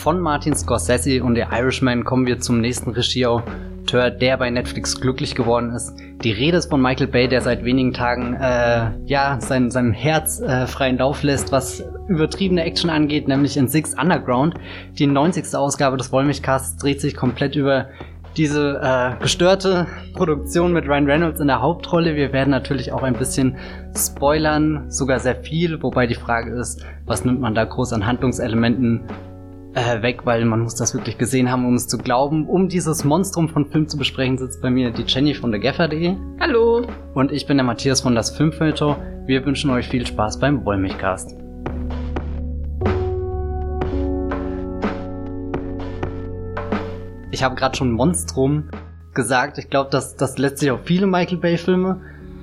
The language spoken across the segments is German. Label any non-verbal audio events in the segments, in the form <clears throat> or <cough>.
Von Martin Scorsese und der Irishman kommen wir zum nächsten Regieautor, der bei Netflix glücklich geworden ist. Die Rede ist von Michael Bay, der seit wenigen Tagen äh, ja sein, seinem Herz äh, freien Lauf lässt, was übertriebene Action angeht, nämlich in Six Underground. Die 90. Ausgabe des Wollmilchcasts dreht sich komplett über diese äh, gestörte Produktion mit Ryan Reynolds in der Hauptrolle. Wir werden natürlich auch ein bisschen spoilern, sogar sehr viel, wobei die Frage ist, was nimmt man da groß an Handlungselementen äh, weg, weil man muss das wirklich gesehen haben, um es zu glauben. Um dieses Monstrum von Film zu besprechen, sitzt bei mir die Jenny von der Gaffer.de. Hallo. Und ich bin der Matthias von das Filmfilter. Wir wünschen euch viel Spaß beim Wollmilchcast. Ich habe gerade schon Monstrum gesagt. Ich glaube, das, das lässt sich auf viele Michael Bay-Filme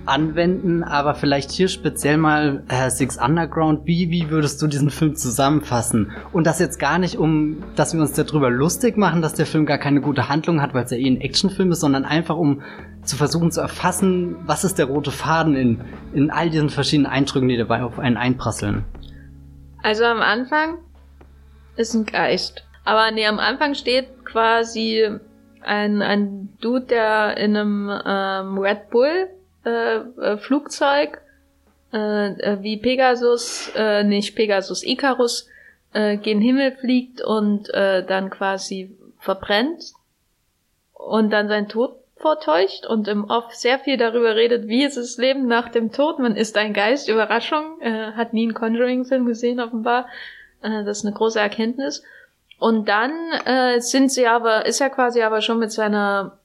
anwenden, aber vielleicht hier speziell mal äh, Six Underground. Wie, wie würdest du diesen Film zusammenfassen? Und das jetzt gar nicht, um, dass wir uns darüber lustig machen, dass der Film gar keine gute Handlung hat, weil es ja eh ein Actionfilm ist, sondern einfach um zu versuchen zu erfassen, was ist der rote Faden in, in all diesen verschiedenen Eindrücken, die dabei auf einen einprasseln. Also am Anfang ist ein Geist. Aber nee, am Anfang steht quasi ein, ein Dude, der in einem ähm, Red Bull äh, äh, Flugzeug äh, äh, wie Pegasus, äh, nicht Pegasus, Icarus, äh, gen Himmel fliegt und äh, dann quasi verbrennt und dann sein Tod vortäuscht und im Off sehr viel darüber redet, wie ist das Leben nach dem Tod. Man ist ein Geist, Überraschung, äh, hat nie einen Conjuring-Film gesehen offenbar. Äh, das ist eine große Erkenntnis. Und dann äh, sind sie aber, ist er quasi aber schon mit seiner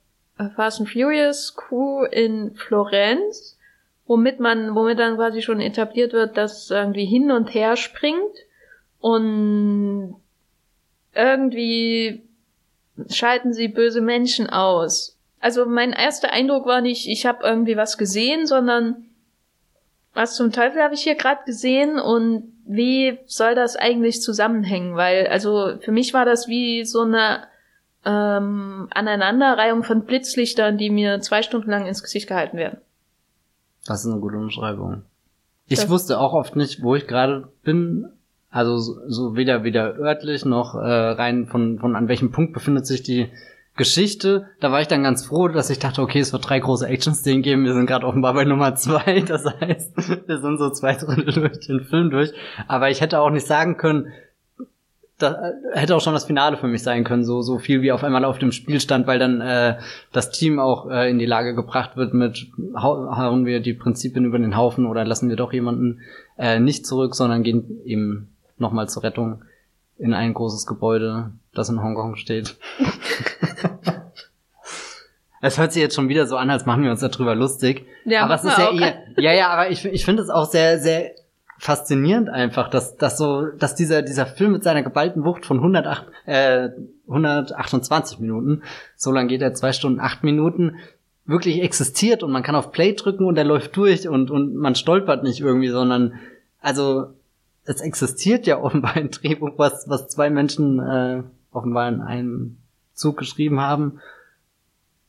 Fast and Furious Crew in Florenz, womit man, womit dann quasi schon etabliert wird, dass irgendwie hin und her springt und irgendwie schalten sie böse Menschen aus. Also mein erster Eindruck war nicht, ich habe irgendwie was gesehen, sondern was zum Teufel habe ich hier gerade gesehen und wie soll das eigentlich zusammenhängen? Weil, also für mich war das wie so eine ähm, Aneinanderreihung von Blitzlichtern, die mir zwei Stunden lang ins Gesicht gehalten werden. Das ist eine gute Umschreibung. Ich das wusste auch oft nicht, wo ich gerade bin. Also so, so weder weder örtlich noch äh, rein von von an welchem Punkt befindet sich die Geschichte. Da war ich dann ganz froh, dass ich dachte, okay, es wird drei große Action-Szenen geben. Wir sind gerade offenbar bei Nummer zwei. <laughs> Das heißt, wir sind so zwei Drittel durch den Film durch. Aber ich hätte auch nicht sagen können, das hätte auch schon das Finale für mich sein können, so, so viel wie auf einmal auf dem Spiel stand, weil dann äh, das Team auch äh, in die Lage gebracht wird mit hauen wir die Prinzipien über den Haufen oder lassen wir doch jemanden äh, nicht zurück, sondern gehen eben nochmal zur Rettung in ein großes Gebäude, das in Hongkong steht. <laughs> Es hört sich jetzt schon wieder so an, als machen wir uns darüber lustig. Ja, aber es ist ja eher, ja, ja, aber ich, ich finde es auch sehr, sehr faszinierend einfach, dass, dass so, dass dieser, dieser Film mit seiner geballten Wucht von 108, äh, 128 Minuten, so lang geht er, zwei Stunden, acht Minuten, wirklich existiert und man kann auf Play drücken und er läuft durch und, und man stolpert nicht irgendwie, sondern, also, es existiert ja <laughs> offenbar ein Drehbuch, was, was zwei Menschen, äh, offenbar in einem Zug geschrieben haben.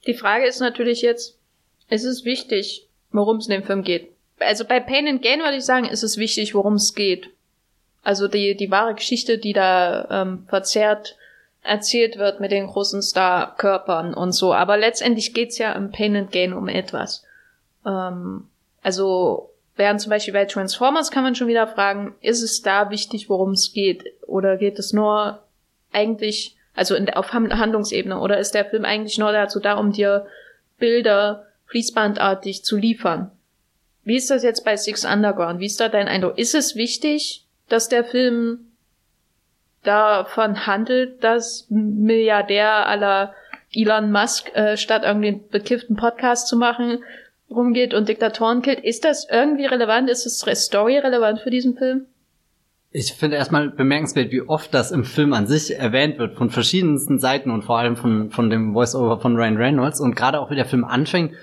Die Frage ist natürlich jetzt, es ist wichtig, worum es in dem Film geht also bei Pain and Gain würde ich sagen, ist es wichtig, worum es geht. Also die, die wahre Geschichte, die da ähm, verzerrt erzählt wird mit den großen Star-Körpern und so. Aber letztendlich geht's ja im Pain and Gain um etwas. Ähm, also während zum Beispiel bei Transformers kann man schon wieder fragen, ist es da wichtig, worum es geht? Oder geht es nur eigentlich, also in, auf Handlungsebene, oder ist der Film eigentlich nur dazu da, um dir Bilder fließbandartig zu liefern? Wie ist das jetzt bei Six Underground? Wie ist da dein Eindruck? Ist es wichtig, dass der Film davon handelt, dass Milliardär aller Elon Musk, äh, statt irgendwie bekifften Podcast zu machen, rumgeht und Diktatoren killt? Ist das irgendwie relevant? Ist es Story relevant für diesen Film? Ich finde erstmal bemerkenswert, wie oft das im Film an sich erwähnt wird, von verschiedensten Seiten und vor allem von, von dem Voice-Over von Ryan Reynolds. Und gerade auch wie der Film anfängt,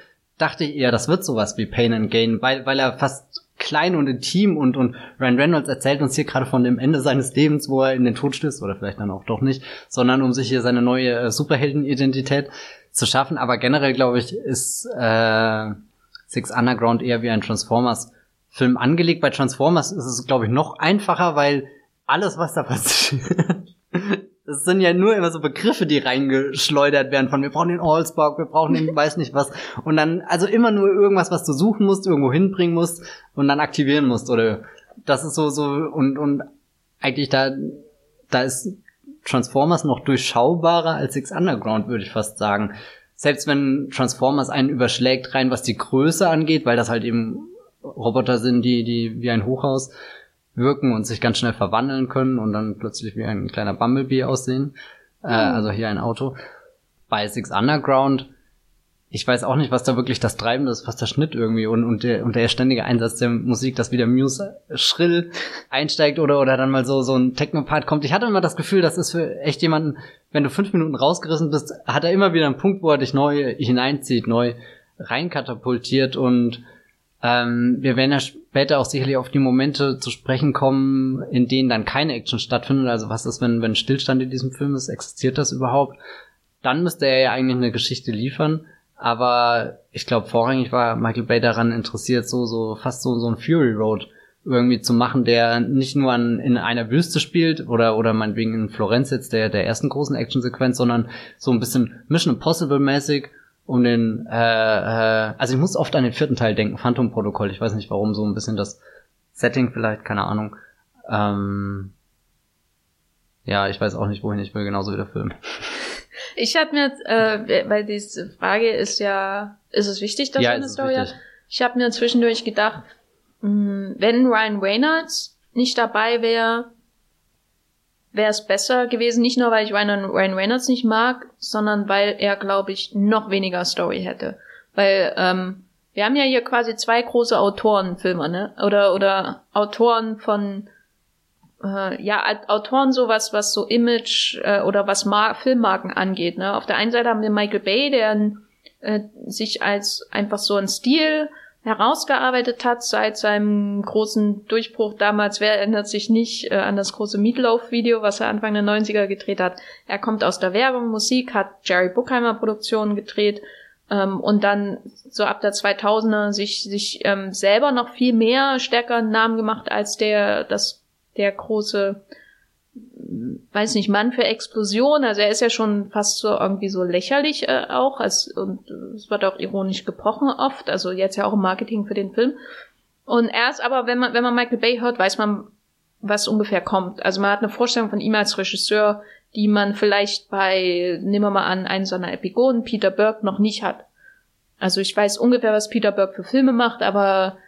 dachte ich eher, das wird sowas wie Pain and Gain, weil, weil er fast klein und intim und, und Ryan Reynolds erzählt uns hier gerade von dem Ende seines Lebens, wo er in den Tod stößt, oder vielleicht dann auch doch nicht, sondern um sich hier seine neue äh, Superheldenidentität zu schaffen. Aber generell, glaube ich, ist äh, Six Underground eher wie ein Transformers-Film angelegt. Bei Transformers ist es, glaube ich, noch einfacher, weil alles, was da passiert, Das sind ja nur immer so Begriffe, die reingeschleudert werden von wir brauchen den Allspark, wir brauchen den weiß nicht was. Und dann, also immer nur irgendwas, was du suchen musst, irgendwo hinbringen musst und dann aktivieren musst. Oder das ist so, so, und, und eigentlich da, da ist Transformers noch durchschaubarer als Six Underground, würde ich fast sagen. Selbst wenn Transformers einen überschlägt rein, was die Größe angeht, weil das halt eben Roboter sind, die, die wie ein Hochhaus wirken und sich ganz schnell verwandeln können und dann plötzlich wie ein kleiner Bumblebee aussehen. Äh, also hier ein Auto. Bei Six Underground, ich weiß auch nicht, was da wirklich das Treibende ist, was der Schnitt irgendwie und, und, der, und der ständige Einsatz der Musik, dass wieder Muse schrill einsteigt oder, oder dann mal so, so ein Techno-Part kommt. Ich hatte immer das Gefühl, das ist für echt jemanden, wenn du fünf Minuten rausgerissen bist, hat er immer wieder einen Punkt, wo er dich neu hineinzieht, neu reinkatapultiert und ähm, wir werden ja später auch sicherlich auf die Momente zu sprechen kommen, in denen dann keine Action stattfindet. Also was ist, wenn, wenn Stillstand in diesem Film ist? Existiert das überhaupt? Dann müsste er ja eigentlich eine Geschichte liefern. Aber ich glaube, vorrangig war Michael Bay daran interessiert, so, so fast so, so ein Fury Road irgendwie zu machen, der nicht nur an, in einer Wüste spielt oder, oder meinetwegen in Florenz jetzt der, der ersten großen Actionsequenz, sondern so ein bisschen Mission Impossible mäßig um den, äh, äh, also ich muss oft an den vierten Teil denken, Phantom Protokoll. Ich weiß nicht warum, so ein bisschen das Setting vielleicht, keine Ahnung. Ähm, ja, ich weiß auch nicht, wohin ich will, genauso wie der Film. <laughs> Ich habe mir, äh, weil diese Frage ist ja, ist es wichtig, dass ja, eine Story hat? Ich habe mir zwischendurch gedacht, mh, hm, wenn Ryan Reynolds nicht dabei wäre, wäre es besser gewesen, nicht nur weil ich Ryan, Ryan Reynolds nicht mag, sondern weil er, glaube ich, noch weniger Story hätte. Weil ähm, wir haben ja hier quasi zwei große Autorenfilme, ne? Oder oder Autoren von äh, ja Autoren sowas, was so Image äh, oder was Mar Filmmarken angeht. Ne? Auf der einen Seite haben wir Michael Bay, der äh, sich als einfach so ein Stil herausgearbeitet hat seit seinem großen Durchbruch damals. Wer erinnert sich nicht äh, an das große Meatloaf-Video, was er Anfang der 90er gedreht hat? Er kommt aus der Werbung, Musik, hat Jerry Buckheimer Produktionen gedreht ähm, und dann so ab der 2000er sich, sich ähm, selber noch viel mehr stärker einen Namen gemacht als der, das, der große weiß nicht, Mann für Explosion. Also er ist ja schon fast so irgendwie so lächerlich äh, auch. als, und es wird auch ironisch gebrochen oft. Also jetzt ja auch im Marketing für den Film. Und erst aber, wenn man, wenn man Michael Bay hört, weiß man, was ungefähr kommt. Also man hat eine Vorstellung von ihm als Regisseur, die man vielleicht bei, nehmen wir mal an, einen seiner Epigonen, Peter Burke, noch nicht hat. Also ich weiß ungefähr, was Peter Burke für Filme macht, aber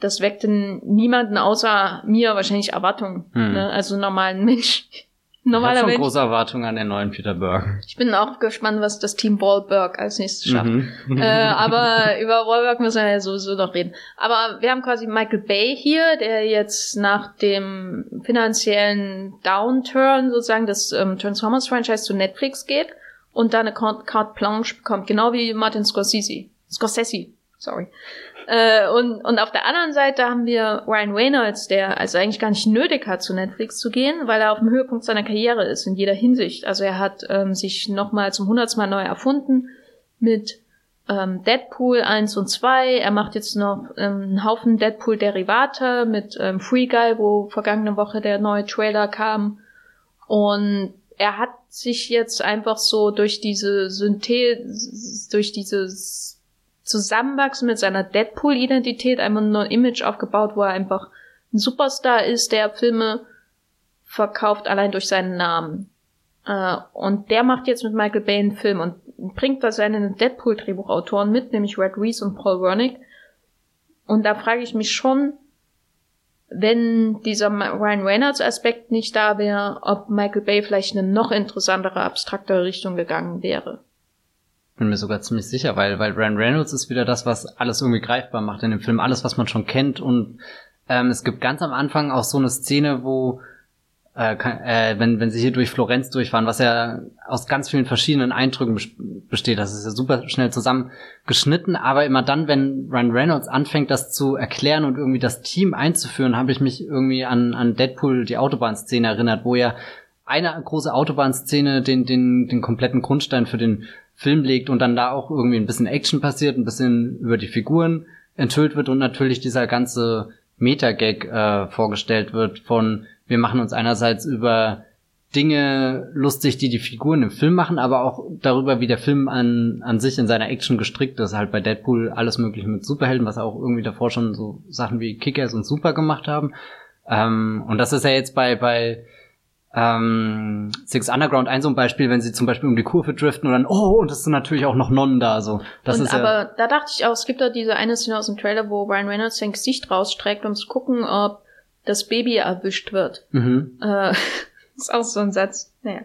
das weckte niemanden außer mir wahrscheinlich Erwartungen. Hm. Ne? Also normalen Mensch. <laughs> Normaler ich habe schon große Erwartungen an den neuen Peter Burke. Ich bin auch gespannt, was das Team Wahlberg als nächstes schafft. Mhm. äh, aber <laughs> über Wahlberg müssen wir ja sowieso noch reden. Aber wir haben quasi Michael Bay hier, der jetzt nach dem finanziellen Downturn sozusagen des ähm, Transformers-Franchise zu Netflix geht und da eine Carte Blanche bekommt, genau wie Martin Scorsese. Scorsese, sorry. Äh, und, und auf der anderen Seite haben wir Ryan Reynolds, der also eigentlich gar nicht nötig hat, zu Netflix zu gehen, weil er auf dem Höhepunkt seiner Karriere ist, in jeder Hinsicht. Also er hat ähm, sich nochmal zum hundertsten neu erfunden mit ähm, Deadpool 1 und 2. Er macht jetzt noch ähm, einen Haufen Deadpool-Derivate mit ähm, Free Guy, wo vergangene Woche der neue Trailer kam. Und er hat sich jetzt einfach so durch diese Synthese, durch dieses Zusammenwachsen mit seiner Deadpool-Identität einmal ein Image aufgebaut, wo er einfach ein Superstar ist, der Filme verkauft allein durch seinen Namen. Äh, und der macht jetzt mit Michael Bay einen Film und bringt da seine Deadpool-Drehbuchautoren mit, nämlich Red Reese und Paul Wernick. Und da frage ich mich schon, wenn dieser Ryan Reynolds Aspekt nicht da wäre, ob Michael Bay vielleicht eine noch interessantere, abstraktere Richtung gegangen wäre. Bin mir sogar ziemlich sicher, weil, weil Ryan Reynolds ist wieder das, was alles irgendwie greifbar macht in dem Film. Alles, was man schon kennt. Und ähm, es gibt ganz am Anfang auch so eine Szene, wo, äh, äh, wenn, wenn sie hier durch Florenz durchfahren, was ja aus ganz vielen verschiedenen Eindrücken besteht. Das ist ja super schnell zusammengeschnitten. Aber immer dann, wenn Ryan Reynolds anfängt, das zu erklären und irgendwie das Team einzuführen, habe ich mich irgendwie an, an Deadpool, die Autobahnszene erinnert, wo ja eine große Autobahnszene den, den, den kompletten Grundstein für den Film legt und dann da auch irgendwie ein bisschen Action passiert, ein bisschen über die Figuren enthüllt wird und natürlich dieser ganze Meta-Gag äh, vorgestellt wird von wir machen uns einerseits über Dinge lustig, die die Figuren im Film machen, aber auch darüber, wie der Film an, an sich in seiner Action gestrickt ist. Halt bei Deadpool alles mögliche mit Superhelden, was auch irgendwie davor schon so Sachen wie Kickers und Super gemacht haben. Ähm, und das ist ja jetzt bei, bei ähm, Six Underground ein so ein Beispiel, wenn sie zum Beispiel um die Kurve driften und dann, oh, und es sind natürlich auch noch Nonnen da, so. Das und ist aber ja, da dachte ich auch, es gibt da diese eine Szene aus dem Trailer, wo Ryan Reynolds sein Gesicht rausstreckt, um zu gucken, ob das Baby erwischt wird. mhm. Äh, <laughs> ist auch so ein Satz. Naja.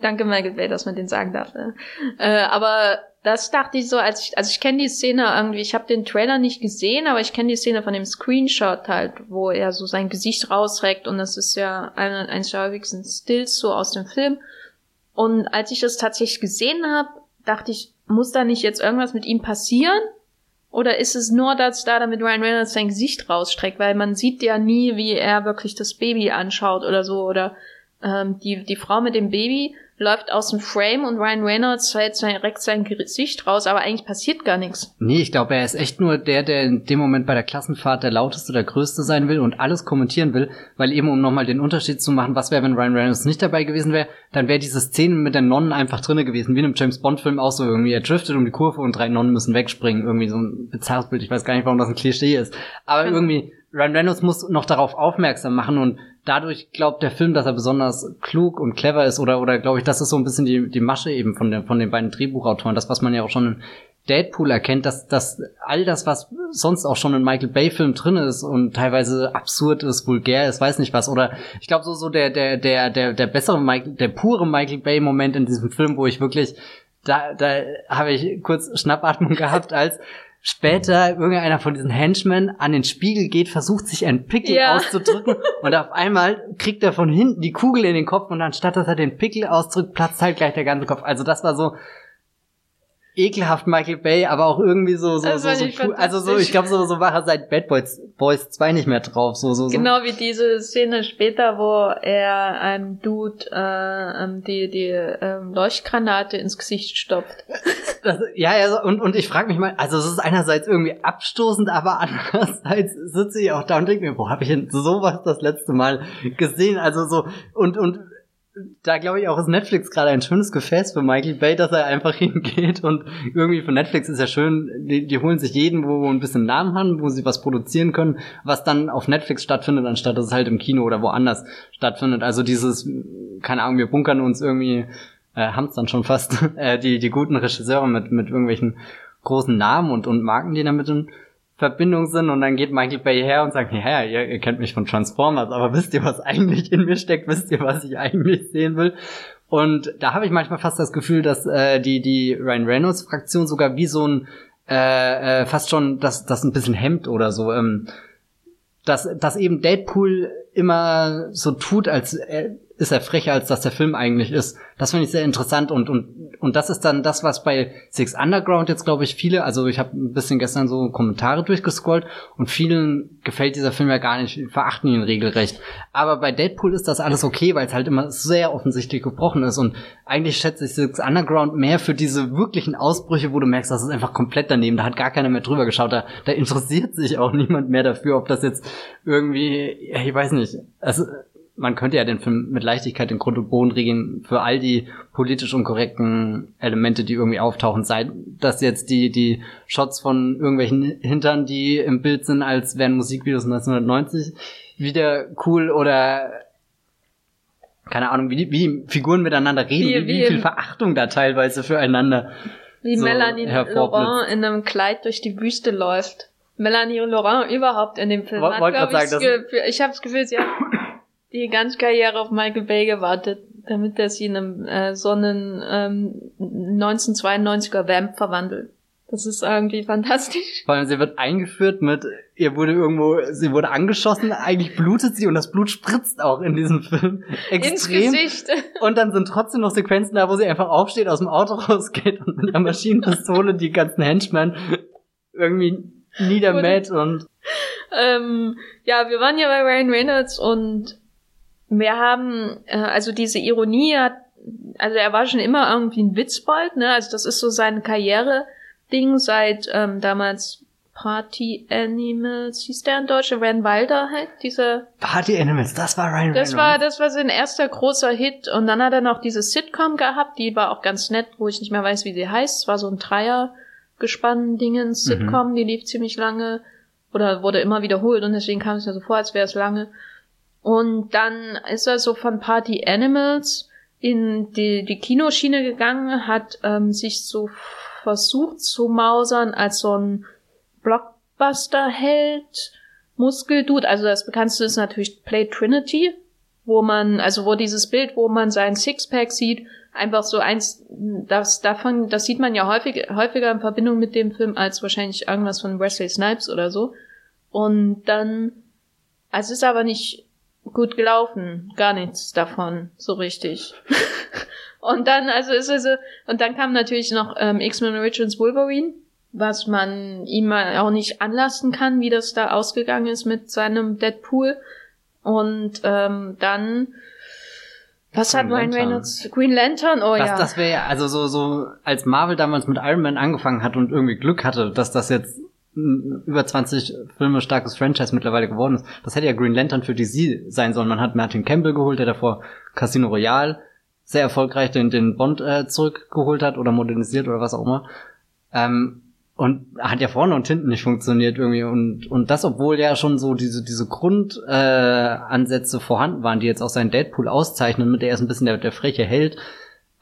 Danke, Michael Bay, dass man den sagen darf. Ne? Äh, aber das dachte ich so, als ich, also ich kenne die Szene irgendwie, ich habe den Trailer nicht gesehen, aber ich kenne die Szene von dem Screenshot halt, wo er so sein Gesicht rausreckt und das ist ja eine, eines der häufigsten Stills so aus dem Film. Und als ich das tatsächlich gesehen habe, dachte ich, muss da nicht jetzt irgendwas mit ihm passieren? Oder ist es nur dazu da, damit Ryan Reynolds sein Gesicht rausstreckt? Weil man sieht ja nie, wie er wirklich das Baby anschaut oder so. Oder ähm, die, die Frau mit dem Baby läuft aus dem Frame und Ryan Reynolds fällt direkt sein Gesicht raus, aber eigentlich passiert gar nichts. Nee, ich glaube, er ist echt nur der, der in dem Moment bei der Klassenfahrt der lauteste, der größte sein will und alles kommentieren will, weil eben, um nochmal den Unterschied zu machen, was wäre, wenn Ryan Reynolds nicht dabei gewesen wäre, dann wäre diese Szene mit den Nonnen einfach drinne gewesen, wie in einem James Bond-Film auch so irgendwie. Er driftet um die Kurve und drei Nonnen müssen wegspringen. Irgendwie so ein bizarres Bild. Ich weiß gar nicht, warum das ein Klischee ist. Aber Ja. irgendwie, Ryan Reynolds muss noch darauf aufmerksam machen und dadurch glaubt der Film, dass er besonders klug und clever ist oder, oder glaube ich, das ist so ein bisschen die, die Masche eben von, der, von den beiden Drehbuchautoren. Das, was man ja auch schon in Deadpool erkennt, dass, dass all das, was sonst auch schon in Michael Bay-Filmen drin ist und teilweise absurd ist, vulgär ist, weiß nicht was. Oder ich glaube, so, so der, der, der, der, der bessere Michael, der pure Michael Bay-Moment in diesem Film, wo ich wirklich, da, da habe ich kurz Schnappatmung <laughs> gehabt, als später irgendeiner von diesen Henchmen an den Spiegel geht, versucht sich einen Pickel Ja. auszudrücken <laughs> und auf einmal kriegt er von hinten die Kugel in den Kopf und anstatt dass er den Pickel ausdrückt, platzt halt gleich der ganze Kopf. Also das war so ekelhaft Michael Bay, aber auch irgendwie so so Das so, so cool. also so ich glaube so so war er seit Bad Boys Boys 2 nicht mehr drauf, so so so. Genau wie diese Szene später, wo er einem Dude äh, ähm, die, die ähm, Leuchtgranate ins Gesicht stopft. <laughs> Das, ja, ja, so, und, und ich frage mich mal, also es ist einerseits irgendwie abstoßend, aber andererseits sitze ich auch da und denke mir, wo habe ich denn sowas das letzte Mal gesehen? Also so, und, und da glaube ich auch ist Netflix gerade ein schönes Gefäß für Michael Bay, dass er einfach <laughs> hingeht und irgendwie für Netflix ist ja schön, die, die holen sich jeden, wo ein bisschen Namen haben, wo sie was produzieren können, was dann auf Netflix stattfindet, anstatt dass es halt im Kino oder woanders stattfindet. Also dieses, keine Ahnung, wir bunkern uns irgendwie äh, haben es dann schon fast, <laughs> äh, die, die guten Regisseure mit, mit irgendwelchen großen Namen und, und Marken, die damit in Verbindung sind und dann geht Michael Bay her und sagt, ja, ihr, ihr kennt mich von Transformers, aber wisst ihr, was eigentlich in mir steckt? Wisst ihr, was ich eigentlich sehen will? Und da habe ich manchmal fast das Gefühl, dass äh, die, die Ryan Reynolds-Fraktion sogar wie so ein äh, äh, fast schon das, das ein bisschen hemmt oder so. Ähm, dass, dass eben Deadpool immer so tut, als er, ist er frecher, als dass der Film eigentlich ist. Das finde ich sehr interessant und, und, und das ist dann das, was bei Six Underground jetzt, glaube ich, viele, also ich habe ein bisschen gestern so Kommentare durchgescrollt und vielen gefällt dieser Film ja gar nicht, verachten ihn regelrecht. Aber bei Deadpool ist das alles okay, weil es halt immer sehr offensichtlich gebrochen ist und eigentlich schätze ich Six Underground mehr für diese wirklichen Ausbrüche, wo du merkst, das ist einfach komplett daneben, da hat gar keiner mehr drüber geschaut, da, da interessiert sich auch <laughs> niemand mehr dafür, ob das jetzt irgendwie, ich weiß nicht, also man könnte ja den Film mit Leichtigkeit in Grund und Boden regeln für all die politisch unkorrekten Elemente, die irgendwie auftauchen. Sei das jetzt die, die Shots von irgendwelchen Hintern, die im Bild sind, als wären Musikvideos 1990 wieder cool oder keine Ahnung, wie wie Figuren miteinander reden, Wie- wie, wie, viel Verachtung da teilweise füreinander. Wie So Melanie. Laurent in einem Kleid durch die Wüste läuft. Melanie Laurent überhaupt in dem Film. Woll- hat, wollt ich, sagen, das Gefühl, ich habe das Gefühl, sie hat die ganze Karriere auf Michael Bay gewartet, damit er sie in einem äh, so einen ähm, 1992er Vamp verwandelt. Das ist irgendwie <laughs> fantastisch. Vor allem, sie wird eingeführt mit, ihr wurde irgendwo, sie wurde angeschossen, eigentlich blutet sie und das Blut spritzt auch in diesem Film Ins extrem. Gesicht. Und dann sind trotzdem noch Sequenzen da, wo sie einfach aufsteht, aus dem Auto rausgeht und mit einer Maschinenpistole die ganzen Henchmen irgendwie niedermäht und ähm, ja, wir waren ja bei Ryan Reynolds und wir haben, äh, also diese Ironie hat, also er war schon immer irgendwie ein Witzbold, ne? Also das ist so sein Karriere-Ding seit ähm, damals Party Animals, hieß der in Deutsch? Ryan Wilder halt, dieser. Party Animals, das war Ryan Das war, das war sein erster großer Hit. Und dann hat er noch diese Sitcom gehabt, die war auch ganz nett, wo ich nicht mehr weiß, wie sie heißt. Es war so ein Dreier gespann Dingens mhm. Sitcom, mhm. die lief ziemlich lange oder wurde immer wiederholt und deswegen kam es mir so vor, als wäre es lange. Und dann ist er so von Party Animals in die, die Kinoschiene gegangen, hat ähm, sich so versucht zu mausern als so ein Blockbuster-Held, Muskeldude. Also das bekannteste ist natürlich Play Trinity, wo man, also wo dieses Bild, wo man sein Sixpack sieht, einfach so eins, das davon, das sieht man ja häufig, häufiger in Verbindung mit dem Film als wahrscheinlich irgendwas von Wesley Snipes oder so. Und dann, also es ist aber nicht gut gelaufen, gar nichts davon, so richtig. <laughs> und dann, also ist es, und dann kam natürlich noch ähm, X-Men Origins Wolverine, was man ihm auch nicht anlassen kann, wie das da ausgegangen ist mit seinem Deadpool. Und ähm, dann was Green hat Ryan Reynolds? Green Lantern? Oh das, ja. Das wäre ja, also so, so, als Marvel damals mit Iron Man angefangen hat und irgendwie Glück hatte, dass das jetzt über 20 Filme starkes Franchise mittlerweile geworden ist. Das hätte ja Green Lantern für DC sein sollen. Man hat Martin Campbell geholt, der davor Casino Royale sehr erfolgreich den, den Bond äh, zurückgeholt hat oder modernisiert oder was auch immer. Ähm, und hat ja vorne und hinten nicht funktioniert irgendwie und und das obwohl ja schon so diese diese Grundansätze äh, Ansätze vorhanden waren die jetzt auch seinen Deadpool auszeichnen mit der er ist ein bisschen der, der freche Held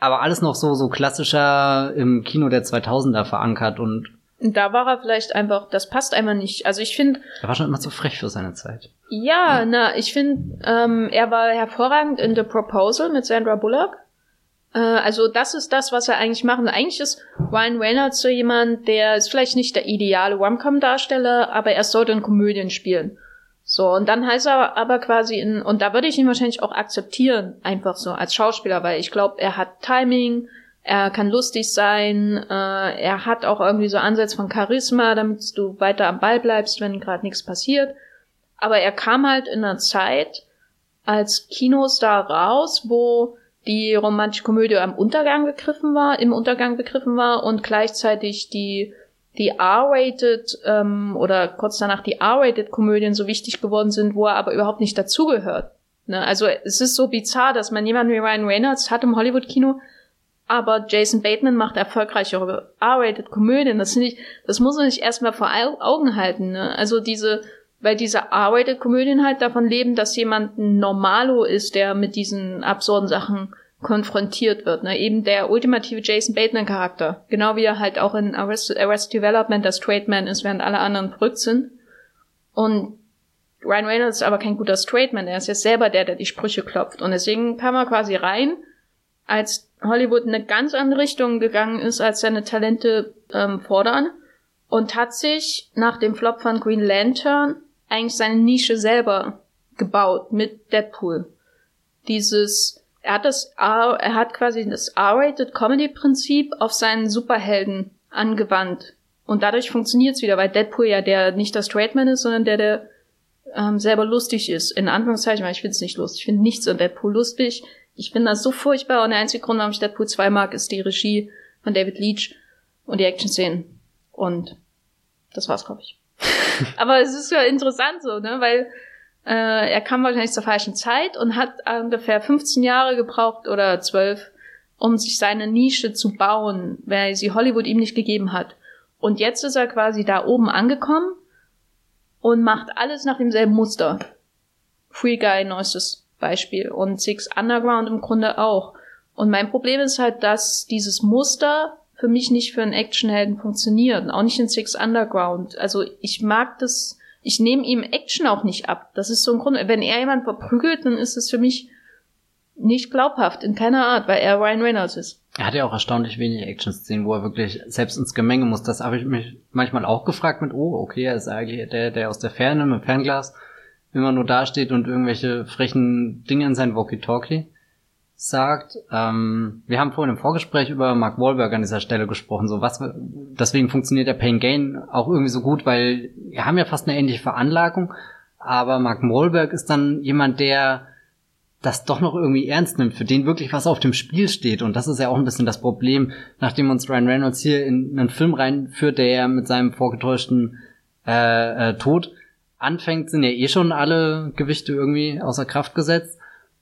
aber alles noch so so klassischer im Kino der 2000er verankert und da war er vielleicht einfach, das passt einfach nicht. Also ich finde. Er war schon immer zu frech für seine Zeit. Ja, ja. na, ich finde, ähm, er war hervorragend in The Proposal mit Sandra Bullock. Äh, also das ist das, was er eigentlich macht. Eigentlich ist Ryan Reynolds so jemand, der ist vielleicht nicht der ideale Rom-Com-Darsteller, aber er sollte in Komödien spielen. So, und dann heißt er aber quasi in, und da würde ich ihn wahrscheinlich auch akzeptieren, einfach so als Schauspieler, weil ich glaube, er hat Timing, er kann lustig sein, äh, er hat auch irgendwie so Ansätze von Charisma, damit du weiter am Ball bleibst, wenn gerade nichts passiert. Aber er kam halt in einer Zeit als Kinostar raus, wo die romantische Komödie am Untergang begriffen war, im Untergang begriffen war und gleichzeitig die die R-rated ähm, oder kurz danach die R-rated Komödien so wichtig geworden sind, wo er aber überhaupt nicht dazugehört. Ne? Also es ist so bizarr, dass man jemanden wie Ryan Reynolds hat im Hollywood-Kino, aber Jason Bateman macht erfolgreichere R-rated Komödien. Das ich, das muss man sich erstmal vor Augen halten. Ne? Also diese, weil diese R-rated Komödien halt davon leben, dass jemand ein Normalo ist, der mit diesen absurden Sachen konfrontiert wird. Ne? Eben der ultimative Jason Bateman-Charakter. Genau wie er halt auch in Arrest, Arrest Development der Straight Man ist, während alle anderen verrückt sind. Und Ryan Reynolds ist aber kein guter Straight Man. Er ist jetzt selber der, der die Sprüche klopft. Und deswegen kam er quasi rein als Hollywood in eine ganz andere Richtung gegangen ist, als seine Talente ähm, fordern und hat sich nach dem Flop von Green Lantern eigentlich seine Nische selber gebaut mit Deadpool. Dieses, er hat das, er hat quasi das R-rated Comedy Prinzip auf seinen Superhelden angewandt. Und dadurch funktioniert's wieder, weil Deadpool ja der nicht der Straightman ist, sondern der, der ähm, selber lustig ist. In Anführungszeichen, weil ich finde es nicht lustig. Ich finde nichts an Deadpool lustig. Ich finde das so furchtbar und der einzige Grund, warum ich Deadpool 2 mag, ist die Regie von David Leach und die Action-Szenen. Und das war's, glaube ich. <laughs> Aber es ist ja interessant so, ne, weil äh, er kam wahrscheinlich zur falschen Zeit und hat ungefähr 15 Jahre gebraucht oder 12, um sich seine Nische zu bauen, weil sie Hollywood ihm nicht gegeben hat. Und jetzt ist er quasi da oben angekommen und macht alles nach demselben Muster. Free Guy, neuestes Beispiel. Und Six Underground im Grunde auch. Und mein Problem ist halt, dass dieses Muster für mich nicht für einen Actionhelden funktioniert. Auch nicht in Six Underground. Also ich mag das, ich nehme ihm Action auch nicht ab. Das ist so ein Grund. Wenn er jemand verprügelt, dann ist es für mich nicht glaubhaft, in keiner Art, weil er Ryan Reynolds ist. Er hat ja auch erstaunlich wenig Action-Szenen, wo er wirklich selbst ins Gemenge muss. Das habe ich mich manchmal auch gefragt mit, oh, okay, er ist eigentlich der, der aus der Ferne mit Fernglas immer nur dasteht und irgendwelche frechen Dinge in sein Walkie-Talkie sagt. Ähm, wir haben vorhin im Vorgespräch über Mark Wahlberg an dieser Stelle gesprochen. So was, deswegen funktioniert der Pain Gain auch irgendwie so gut, weil wir haben ja fast eine ähnliche Veranlagung, aber Mark Wahlberg ist dann jemand, der das doch noch irgendwie ernst nimmt, für den wirklich was auf dem Spiel steht. Und das ist ja auch ein bisschen das Problem, nachdem uns Ryan Reynolds hier in einen Film reinführt, der ja mit seinem vorgetäuschten äh, äh, Tod anfängt, sind ja eh schon alle Gewichte irgendwie außer Kraft gesetzt.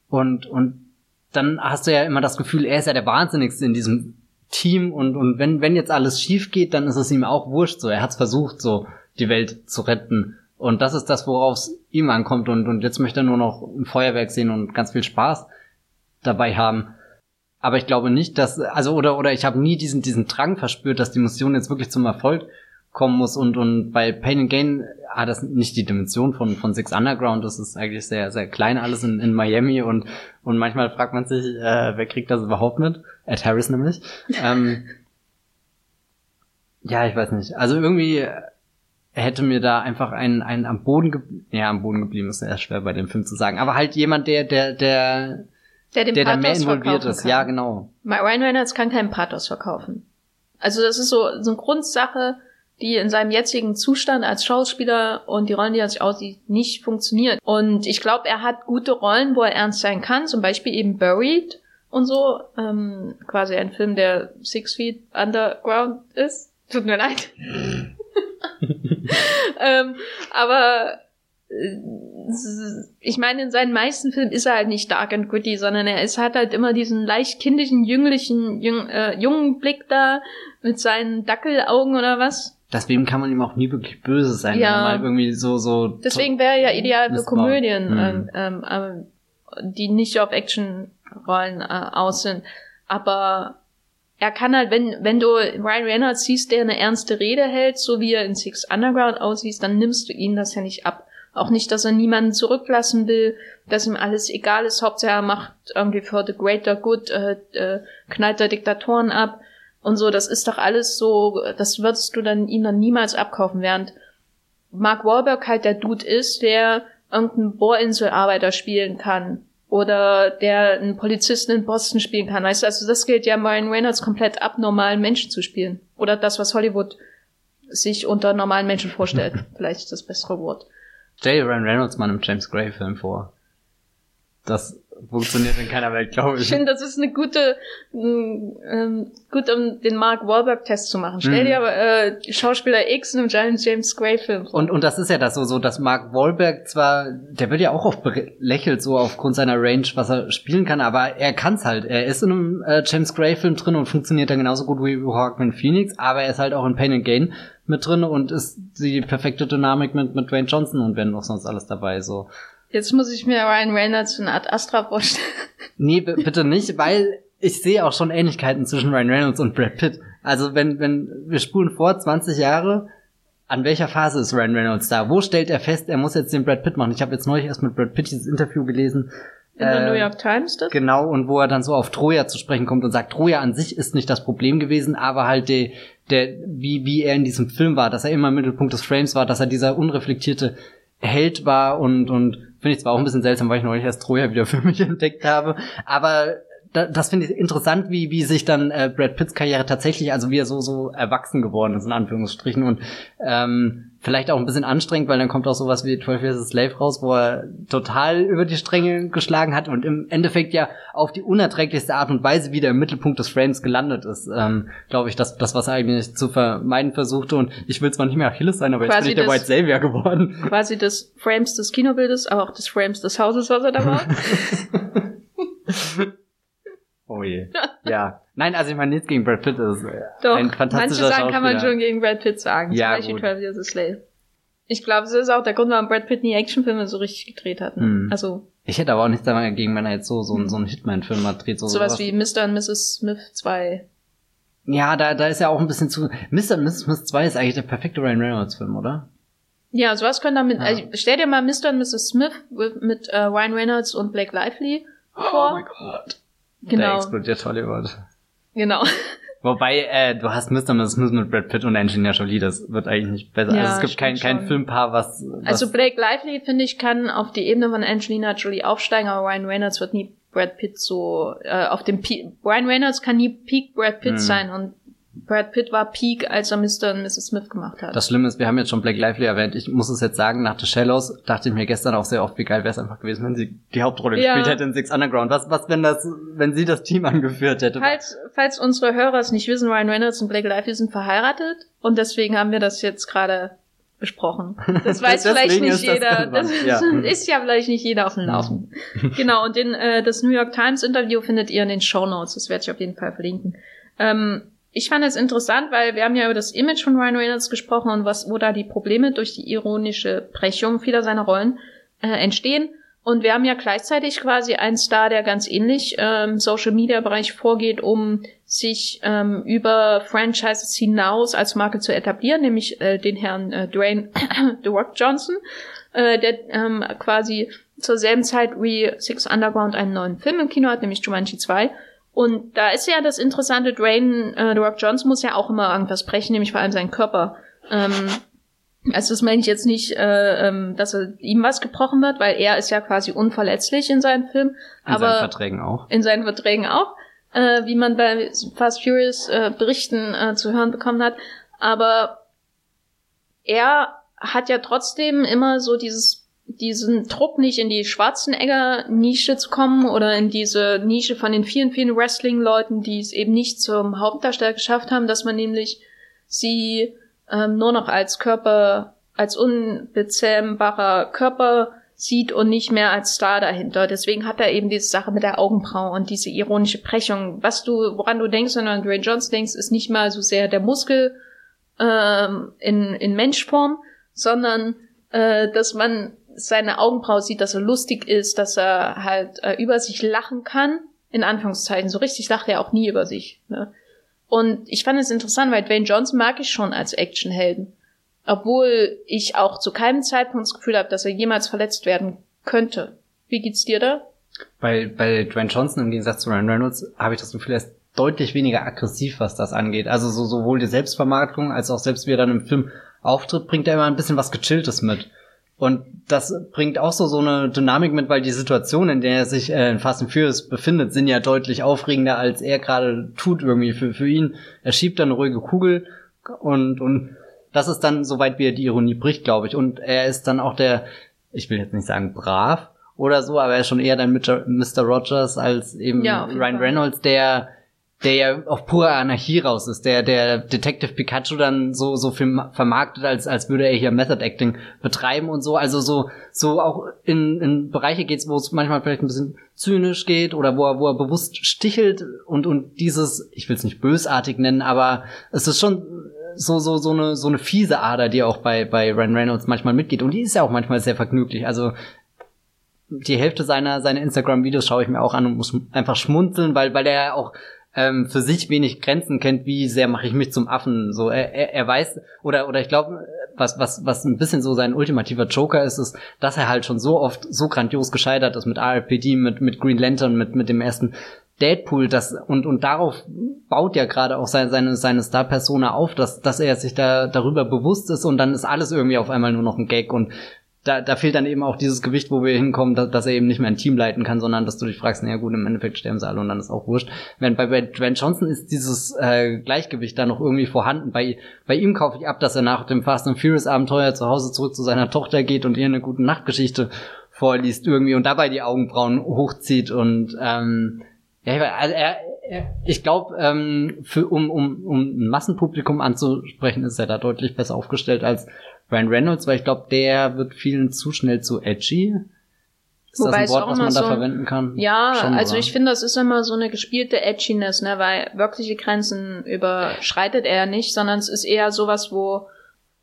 Und, und dann hast du ja immer das Gefühl, er ist ja der Wahnsinnigste in diesem Team und, und wenn, wenn jetzt alles schief geht, dann ist es ihm auch wurscht so. Er hat versucht, so die Welt zu retten. Und das ist das, worauf es ihm ankommt. Und, und jetzt möchte er nur noch ein Feuerwerk sehen und ganz viel Spaß dabei haben. Aber ich glaube nicht, dass, also, oder, oder ich habe nie diesen, diesen Drang verspürt, dass die Mission jetzt wirklich zum Erfolg kommen muss. Und, und bei Pain and Gain hat das nicht die Dimension von, von Six Underground. Das ist eigentlich sehr, sehr klein alles in, in Miami. Und, und manchmal fragt man sich, äh, wer kriegt das überhaupt mit? Ed Harris nämlich. <laughs> ähm, ja, ich weiß nicht. Also irgendwie hätte mir da einfach einen, einen am Boden geblieben, ja, am Boden geblieben ist ja schwer bei dem Film zu sagen, aber halt jemand, der, der, der, der, der da mehr involviert ist. verkaufen Ja, kann. genau. Ryan Reynolds kann keinen Pathos verkaufen. Also das ist so, so eine Grundsache, die in seinem jetzigen Zustand als Schauspieler und die Rollen, die er sich aussieht, nicht funktioniert. Und ich glaube, er hat gute Rollen, wo er ernst sein kann, zum Beispiel eben Buried und so, ähm, quasi ein Film, der Six Feet Underground ist. Tut mir leid. <laughs> ähm, aber äh, ich meine, in seinen meisten Filmen ist er halt nicht dark and gritty, sondern er ist, hat halt immer diesen leicht kindischen, jünglichen, jüng, äh, jungen Blick da mit seinen Dackelaugen oder was. Deswegen kann man ihm auch nie wirklich böse sein, Ja. wenn er mal irgendwie so, so. Deswegen wäre er ja ideal für. Komödien, Mhm. ähm, ähm, die nicht auf Actionrollen äh, aus sind. Aber er kann halt, wenn, wenn du Ryan Reynolds siehst, der eine ernste Rede hält, so wie er in Six Underground aussieht, dann nimmst du ihm das ja nicht ab. Auch nicht, dass er niemanden zurücklassen will, dass ihm alles egal ist. Hauptsache er macht irgendwie für the greater good, äh, äh, knallt er Diktatoren ab und so. Das ist doch alles so, das würdest du dann ihm dann niemals abkaufen, während Mark Wahlberg halt der Dude ist, der irgendeinen Bohrinselarbeiter spielen kann. Oder der einen Polizisten in Boston spielen kann. Weißt du, also das gilt ja Ryan Reynolds komplett abnormalen Menschen zu spielen. Oder das, was Hollywood sich unter normalen Menschen vorstellt. <laughs> Vielleicht ist das bessere Wort. Stell dir Ryan Reynolds mal im James Gray Film vor. Das funktioniert in keiner Welt, glaube Ich ich. finde, das ist eine gute, ähm, ähm, gut, um den Mark Wahlberg-Test zu machen. Stell Mhm. dir aber äh, Schauspieler X in einem Giant James Gray-Film vor. Und, und das ist ja das so, so, dass Mark Wahlberg zwar, der wird ja auch oft belächelt, so aufgrund seiner Range, was er spielen kann, aber er kann's halt. Er ist in einem äh, James Gray Film drin und funktioniert dann genauso gut wie Hawkman Phoenix, aber er ist halt auch in Pain and Gain mit drin und ist die perfekte Dynamik mit, mit Dwayne Johnson und wenn noch sonst alles dabei, so. Jetzt muss ich mir Ryan Reynolds in Art Astra vorstellen. Nee, bitte nicht, weil ich sehe auch schon Ähnlichkeiten zwischen Ryan Reynolds und Brad Pitt. Also wenn, wenn wir spulen vor 20 Jahre, an welcher Phase ist Ryan Reynolds da? Wo stellt er fest, er muss jetzt den Brad Pitt machen? Ich habe jetzt neulich erst mit Brad Pitt dieses Interview gelesen. In der Äh, New York Times das? Genau, und wo er dann so auf Troja zu sprechen kommt und sagt, Troja an sich ist nicht das Problem gewesen, aber halt der, der, wie, wie er in diesem Film war, dass er immer im Mittelpunkt des Frames war, dass er dieser unreflektierte Held war und, und finde ich zwar auch ein bisschen seltsam, weil ich neulich erst Troja wieder für mich <laughs> entdeckt habe, aber da, das finde ich interessant, wie, wie sich dann äh, Brad Pitts Karriere tatsächlich, also wie er so, so erwachsen geworden ist, in Anführungsstrichen, und ähm, vielleicht auch ein bisschen anstrengend, weil dann kommt auch sowas wie 12 Years a Slave raus, wo er total über die Stränge geschlagen hat und im Endeffekt ja auf die unerträglichste Art und Weise wieder im Mittelpunkt des Frames gelandet ist. Ähm, Glaube ich, das, das, was er eigentlich zu vermeiden versuchte. Und ich will zwar nicht mehr Achilles sein, aber jetzt Quasi bin ich der White Savior geworden. Quasi des Frames des Kinobildes, aber auch des Frames des Hauses, was er da war. <laughs> <laughs> Oh je. Ja. Nein, also ich meine, nichts gegen Brad Pitt ist Doch, ein manche fantastischer Sachen kann man schon gegen Brad Pitt sagen. Ja, Zum Beispiel gut. 12 Years a Slave. Ich glaube, das ist auch der Grund, warum Brad Pitt nie Actionfilme so richtig gedreht hat. Ne? Hm. Also Ich hätte aber auch nichts dagegen, wenn er jetzt so, so, einen- so einen Hitman-Film mal dreht. So sowas wie Mr. und Mrs. Smith 2. Ja, da, da ist ja auch ein bisschen zu. Mr. und Mrs. Smith 2 ist eigentlich der perfekte Ryan Reynolds-Film, oder? Ja, sowas können damit. Ja. Also, stell dir mal Mr. und Mrs. Smith mit, mit äh, Ryan Reynolds und Blake Lively vor. Gott. Genau, explodiert Hollywood. genau. <laughs> Wobei, äh, du hast Mr. Mrs. Smith mit Brad Pitt und Angelina Jolie, das wird eigentlich nicht besser. Ja, also es gibt kein, kein schon. Filmpaar, was, was Also Blake Lively, finde ich, kann auf die Ebene von Angelina Jolie aufsteigen, aber Ryan Reynolds wird nie Brad Pitt so äh, auf dem Peak. Ryan Reynolds kann nie Peak Brad Pitt Hm. sein und Brad Pitt war Peak, als er Mr. und Mrs. Smith gemacht hat. Das Schlimme ist, wir haben jetzt schon Blake Lively erwähnt. Ich muss es jetzt sagen, nach The Shallows dachte ich mir gestern auch sehr oft, wie geil wäre es einfach gewesen, wenn sie die Hauptrolle Ja. gespielt hätte in Six Underground. Was, was, wenn das, wenn sie das Team angeführt hätte? Falls, falls unsere Hörer es nicht wissen, Ryan Reynolds und Blake Lively sind verheiratet und deswegen haben wir das jetzt gerade besprochen. Das <laughs> weiß vielleicht nicht jeder. Das, das ja. <laughs> ist ja vielleicht nicht jeder auf dem Laufen. <laughs> genau, und den, äh, das New York Times Interview findet ihr in den Show Notes. Das werde ich auf jeden Fall verlinken. Ähm, ich fand es interessant, weil wir haben ja über das Image von Ryan Reynolds gesprochen und was, wo da die Probleme durch die ironische Brechung vieler seiner Rollen äh, entstehen. Und wir haben ja gleichzeitig quasi einen Star, der ganz ähnlich ähm, Social Media Bereich vorgeht, um sich ähm, über Franchises hinaus als Marke zu etablieren, nämlich äh, den Herrn äh, Dwayne <coughs> The Rock Johnson, äh, der ähm, quasi zur selben Zeit wie Six Underground einen neuen Film im Kino hat, nämlich Jumanji 2. Und da ist ja das Interessante, Dwayne äh, The Rock Johnson muss ja auch immer irgendwas brechen, nämlich vor allem seinen Körper. Ähm, also das meine ich jetzt nicht, äh, ähm, dass er, ihm was gebrochen wird, weil er ist ja quasi unverletzlich in seinen Filmen. In aber seinen Verträgen auch. In seinen Verträgen auch, äh, wie man bei Fast Furious äh, Berichten äh, zu hören bekommen hat. Aber er hat ja trotzdem immer so dieses diesen Druck nicht in die Schwarzenegger-Nische zu kommen oder in diese Nische von den vielen, vielen Wrestling-Leuten, die es eben nicht zum Hauptdarsteller geschafft haben, dass man nämlich sie ähm, nur noch als Körper, als unbezähmbarer Körper sieht und nicht mehr als Star dahinter. Deswegen hat er eben diese Sache mit der Augenbraue und diese ironische Brechung. Was du, woran du denkst, wenn du an Dwayne Johnson denkst, ist nicht mal so sehr der Muskel ähm, in, in Menschform, sondern äh, dass man seine Augenbraue sieht, dass er lustig ist, dass er halt äh, über sich lachen kann. In Anführungszeichen. So richtig lacht er auch nie über sich. Ne? Und ich fand es interessant, weil Dwayne Johnson mag ich schon als Actionhelden. Obwohl ich auch zu keinem Zeitpunkt das Gefühl habe, dass er jemals verletzt werden könnte. Wie geht's dir da? Bei, bei Dwayne Johnson im Gegensatz zu Ryan Reynolds habe ich das Gefühl, er ist deutlich weniger aggressiv, was das angeht. Also so, sowohl die Selbstvermarktung als auch selbst wie er dann im Film auftritt, bringt er immer ein bisschen was Gechilltes mit. Und das bringt auch so so eine Dynamik mit, weil die Situation, in der er sich äh, in Fast and Furious befindet, sind ja deutlich aufregender, als er gerade tut irgendwie für, für ihn. Er schiebt dann eine ruhige Kugel und, und das ist dann, soweit wie er die Ironie bricht, glaube ich. Und er ist dann auch der, ich will jetzt nicht sagen brav oder so, aber er ist schon eher der Mr. Rogers als eben ja, Ryan Reynolds, der der ja auf pure Anarchie raus ist, der der Detective Pikachu dann so so viel vermarktet, als als würde er hier Method Acting betreiben und so, also so so auch in, in Bereiche geht's, wo es manchmal vielleicht ein bisschen zynisch geht oder wo er wo er bewusst stichelt und und dieses, ich will es nicht bösartig nennen, aber es ist schon so so so eine so eine fiese Ader, die auch bei bei Ryan Reynolds manchmal mitgeht und die ist ja auch manchmal sehr vergnüglich. Also die Hälfte seiner seiner Instagram Videos schaue ich mir auch an und muss einfach schmunzeln, weil weil er auch ähm, für sich wenig Grenzen kennt, wie sehr mache ich mich zum Affen. So, er, er, er weiß, oder, oder ich glaube, was, was, was ein bisschen so sein ultimativer Joker ist, ist, dass er halt schon so oft so grandios gescheitert ist mit RPD, mit, mit Green Lantern, mit, mit dem ersten Deadpool, das, und, und darauf baut ja gerade auch seine, seine, seine Star-Persona auf, dass, dass er sich da darüber bewusst ist und dann ist alles irgendwie auf einmal nur noch ein Gag und da, da fehlt dann eben auch dieses Gewicht, wo wir hinkommen, dass, dass er eben nicht mehr ein Team leiten kann, sondern dass du dich fragst, naja gut, im Endeffekt sterben sie alle und dann ist auch wurscht. Wenn bei, Dwayne Johnson ist dieses äh, Gleichgewicht da noch irgendwie vorhanden. Bei, bei ihm kaufe ich ab, dass er nach dem Fast and Furious Abenteuer zu Hause zurück zu seiner Tochter geht und ihr eine gute Nachtgeschichte vorliest irgendwie und dabei die Augenbrauen hochzieht und ähm, ja, also er, er, ich glaube, ähm, für um, um, um ein Massenpublikum anzusprechen, ist er da deutlich besser aufgestellt als Ryan Reynolds, weil ich glaube, der wird vielen zu schnell zu edgy. Ist Wobei das ein Wort, was man so, da verwenden kann? Ja, Schon, also oder? ich finde, das ist immer so eine gespielte Edginess, ne, weil wirkliche Grenzen überschreitet er nicht, sondern es ist eher sowas, wo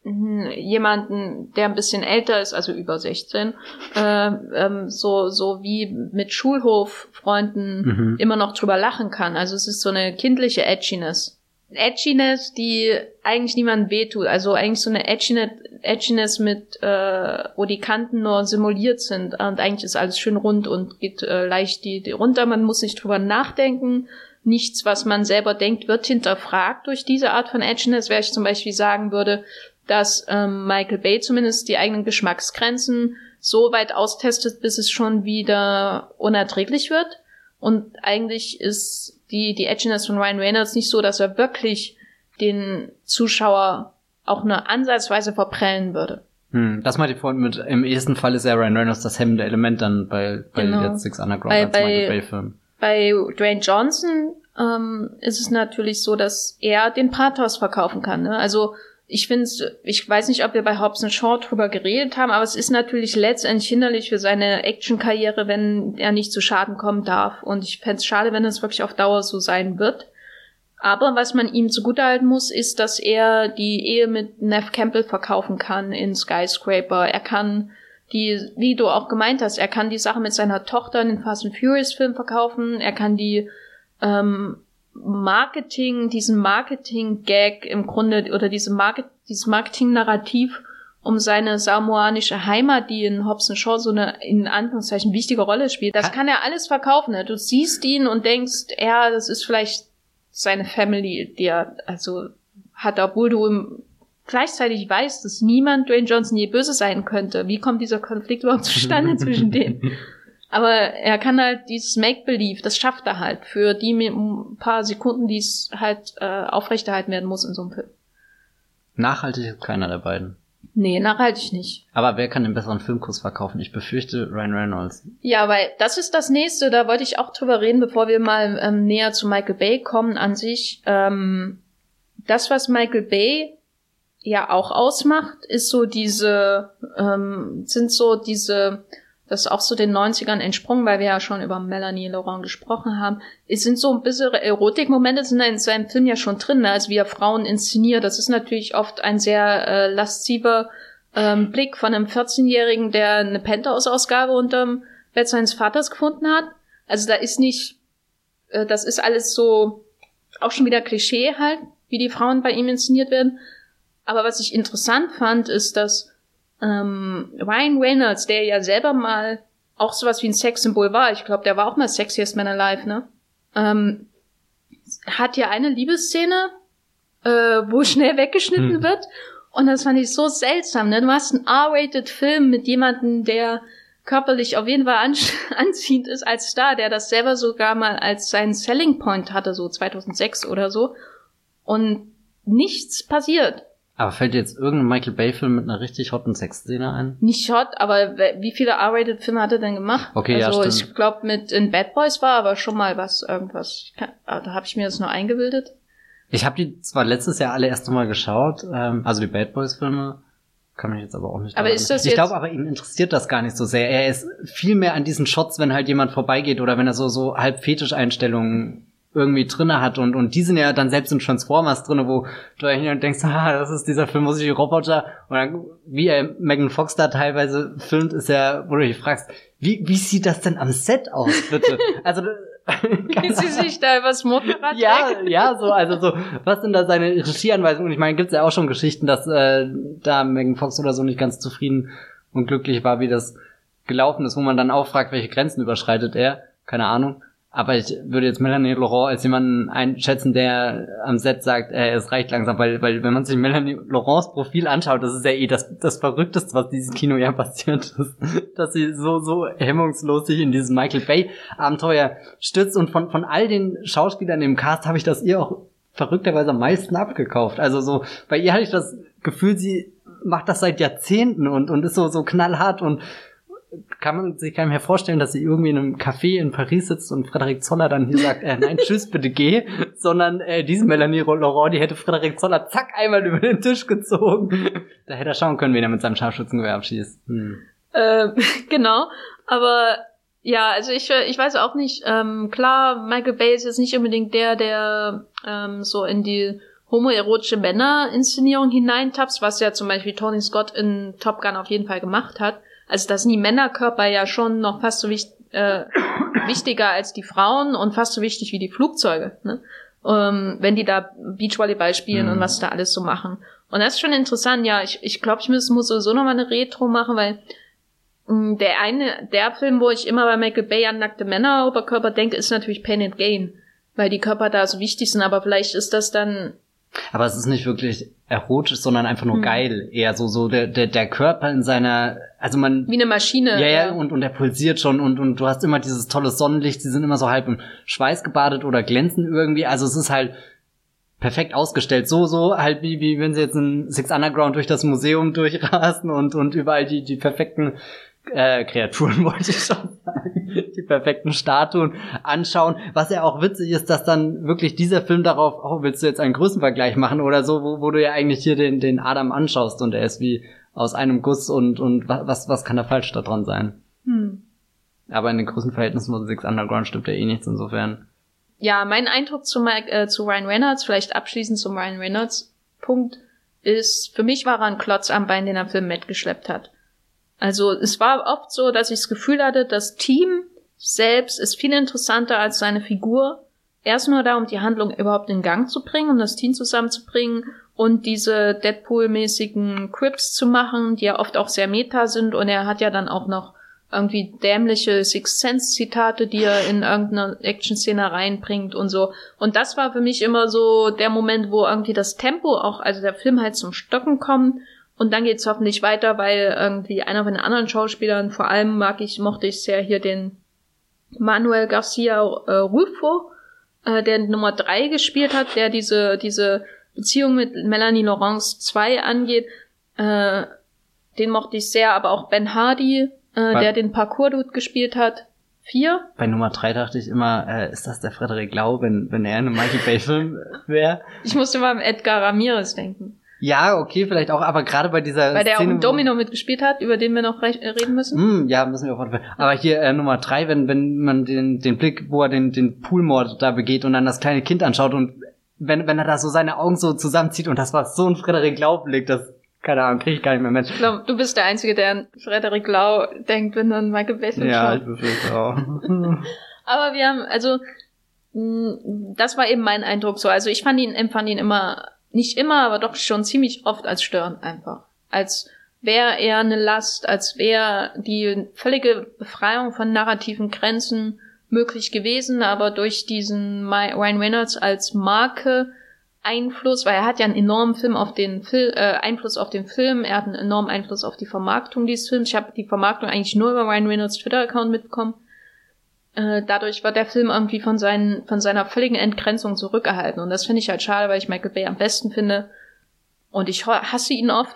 hm, jemanden, der ein bisschen älter ist, also über 16, äh, ähm, so so wie mit Schulhoffreunden mhm. immer noch drüber lachen kann. Also es ist so eine kindliche Edginess. Edginess, die eigentlich niemandem wehtut. Also eigentlich so eine Edginess, Edginess mit, äh, wo die Kanten nur simuliert sind und eigentlich ist alles schön rund und geht äh, leicht die, die runter. Man muss nicht drüber nachdenken. Nichts, was man selber denkt, wird hinterfragt durch diese Art von Edginess, wäre ich zum Beispiel sagen würde, dass ähm, Michael Bay zumindest die eigenen Geschmacksgrenzen so weit austestet, bis es schon wieder unerträglich wird. Und eigentlich ist die, die Edginess von Ryan Reynolds nicht so, dass er wirklich den Zuschauer auch nur ansatzweise verprellen würde. Hm, das meinte ich vorhin mit, im ersten Fall ist ja Ryan Reynolds das hemmende Element dann bei, bei genau. jetzt Six Underground bei, als bei, Michael Bay-Film. Bei Dwayne Johnson ähm, ist es natürlich so, dass er den Pathos verkaufen kann. Ne? Also ich finde ich weiß nicht, ob wir bei Hobbs Shaw drüber geredet haben, aber es ist natürlich letztendlich hinderlich für seine Actionkarriere, wenn er nicht zu Schaden kommen darf. Und ich fände es schade, wenn es wirklich auf Dauer so sein wird. Aber was man ihm zugutehalten muss, ist, dass er die Ehe mit Neff Campbell verkaufen kann in Skyscraper. Er kann die, wie du auch gemeint hast, er kann die Sache mit seiner Tochter in den Fast and Furious Film verkaufen. Er kann die ähm, Marketing, diesen Marketing-Gag im Grunde oder diese Market, dieses Marketing-Narrativ um seine samoanische Heimat, die in Hobson Shaw so eine in Anführungszeichen wichtige Rolle spielt. Das kann er alles verkaufen. Ne? Du siehst ihn und denkst, ja, das ist vielleicht seine Family, die er also hat, obwohl du im, gleichzeitig weißt, dass niemand Dwayne Johnson je böse sein könnte. Wie kommt dieser Konflikt überhaupt zustande <laughs> zwischen denen? Aber er kann halt dieses Make-Believe, das schafft er halt für die ein paar Sekunden, die es halt äh, aufrechterhalten werden muss in so einem Film. Nachhaltig ist keiner der beiden. Nee, nachhaltig nicht. Aber wer kann den besseren Filmkurs verkaufen? Ich befürchte Ryan Reynolds. Ja, weil das ist das nächste, da wollte ich auch drüber reden, bevor wir mal ähm, näher zu Michael Bay kommen an sich. Ähm, das, was Michael Bay ja auch ausmacht, ist so diese, ähm, sind so diese das ist auch so den 90ern entsprungen, weil wir ja schon über Melanie Laurent gesprochen haben. Es sind so ein bisschen Erotikmomente, sind in seinem Film ja schon drin, ne? also wie er Frauen inszeniert. Das ist natürlich oft ein sehr äh, lasziver ähm, Blick von einem 14-Jährigen, der eine Penthouse-Ausgabe unterm Bett seines Vaters gefunden hat. Also da ist nicht, äh, das ist alles so auch schon wieder Klischee halt, wie die Frauen bei ihm inszeniert werden. Aber was ich interessant fand, ist, dass ähm, Ryan Reynolds, der ja selber mal auch sowas wie ein Sexsymbol war, ich glaube, der war auch mal Sexiest Man Alive, ne? Ähm, hat ja eine Liebesszene, äh, wo <laughs> schnell weggeschnitten hm. wird. Und das fand ich so seltsam, ne? Du hast einen R-rated Film mit jemandem, der körperlich auf jeden Fall an <laughs> anziehend ist als Star, der das selber sogar mal als seinen Selling Point hatte, so 2006 oder so. Und nichts passiert. Aber fällt dir jetzt irgendein Michael Bay-Film mit einer richtig hotten Sexszene ein? Nicht hot, aber wie viele R-Rated-Filme hat er denn gemacht? Okay, also, ja, stimmt. ich glaube, mit in Bad Boys war aber schon mal was, irgendwas. Kann, ah, da habe ich mir das nur eingebildet. Ich habe die zwar letztes Jahr alle erste Mal geschaut, ähm, also die Bad Boys-Filme. Kann mich jetzt aber auch nicht. Aber ist das ich glaube aber, ihn interessiert das gar nicht so sehr. Er ist viel mehr an diesen Shots, wenn halt jemand vorbeigeht oder wenn er so, so halb Fetischeinstellungen irgendwie drinne hat und und die sind ja dann selbst in Transformers drinne, wo du hin denkst, <laughs> ah, das ist dieser Film, wo sich die Roboter und dann, wie er Megan Fox da teilweise filmt, ist ja, wo du dich fragst, wie wie sieht das denn am Set aus, bitte? <laughs> also <laughs> wie sie sich da übers Motorrad Ja, ja, so, also so, was sind da seine Regieanweisungen? Und ich meine, gibt's ja auch schon Geschichten, dass äh, da Megan Fox oder so nicht ganz zufrieden und glücklich war, wie das gelaufen ist, wo man dann auch fragt, welche Grenzen überschreitet er. Keine Ahnung. Aber ich würde jetzt Melanie Laurent als jemanden einschätzen, der am Set sagt, äh, es reicht langsam, weil, weil wenn man sich Melanie Laurents Profil anschaut, das ist ja eh das, das Verrückteste, was dieses Kino ja <laughs> passiert ist, dass sie so, so hemmungslos sich in dieses Michael Bay Abenteuer stützt und von, von all den Schauspielern im Cast habe ich das ihr auch verrückterweise am meisten abgekauft. Also so, bei ihr hatte ich das Gefühl, sie macht das seit Jahrzehnten und, und ist so, so knallhart und kann man sich gar nicht mehr vorstellen, dass sie irgendwie in einem Café in Paris sitzt und Frederik Zoller dann hier sagt, äh, nein, <laughs> tschüss, bitte geh, sondern äh, diese Melanie Laurent, die hätte Frederik Zoller zack einmal über den Tisch gezogen. Da hätte er schauen können, wen er mit seinem Scharfschützengewehr abschießt. Hm. Äh, <laughs> genau, aber ja, also ich, ich weiß auch nicht, ähm, klar, Michael Bay ist jetzt nicht unbedingt der, der ähm, so in die homoerotische Männer-Inszenierung hineintapst, was ja zum Beispiel Tony Scott in Top Gun auf jeden Fall gemacht hat. Also da sind die Männerkörper ja schon noch fast so wichtig, äh, <coughs> wichtiger als die Frauen und fast so wichtig wie die Flugzeuge, ne? ähm, wenn die da Beachvolleyball spielen mhm. und was da alles so machen. Und das ist schon interessant, ja, ich, ich glaube, ich muss, muss sowieso noch mal eine Retro machen, weil mh, mm, der eine, der Film, wo ich immer bei Michael Bay an nackte Männer Oberkörper denke, ist natürlich Pain and Gain, weil die Körper da so wichtig sind, aber vielleicht ist das dann aber es ist nicht wirklich erotisch, sondern einfach nur hm. geil. Eher so, so der, der, der Körper in seiner, also man. Wie eine Maschine. Ja, ja, und, und er pulsiert schon und, und du hast immer dieses tolle Sonnenlicht, sie sind immer so halb im Schweiß gebadet oder glänzen irgendwie. Also es ist halt perfekt ausgestellt. So, so halt wie, wie wenn sie jetzt in Six Underground durch das Museum durchrasen und, und überall die, die perfekten äh, Kreaturen <laughs> wollte ich schon sagen, die perfekten Statuen anschauen. Was ja auch witzig ist, dass dann wirklich dieser Film darauf, oh, willst du jetzt einen Größenvergleich machen oder so, wo, wo du ja eigentlich hier den, den Adam anschaust und er ist wie aus einem Guss und, und was, was kann da falsch daran sein? Hm. Aber in den Größenverhältnissen von Six Underground stimmt ja eh nichts insofern. Ja, mein Eindruck zu, Mike, äh, zu Ryan Reynolds, vielleicht abschließend zum Ryan Reynolds Punkt, ist, für mich war er ein Klotz am Bein, den er Film mitgeschleppt hat. Also es war oft so, dass ich das Gefühl hatte, das Team selbst ist viel interessanter als seine Figur. Er ist nur da, um die Handlung überhaupt in Gang zu bringen, um das Team zusammenzubringen und diese Deadpool-mäßigen Crips zu machen, die ja oft auch sehr meta sind und er hat ja dann auch noch irgendwie dämliche Six Sense Zitate, die er in irgendeiner Action-Szene reinbringt und so. Und das war für mich immer so der Moment, wo irgendwie das Tempo auch, also der Film halt zum Stocken kommt und dann geht's hoffentlich weiter, weil irgendwie einer von den anderen Schauspielern, vor allem mag ich, mochte ich sehr hier den Manuel Garcia äh, Rufo, äh, der Nummer drei gespielt hat, der diese, diese Beziehung mit Melanie Laurence 2 angeht. Äh, den mochte ich sehr, aber auch Ben Hardy, äh, der den Parkour-Dude gespielt hat. Vier? Bei Nummer drei dachte ich immer, äh, ist das der Frederik Lau, wenn, wenn er in einem Michael Bay-Film wäre? Ich musste mal an Edgar Ramirez denken. Ja, okay, vielleicht auch, aber gerade bei dieser Weil der Szene, auch im Domino mitgespielt hat, über den wir noch reden müssen. Mm, ja, müssen wir auch. Aber hier äh, Nummer drei, wenn, wenn man den, den Blick, wo er den, den Poolmord da begeht und dann das kleine Kind anschaut und wenn, wenn er da so seine Augen so zusammenzieht und das war so ein Frederik Lau-Blick, das, keine Ahnung, krieg ich gar nicht mehr mit. Ich glaube, du bist der Einzige, der an Frederik Lau denkt, wenn dann Michael Bay Ja, schaut. ich befürchte auch. <laughs> aber wir haben, also, mm, das war eben mein Eindruck so. Also ich fand ihn, empfand ihn immer nicht immer, aber doch schon ziemlich oft als störend einfach. Als wäre er eine Last, als wäre die völlige Befreiung von narrativen Grenzen möglich gewesen, aber durch diesen Ryan Reynolds als Marke Einfluss, weil er hat ja einen enormen Film auf den Fil äh, Einfluss auf den Film, er hat einen enormen Einfluss auf die Vermarktung dieses Films. Ich habe die Vermarktung eigentlich nur über Ryan Reynolds Twitter-Account mitbekommen. Äh, dadurch wird der Film irgendwie von, seinen, von seiner völligen Entgrenzung zurückgehalten. Und das finde ich halt schade, weil ich Michael Bay am besten finde. Und ich hasse ihn oft.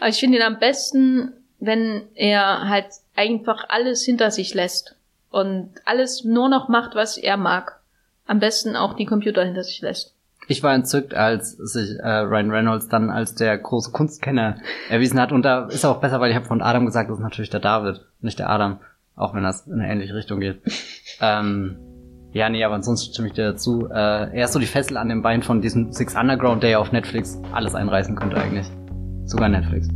Aber ich finde ihn am besten, wenn er halt einfach alles hinter sich lässt. Und alles nur noch macht, was er mag. Am besten auch die Computer hinter sich lässt. Ich war entzückt, als sich äh, Ryan Reynolds dann als der große Kunstkenner erwiesen hat. Und da ist auch besser, weil ich habe von Adam gesagt, das ist natürlich der David, nicht der Adam. Auch wenn das in eine ähnliche Richtung geht. Ähm, ja, nee, aber ansonsten stimme ich dir dazu. Äh, er ist so die Fessel an dem Bein von diesem Six Underground, der ja auf Netflix alles einreißen könnte eigentlich. Sogar Netflix.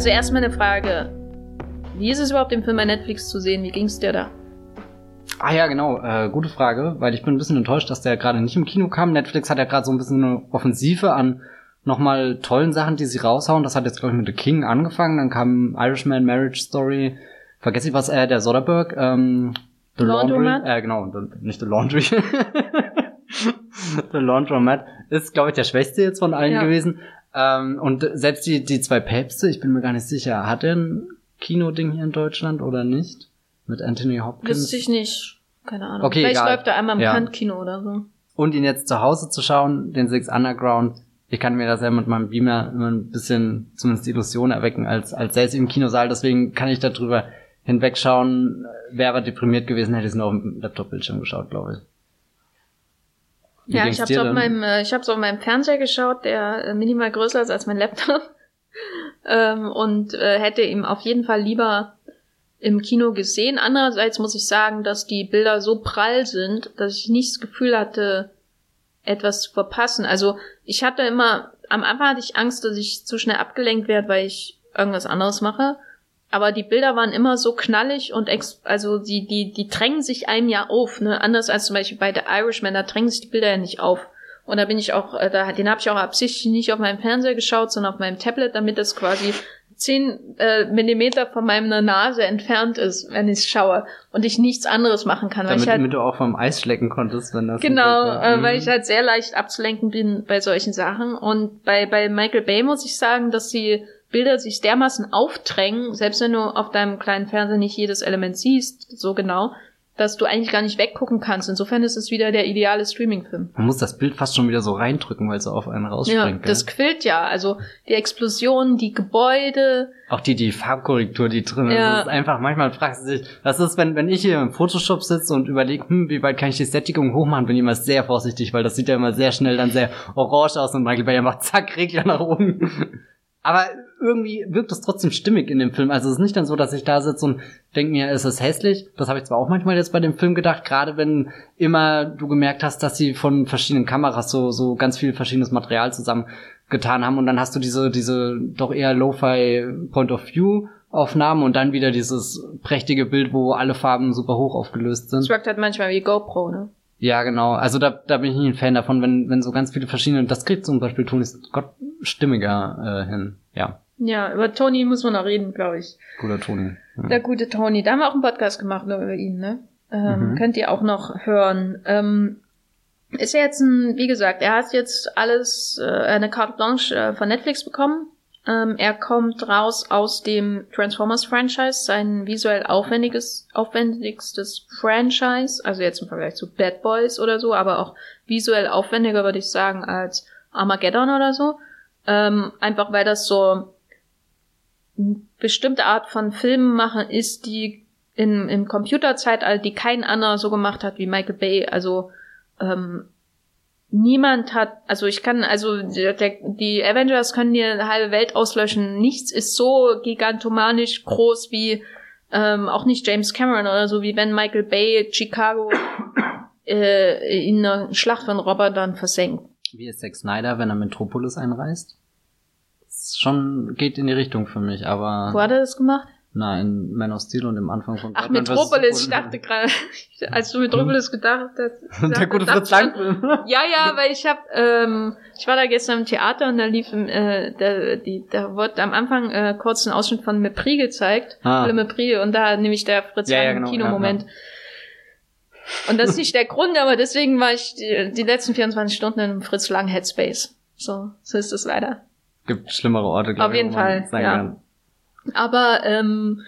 Also erstmal eine Frage. Wie ist es überhaupt, den Film bei Netflix zu sehen? Wie ging es dir da? Ah ja, genau, äh, gute Frage, weil ich bin ein bisschen enttäuscht, dass der gerade nicht im Kino kam. Netflix hat ja gerade so ein bisschen eine Offensive an nochmal tollen Sachen, die sie raushauen. Das hat jetzt, glaube ich, mit The King angefangen, dann kam Irishman Marriage Story, vergesse ich was, äh, der Soderbergh, ähm, The Laundry, äh, genau, nicht The Laundry. <laughs> The Laundromat ist, glaube ich, der schwächste jetzt von allen ja. gewesen. Ähm, und selbst die, die zwei Päpste, ich bin mir gar nicht sicher, hat er ein Kinoding hier in Deutschland oder nicht? Mit Anthony Hopkins? Wüsste ich nicht. Keine Ahnung. Okay, Vielleicht egal. läuft er einmal im ja. Kant-Kino oder so. Und ihn jetzt zu Hause zu schauen, den Six Underground, ich kann mir das ja mit meinem Beamer immer ein bisschen zumindest die Illusion erwecken, als, als selbst im Kinosaal. Deswegen kann ich darüber hinwegschauen. Wäre aber deprimiert gewesen, hätte ich es nur auf dem Laptop-Bildschirm geschaut, glaube ich. Wie ja, ich habe es auf meinem, äh, ich habe auf meinem Fernseher geschaut, der äh, minimal größer ist als mein Laptop <laughs> ähm, und äh, hätte ihm auf jeden Fall lieber im Kino gesehen. Andererseits muss ich sagen, dass die Bilder so prall sind, dass ich nicht das Gefühl hatte, etwas zu verpassen. Also ich hatte immer, am Anfang hatte ich Angst, dass ich zu schnell abgelenkt werde, weil ich irgendwas anderes mache aber die Bilder waren immer so knallig und ex also die, die, die drängen sich einem ja auf, ne? Anders als zum Beispiel bei The Irishman, da drängen sich die Bilder ja nicht auf. Und da bin ich auch, äh, da, den habe ich auch absichtlich nicht auf meinem Fernseher geschaut, sondern auf meinem Tablet, damit das quasi zehn äh, Millimeter von meiner Nase entfernt ist, wenn ich schaue und ich nichts anderes machen kann. Damit, weil ich halt, damit du auch vom Eis schlecken konntest, wenn das genau, äh, weil ich halt sehr leicht abzulenken bin bei solchen Sachen. Und bei, bei Michael Bay muss ich sagen, dass die Bilder sich dermaßen aufdrängen, selbst wenn du auf deinem kleinen Fernseher nicht jedes Element siehst, so genau, dass du eigentlich gar nicht weggucken kannst. Insofern ist es wieder der ideale Streaming-Film. Man muss das Bild fast schon wieder so reindrücken, weil es so auf einen Ja, rausspringt. das gell? quillt ja. Also die Explosionen, die Gebäude. Auch die, die Farbkorrektur, die drin ist, Ja. das ist einfach, manchmal fragst du dich, was ist, wenn, wenn ich hier im Photoshop sitze und überlege, hm, wie weit kann ich die Sättigung hochmachen, bin ich immer sehr vorsichtig, weil das sieht ja immer sehr schnell dann sehr orange aus und Michael Bay macht zack, Regler nach oben. Aber irgendwie wirkt es trotzdem stimmig in dem Film. Also es ist nicht dann so, dass ich da sitze und denke mir, es ist hässlich. Das habe ich zwar auch manchmal jetzt bei dem Film gedacht, gerade wenn immer du gemerkt hast, dass sie von verschiedenen Kameras so, so ganz viel verschiedenes Material zusammengetan haben und dann hast du diese, diese doch eher Lo-Fi Point of View Aufnahmen und dann wieder dieses prächtige Bild, wo alle Farben super hoch aufgelöst sind. Es wirkt halt manchmal wie GoPro, ne? Ja, genau. Also da, da bin ich nicht ein Fan davon, wenn, wenn so ganz viele verschiedene, das kriegt zum Beispiel Tony Scott stimmiger äh, hin. Ja, Ja, über Tony muss man noch reden, glaube ich. guter Tony. Ja. Der gute Tony. Da haben wir auch einen Podcast gemacht nur über ihn, ne? Ähm, Mhm. Könnt ihr auch noch hören. Ähm, ist ja jetzt ein, wie gesagt, er hat jetzt alles, äh, eine Carte Blanche äh, von Netflix bekommen. Ähm, er kommt raus aus dem Transformers-Franchise, sein visuell aufwendiges, aufwendigstes Franchise, also jetzt im Vergleich zu Bad Boys oder so, aber auch visuell aufwendiger, würde ich sagen, als Armageddon oder so. Ähm, einfach weil das so eine bestimmte Art von Filmen machen ist, die in, im Computerzeitalter, die kein anderer so gemacht hat wie Michael Bay. Also ähm, niemand hat, also ich kann, also der, die Avengers können eine halbe Welt auslöschen. Nichts ist so gigantomanisch groß wie ähm, auch nicht James Cameron oder so, wie wenn Michael Bay Chicago äh, in einer Schlacht von Robotern versenkt. Wie ist Zack Snyder, wenn er Metropolis einreißt? Ist schon geht in die Richtung für mich, aber Wo hat er das gemacht? Na, in Man of Steel und im Anfang von Ach, Batman. Metropolis. Ich dachte gerade, <laughs> als du Metropolis gedacht hast. <laughs> Der gute Fritz Lang-Film. Ja, ja, weil ich hab, ähm, ich war da gestern im Theater und da lief, äh, da, die, da wurde am Anfang äh, kurz ein Ausschnitt von Mepris gezeigt, Ah. Le Mepris, und da nämlich der Fritz Ja, ja, Lang genau, Kinomoment. Und das ist nicht der Grund, aber deswegen war ich die, die letzten 24 Stunden in einem Fritz Lang Headspace. So, so ist es leider. Gibt schlimmere Orte, glaube Auf ich. jeden wo man Fall, ja. kann. Aber ähm,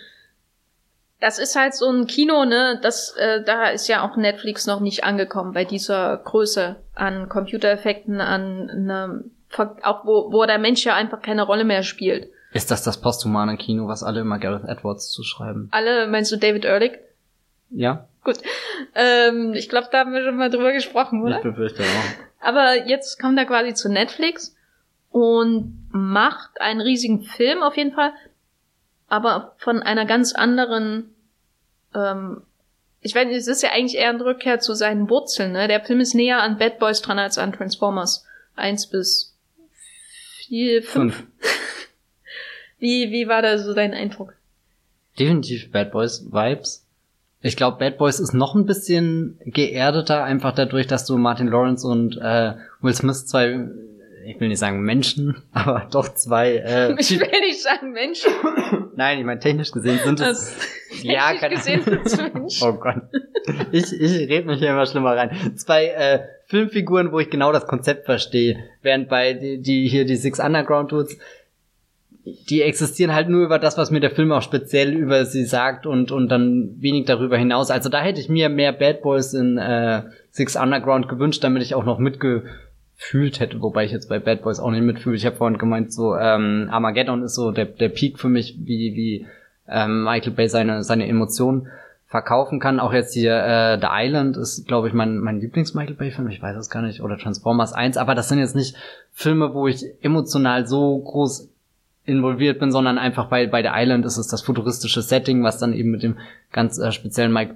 das ist halt so ein Kino, ne? Das, äh, da ist ja auch Netflix noch nicht angekommen bei dieser Größe an Computereffekten, an einem, auch wo, wo der Mensch ja einfach keine Rolle mehr spielt. Ist das das posthumane Kino, was alle immer Gareth Edwards zuschreiben? Alle, meinst du David Ehrlich? Ja, Ähm, ich glaube, da haben wir schon mal drüber gesprochen, oder? ich befürchte auch. Aber jetzt kommt er quasi zu Netflix und macht einen riesigen Film auf jeden Fall, aber von einer ganz anderen, ähm, ich weiß es ist ja eigentlich eher eine Rückkehr zu seinen Wurzeln, ne? Der Film ist näher an Bad Boys dran als an Transformers. Eins bis vier, fünf. Fünf. <laughs> Wie, wie war da so dein Eindruck? Definitiv Bad Boys Vibes. Ich glaube, Bad Boys ist noch ein bisschen geerdeter, einfach dadurch, dass du Martin Lawrence und äh, Will Smith zwei, ich will nicht sagen Menschen, <laughs> aber doch zwei. Äh, <laughs> Ich will nicht sagen Mensch. Nein, ich meine technisch gesehen sind es. Das <laughs> Ja, keine- gesehen. Oh Gott. Ich, ich rede mich hier immer schlimmer rein. Zwei äh, Filmfiguren, wo ich genau das Konzept verstehe. Während bei die, die hier die Six Underground Dudes, die existieren halt nur über das, was mir der Film auch speziell über sie sagt und, und dann wenig darüber hinaus. Also da hätte ich mir mehr Bad Boys in äh, Six Underground gewünscht, damit ich auch noch mitgefühlt hätte, wobei ich jetzt bei Bad Boys auch nicht mitfühle. Ich habe vorhin gemeint, so ähm, Armageddon ist so der, der Peak für mich, wie, wie ähm, Michael Bay seine, seine Emotionen verkaufen kann. Auch jetzt hier äh, The Island ist, glaube ich, mein, mein Lieblings-Michael Bay-Film. Ich weiß es gar nicht. Oder Transformers 1. Aber das sind jetzt nicht Filme, wo ich emotional so groß involviert bin, sondern einfach bei, bei The Island ist es das futuristische Setting, was dann eben mit dem ganz äh, speziellen Mike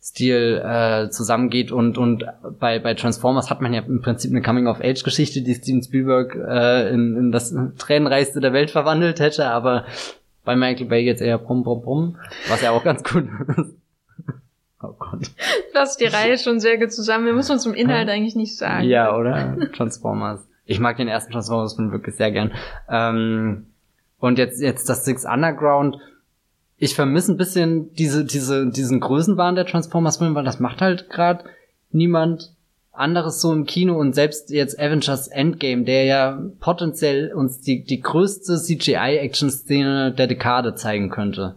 Bay-Stil äh, zusammengeht. Und, und bei, bei Transformers hat man ja im Prinzip eine Coming-of-Age-Geschichte, die Steven Spielberg äh, in, in das Tränenreichste der Welt verwandelt hätte. Aber bei Michael Bay jetzt eher brumm, brumm, brumm, was ja auch ganz gut ist. <laughs> Oh Gott. fasst die Reihe schon sehr gut zusammen. Wir müssen uns zum Inhalt eigentlich nicht sagen. Ja, oder? Transformers. Ich mag den ersten Transformers-Film wirklich sehr gern. Ähm, Und jetzt, jetzt das Six Underground, ich vermisse ein bisschen diese, diese, diesen Größenwahn der Transformers-Filme, weil das macht halt gerade niemand anderes so im Kino und selbst jetzt Avengers Endgame, der ja potenziell uns die, die größte CGI-Action-Szene der Dekade zeigen könnte,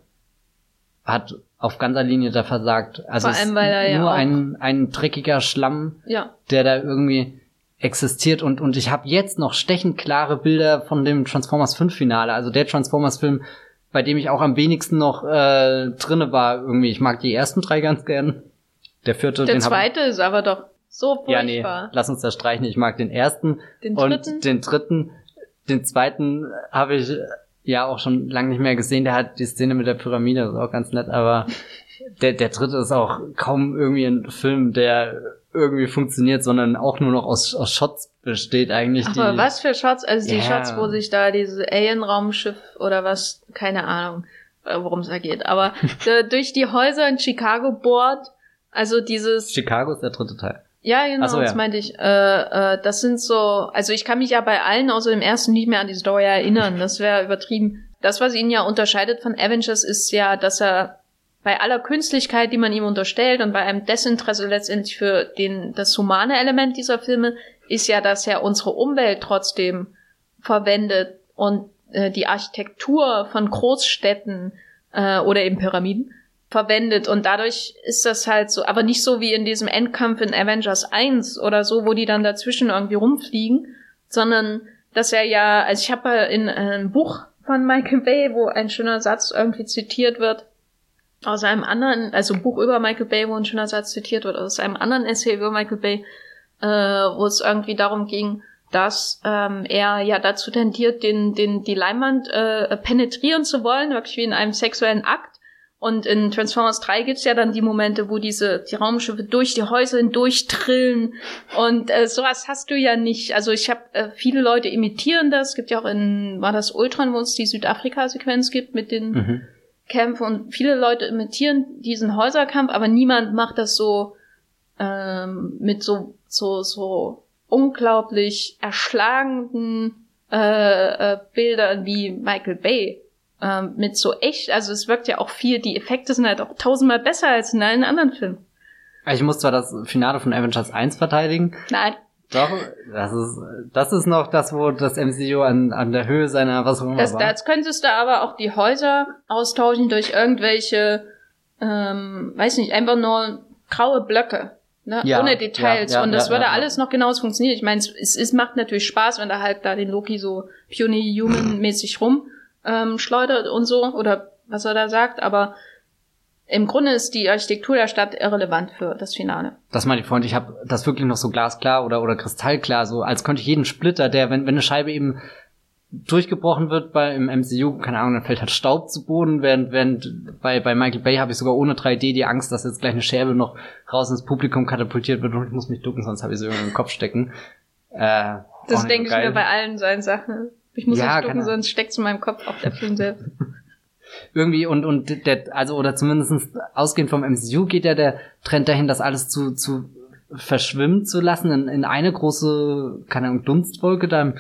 hat auf ganzer Linie da versagt. Also Vor allem, weil er nur ja ein, ein dreckiger Schlamm, ja. der da irgendwie existiert und und ich habe jetzt noch stechend klare Bilder von dem Transformers 5 Finale, also der Transformers Film, bei dem ich auch am wenigsten noch äh, drinne war irgendwie. Ich mag die ersten drei ganz gern. Der vierte, Der den zweite ist aber doch so furchtbar. ja, nee, lass uns das streichen. Ich mag den ersten Den und dritten? den dritten. Den zweiten habe ich äh, ja auch schon lange nicht mehr gesehen. Der hat die Szene mit der Pyramide, das ist auch ganz nett, aber <laughs> der, der dritte ist auch kaum irgendwie ein Film, der irgendwie funktioniert, sondern auch nur noch aus, aus Shots besteht eigentlich. Aber die, was für Shots? Also die Ja. Shots, wo sich da diese Alien-Raumschiff oder was, keine Ahnung, äh, worum es da geht. Aber <laughs> durch die Häuser in Chicago bohrt, also dieses, Chicago ist der dritte Teil. ja genau, so, ja. das meinte ich. Äh, äh, das sind so, also ich kann mich ja bei allen außer dem ersten nicht mehr an die Story erinnern. Das wäre übertrieben. Das, was ihn ja unterscheidet von Avengers, ist ja, dass er bei aller Künstlichkeit, die man ihm unterstellt und bei einem Desinteresse letztendlich für den, das humane Element dieser Filme, ist ja, dass er unsere Umwelt trotzdem verwendet und äh, die Architektur von Großstädten äh, oder eben Pyramiden verwendet. Und dadurch ist das halt so, aber nicht so wie in diesem Endkampf in Avengers 1 oder so, wo die dann dazwischen irgendwie rumfliegen, sondern dass er ja, also ich habe in äh, einem Buch von Michael Bay, wo ein schöner Satz irgendwie zitiert wird, aus einem anderen, also ein Buch über Michael Bay, wo ein schöner Satz zitiert wird, aus einem anderen Essay über Michael Bay, äh, wo es irgendwie darum ging, dass ähm, er ja dazu tendiert, den, den, die Leinwand äh, penetrieren zu wollen, wirklich wie in einem sexuellen Akt. Und in Transformers 3 gibt's ja dann die Momente, wo diese die Raumschiffe durch die Häuser hindurch trillen. Und äh, sowas hast du ja nicht. Also ich habe äh, viele Leute imitieren das. Es gibt ja auch in, war das Ultron, wo es die Südafrika-Sequenz gibt mit den Mhm. Kämpfe und viele Leute imitieren diesen Häuserkampf, aber niemand macht das so ähm, mit so so so unglaublich erschlagenden äh, äh, Bildern wie Michael Bay ähm, mit so echt, also es wirkt ja auch viel, die Effekte sind halt auch tausendmal besser als in allen anderen Filmen. Ich muss zwar das Finale von Avengers 1 verteidigen, Nein, doch, das ist, das ist noch das, wo das MCU an, an der Höhe seiner, was auch immer das, war. das könntest du aber auch die Häuser austauschen durch irgendwelche, ähm, weiß nicht, einfach nur graue Blöcke. Ne? Ja, Ohne Details. ja, ja, und das würde alles noch genauso funktionieren. Ich meine, es, es, es macht natürlich Spaß, wenn da halt da den Loki so Puny Human-mäßig rum ähm, schleudert und so, oder was er da sagt, aber im Grunde ist die Architektur der Stadt irrelevant für das Finale. Das meine ich vorhin, ich habe das wirklich noch so glasklar oder, oder kristallklar, so als könnte ich jeden Splitter, der, wenn, wenn eine Scheibe eben durchgebrochen wird bei im MCU, keine Ahnung, dann fällt halt Staub zu Boden, während, während bei, bei Michael Bay habe ich sogar ohne 3D die Angst, dass jetzt gleich eine Scherbe noch raus ins Publikum katapultiert wird und ich muss mich ducken, sonst habe ich sie irgendwie im Kopf stecken. Äh, Das denke so ich mir bei allen seinen Sachen. Ich muss Ja, nicht ducken, keine- sonst steckt's in meinem Kopf auf der Film selbst. <laughs> irgendwie und und der also oder zumindestens ausgehend vom MCU geht ja der Trend dahin, das alles zu zu verschwimmen zu lassen in, in eine große keine Ahnung Dunstwolke da im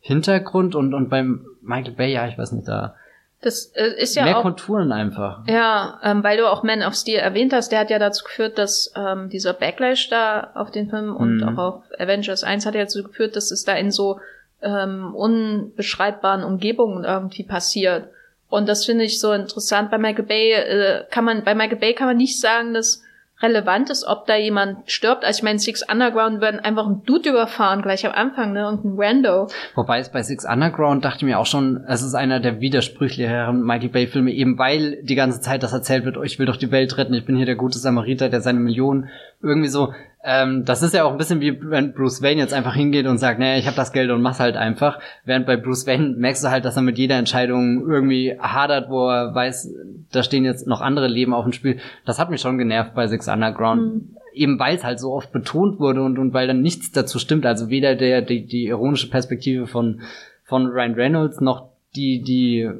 Hintergrund und und beim Michael Bay ja ich weiß nicht da Das äh, ist ja mehr auch Konturen einfach Ja, ähm, weil du auch Man of Steel erwähnt hast, der hat ja dazu geführt, dass ähm, dieser Backlash da auf den Film und Mhm. auch auf Avengers 1 hat ja dazu geführt, dass es da in so ähm, unbeschreibbaren Umgebungen irgendwie passiert. Und das finde ich so interessant. Bei Michael Bay äh, kann man, bei Michael Bay kann man nicht sagen, dass relevant ist, ob da jemand stirbt. Also ich meine, Six Underground werden einfach ein Dude überfahren, gleich am Anfang, ne? Und ein Rando. Wobei es bei Six Underground dachte ich mir auch schon, es ist einer der widersprüchlicheren Michael Bay Filme, eben weil die ganze Zeit das erzählt wird, oh, ich will doch die Welt retten, ich bin hier der gute Samariter, der seine Millionen irgendwie so. Ähm, das ist ja auch ein bisschen wie wenn Bruce Wayne jetzt einfach hingeht und sagt, naja, ich habe das Geld und mach's halt einfach. Während bei Bruce Wayne merkst du halt, dass er mit jeder Entscheidung irgendwie hadert, wo er weiß, da stehen jetzt noch andere Leben auf dem Spiel. Das hat mich schon genervt bei Six Underground Mhm. eben weil es halt so oft betont wurde und, und weil dann nichts dazu stimmt. Also weder der, die, die ironische Perspektive von, von Ryan Reynolds noch die, die,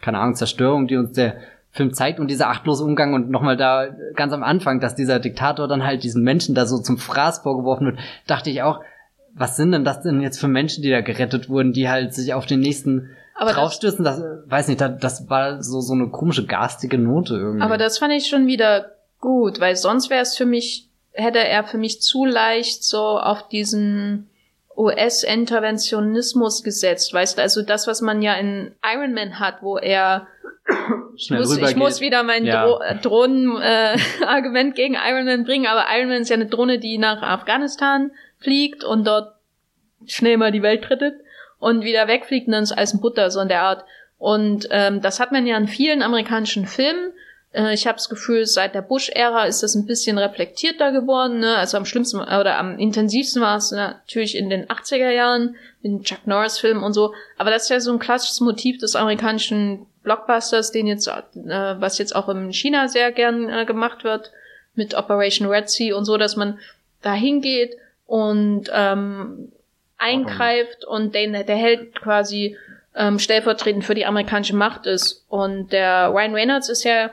keine Ahnung, Zerstörung, die uns der Film zeigt und dieser achtlose Umgang und nochmal da ganz am Anfang, dass dieser Diktator dann halt diesen Menschen da so zum Fraß vorgeworfen wird, dachte ich auch, was sind denn das denn jetzt für Menschen, die da gerettet wurden, die halt sich auf den nächsten aber draufstürzen, das, das, weiß nicht, das, das war so, so eine komische garstige Note irgendwie. Aber das fand ich schon wieder gut, weil sonst wäre es für mich, hätte er für mich zu leicht so auf diesen US-Interventionismus gesetzt, weißt du, also das, was man ja in Iron Man hat, wo er ich muss, ich muss wieder mein ja. Dro Drohnen-Argument äh, <laughs> gegen Iron Man bringen, aber Iron Man ist ja eine Drohne, die nach Afghanistan fliegt und dort schnell mal die Welt rettet und wieder wegfliegt und dann ist alles ein Butter, so in der Art. Und ähm, das hat man ja in vielen amerikanischen Filmen. Äh, ich habe das Gefühl, seit der Bush-Ära ist das ein bisschen reflektierter geworden. Ne? Also am schlimmsten oder am intensivsten war es natürlich in den 80er Jahren, in Chuck Norris-Filmen und so. Aber das ist ja so ein klassisches Motiv des amerikanischen Blockbusters, den jetzt, äh, was jetzt auch in China sehr gern äh, gemacht wird, mit Operation Red Sea und so, dass man da hingeht und ähm, eingreift und den, der Held quasi ähm, stellvertretend für die amerikanische Macht ist. Und der Ryan Reynolds ist ja,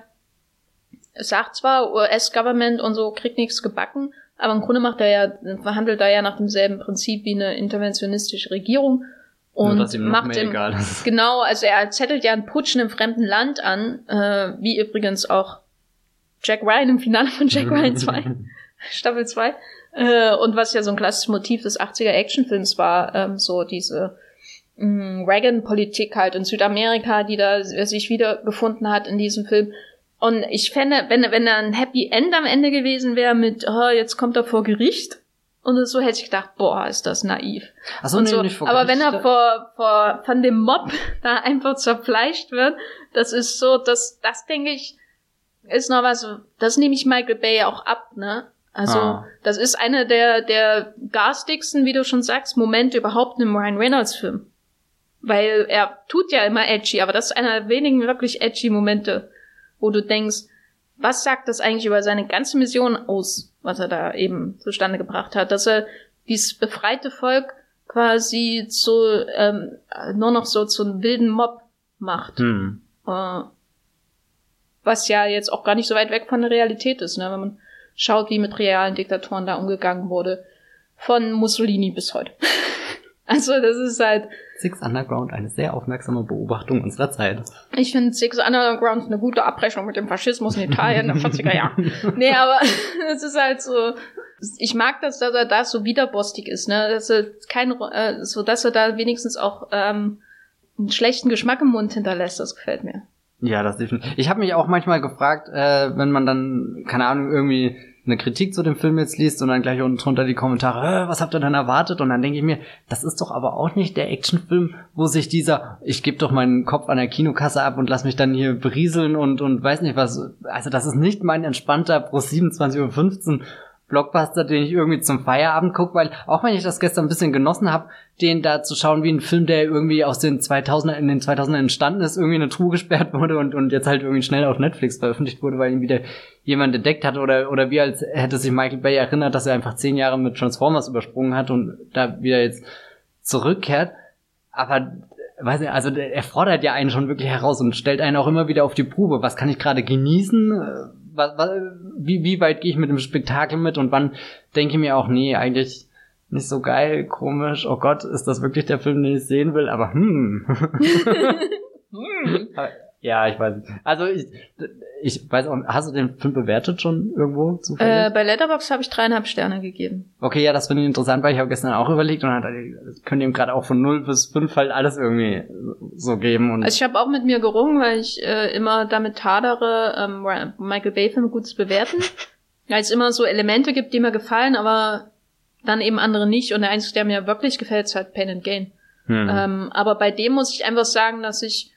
sagt zwar, US-Government und so kriegt nichts gebacken, aber im Grunde macht er ja, verhandelt er ja nach demselben Prinzip wie eine interventionistische Regierung und Nur, macht im, <laughs> genau, also er zettelt ja einen Putsch in einem fremden Land an, äh, wie übrigens auch Jack Ryan im Finale von Jack Ryan <laughs> 2, Staffel 2. Äh, und was ja so ein klassisches Motiv des 80er Actionfilms war, ähm, so diese mm, Reagan-Politik halt in Südamerika, die da sich wiedergefunden hat in diesem Film. Und ich fände, wenn, wenn da ein Happy End am Ende gewesen wäre mit, oh, jetzt kommt er vor Gericht, und so hätte ich gedacht, boah, ist das naiv. Ach so, nee, so. nicht vor Aber wenn er vor, vor, von dem Mob <laughs> da einfach zerfleischt wird, das ist so, das, das denke ich, ist noch was, das nehme ich Michael Bay auch ab, ne? Also, ah. das ist einer der, der garstigsten, wie du schon sagst, Momente überhaupt in einem Ryan Reynolds Film. Weil er tut ja immer edgy, aber das ist einer der wenigen wirklich edgy Momente, wo du denkst, was sagt das eigentlich über seine ganze Mission aus? was er da eben zustande gebracht hat, dass er dieses befreite Volk quasi zu ähm, nur noch so zu einem wilden Mob macht. Hm. Äh, was ja jetzt auch gar nicht so weit weg von der Realität ist, ne? wenn man schaut, wie mit realen Diktatoren da umgegangen wurde. Von Mussolini bis heute. <laughs> also das ist halt Six Underground eine sehr aufmerksame Beobachtung unserer Zeit. Ich finde Six Underground eine gute Abrechnung mit dem Faschismus in Italien den 40er Jahren. Nee, aber <laughs> es ist halt so, ich mag das, dass er da so widerbostig ist, ne, dass er kein, äh, so, dass er da wenigstens auch, ähm, einen schlechten Geschmack im Mund hinterlässt, das gefällt mir. Ja, das definitiv. Ich habe mich auch manchmal gefragt, äh, wenn man dann, keine Ahnung, irgendwie eine Kritik zu dem Film jetzt liest und dann gleich unten drunter die Kommentare, äh, was habt ihr denn erwartet? Und dann denke ich mir, das ist doch aber auch nicht der Actionfilm, wo sich dieser, ich gebe doch meinen Kopf an der Kinokasse ab und lass mich dann hier berieseln und, und weiß nicht was. Also das ist nicht mein entspannter Pro 27.15 Uhr Blockbuster, den ich irgendwie zum Feierabend gucke, weil auch wenn ich das gestern ein bisschen genossen habe, den da zu schauen, wie ein Film, der irgendwie aus den 2000er, in den 2000er entstanden ist, irgendwie in eine Truhe gesperrt wurde und, und jetzt halt irgendwie schnell auf Netflix veröffentlicht wurde, weil ihn wieder jemand entdeckt hat oder, oder wie als hätte sich Michael Bay erinnert, dass er einfach zehn Jahre mit Transformers übersprungen hat und da wieder jetzt zurückkehrt. Aber weiß ich, also er fordert ja einen schon wirklich heraus und stellt einen auch immer wieder auf die Probe. Was kann ich gerade genießen? Wie, wie weit gehe ich mit dem Spektakel mit und wann denke ich mir auch, nee, eigentlich nicht so geil, komisch, oh Gott, ist das wirklich der Film, den ich sehen will? Aber hm. <laughs> <laughs> hm. Ja, ich weiß. Also ich, ich weiß auch, hast du den Film bewertet schon irgendwo zufällig? Äh, bei Letterbox habe ich dreieinhalb Sterne gegeben. Okay, ja, das finde ich interessant, weil ich habe gestern auch überlegt und dann können ihm gerade auch von 0 bis 5 halt alles irgendwie so geben. Und also ich habe auch mit mir gerungen, weil ich äh, immer damit hadere, ähm, Michael Bay Filme gut zu bewerten. <laughs> weil es immer so Elemente gibt, die mir gefallen, aber dann eben andere nicht. Und der einzige, der mir wirklich gefällt, ist halt Pain and Gain. Hm. Ähm, aber bei dem muss ich einfach sagen, dass ich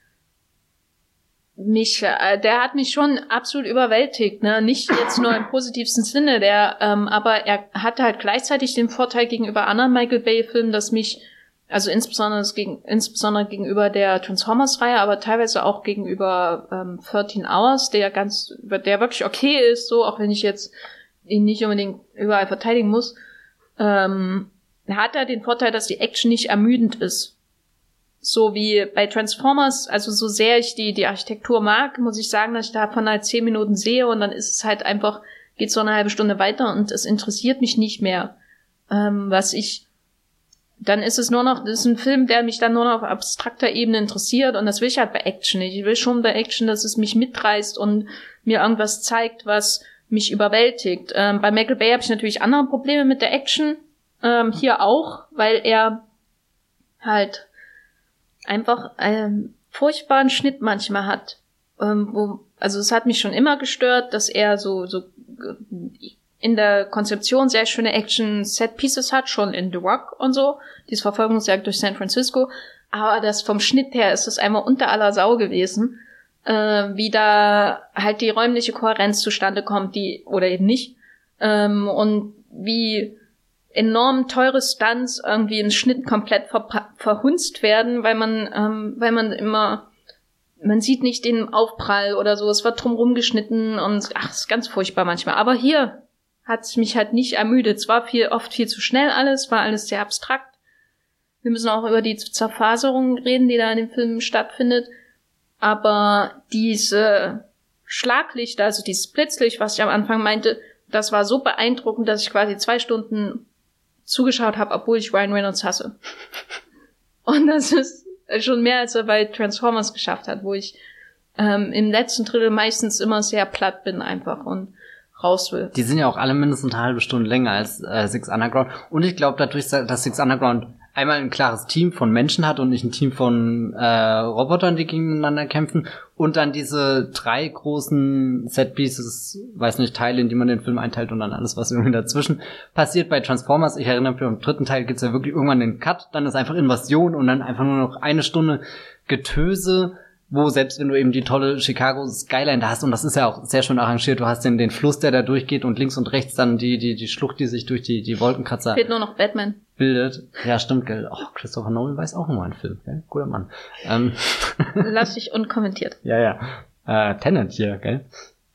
mich, äh, der hat mich schon absolut überwältigt, ne? Nicht jetzt nur im positivsten Sinne, der, ähm, aber er hatte halt gleichzeitig den Vorteil gegenüber anderen Michael Bay-Filmen, dass mich, also insbesondere, gegen, insbesondere gegenüber der Transformers-Reihe, aber teilweise auch gegenüber ähm, 13 Hours, der ganz, der wirklich okay ist, so, auch wenn ich jetzt ihn nicht unbedingt überall verteidigen muss, ähm, hat er den Vorteil, dass die Action nicht ermüdend ist so wie bei Transformers, also so sehr ich die, die Architektur mag, muss ich sagen, dass ich davon halt zehn Minuten sehe und dann ist es halt einfach, geht so eine halbe Stunde weiter und es interessiert mich nicht mehr. Ähm, was ich dann ist es nur noch, das ist ein Film, der mich dann nur noch auf abstrakter Ebene interessiert und das will ich halt bei Action nicht. Ich will schon bei Action, dass es mich mitreißt und mir irgendwas zeigt, was mich überwältigt. Ähm, bei Michael Bay habe ich natürlich andere Probleme mit der Action. Ähm, hier auch, weil er halt einfach einen furchtbaren Schnitt manchmal hat. Ähm, wo, also es hat mich schon immer gestört, dass er so, so in der Konzeption sehr schöne Action-Set-Pieces hat, schon in The Rock und so, dieses Verfolgungsjagd durch San Francisco. Aber das vom Schnitt her ist es einmal unter aller Sau gewesen, äh, wie da halt die räumliche Kohärenz zustande kommt, die, oder eben nicht, ähm, und wie enorm teure Stunts irgendwie im Schnitt komplett ver verhunzt werden, weil man, ähm, weil man immer, man sieht nicht den Aufprall oder so, es wird drumrum geschnitten und ach, ist ganz furchtbar manchmal. Aber hier hat mich halt nicht ermüdet. Es war viel, oft viel zu schnell alles, war alles sehr abstrakt. Wir müssen auch über die Zerfaserung reden, die da in dem Film stattfindet. Aber diese Schlaglichter, also dieses Blitzlicht, was ich am Anfang meinte, das war so beeindruckend, dass ich quasi zwei Stunden zugeschaut habe, obwohl ich Ryan Reynolds hasse. Und das ist schon mehr, als er bei Transformers geschafft hat, wo ich ähm, im letzten Drittel meistens immer sehr platt bin einfach und raus will. Die sind ja auch alle mindestens eine halbe Stunde länger als äh, Six Underground. Und ich glaube, dadurch, dass Six Underground einmal ein klares Team von Menschen hat und nicht ein Team von äh, Robotern, die gegeneinander kämpfen. Und dann diese drei großen Set-Pieces, weiß nicht, Teile, in die man den Film einteilt und dann alles, was irgendwie dazwischen passiert. Bei Transformers, ich erinnere mich, im dritten Teil gibt's ja wirklich irgendwann den Cut, dann ist einfach Invasion und dann einfach nur noch eine Stunde Getöse wo selbst wenn du eben die tolle Chicago Skyline da hast, und das ist ja auch sehr schön arrangiert, du hast den, den Fluss, der da durchgeht und links und rechts dann die, die, die Schlucht, die sich durch die, die Wolkenkratzer Fehlt nur noch Batman. Bildet. Ja, stimmt, gell. Oh, Christopher Nolan weiß auch nochmal einen Film, gell? Guter Mann. Ähm. <laughs> Lass dich unkommentiert. ja, ja. Äh, Tenant hier, gell?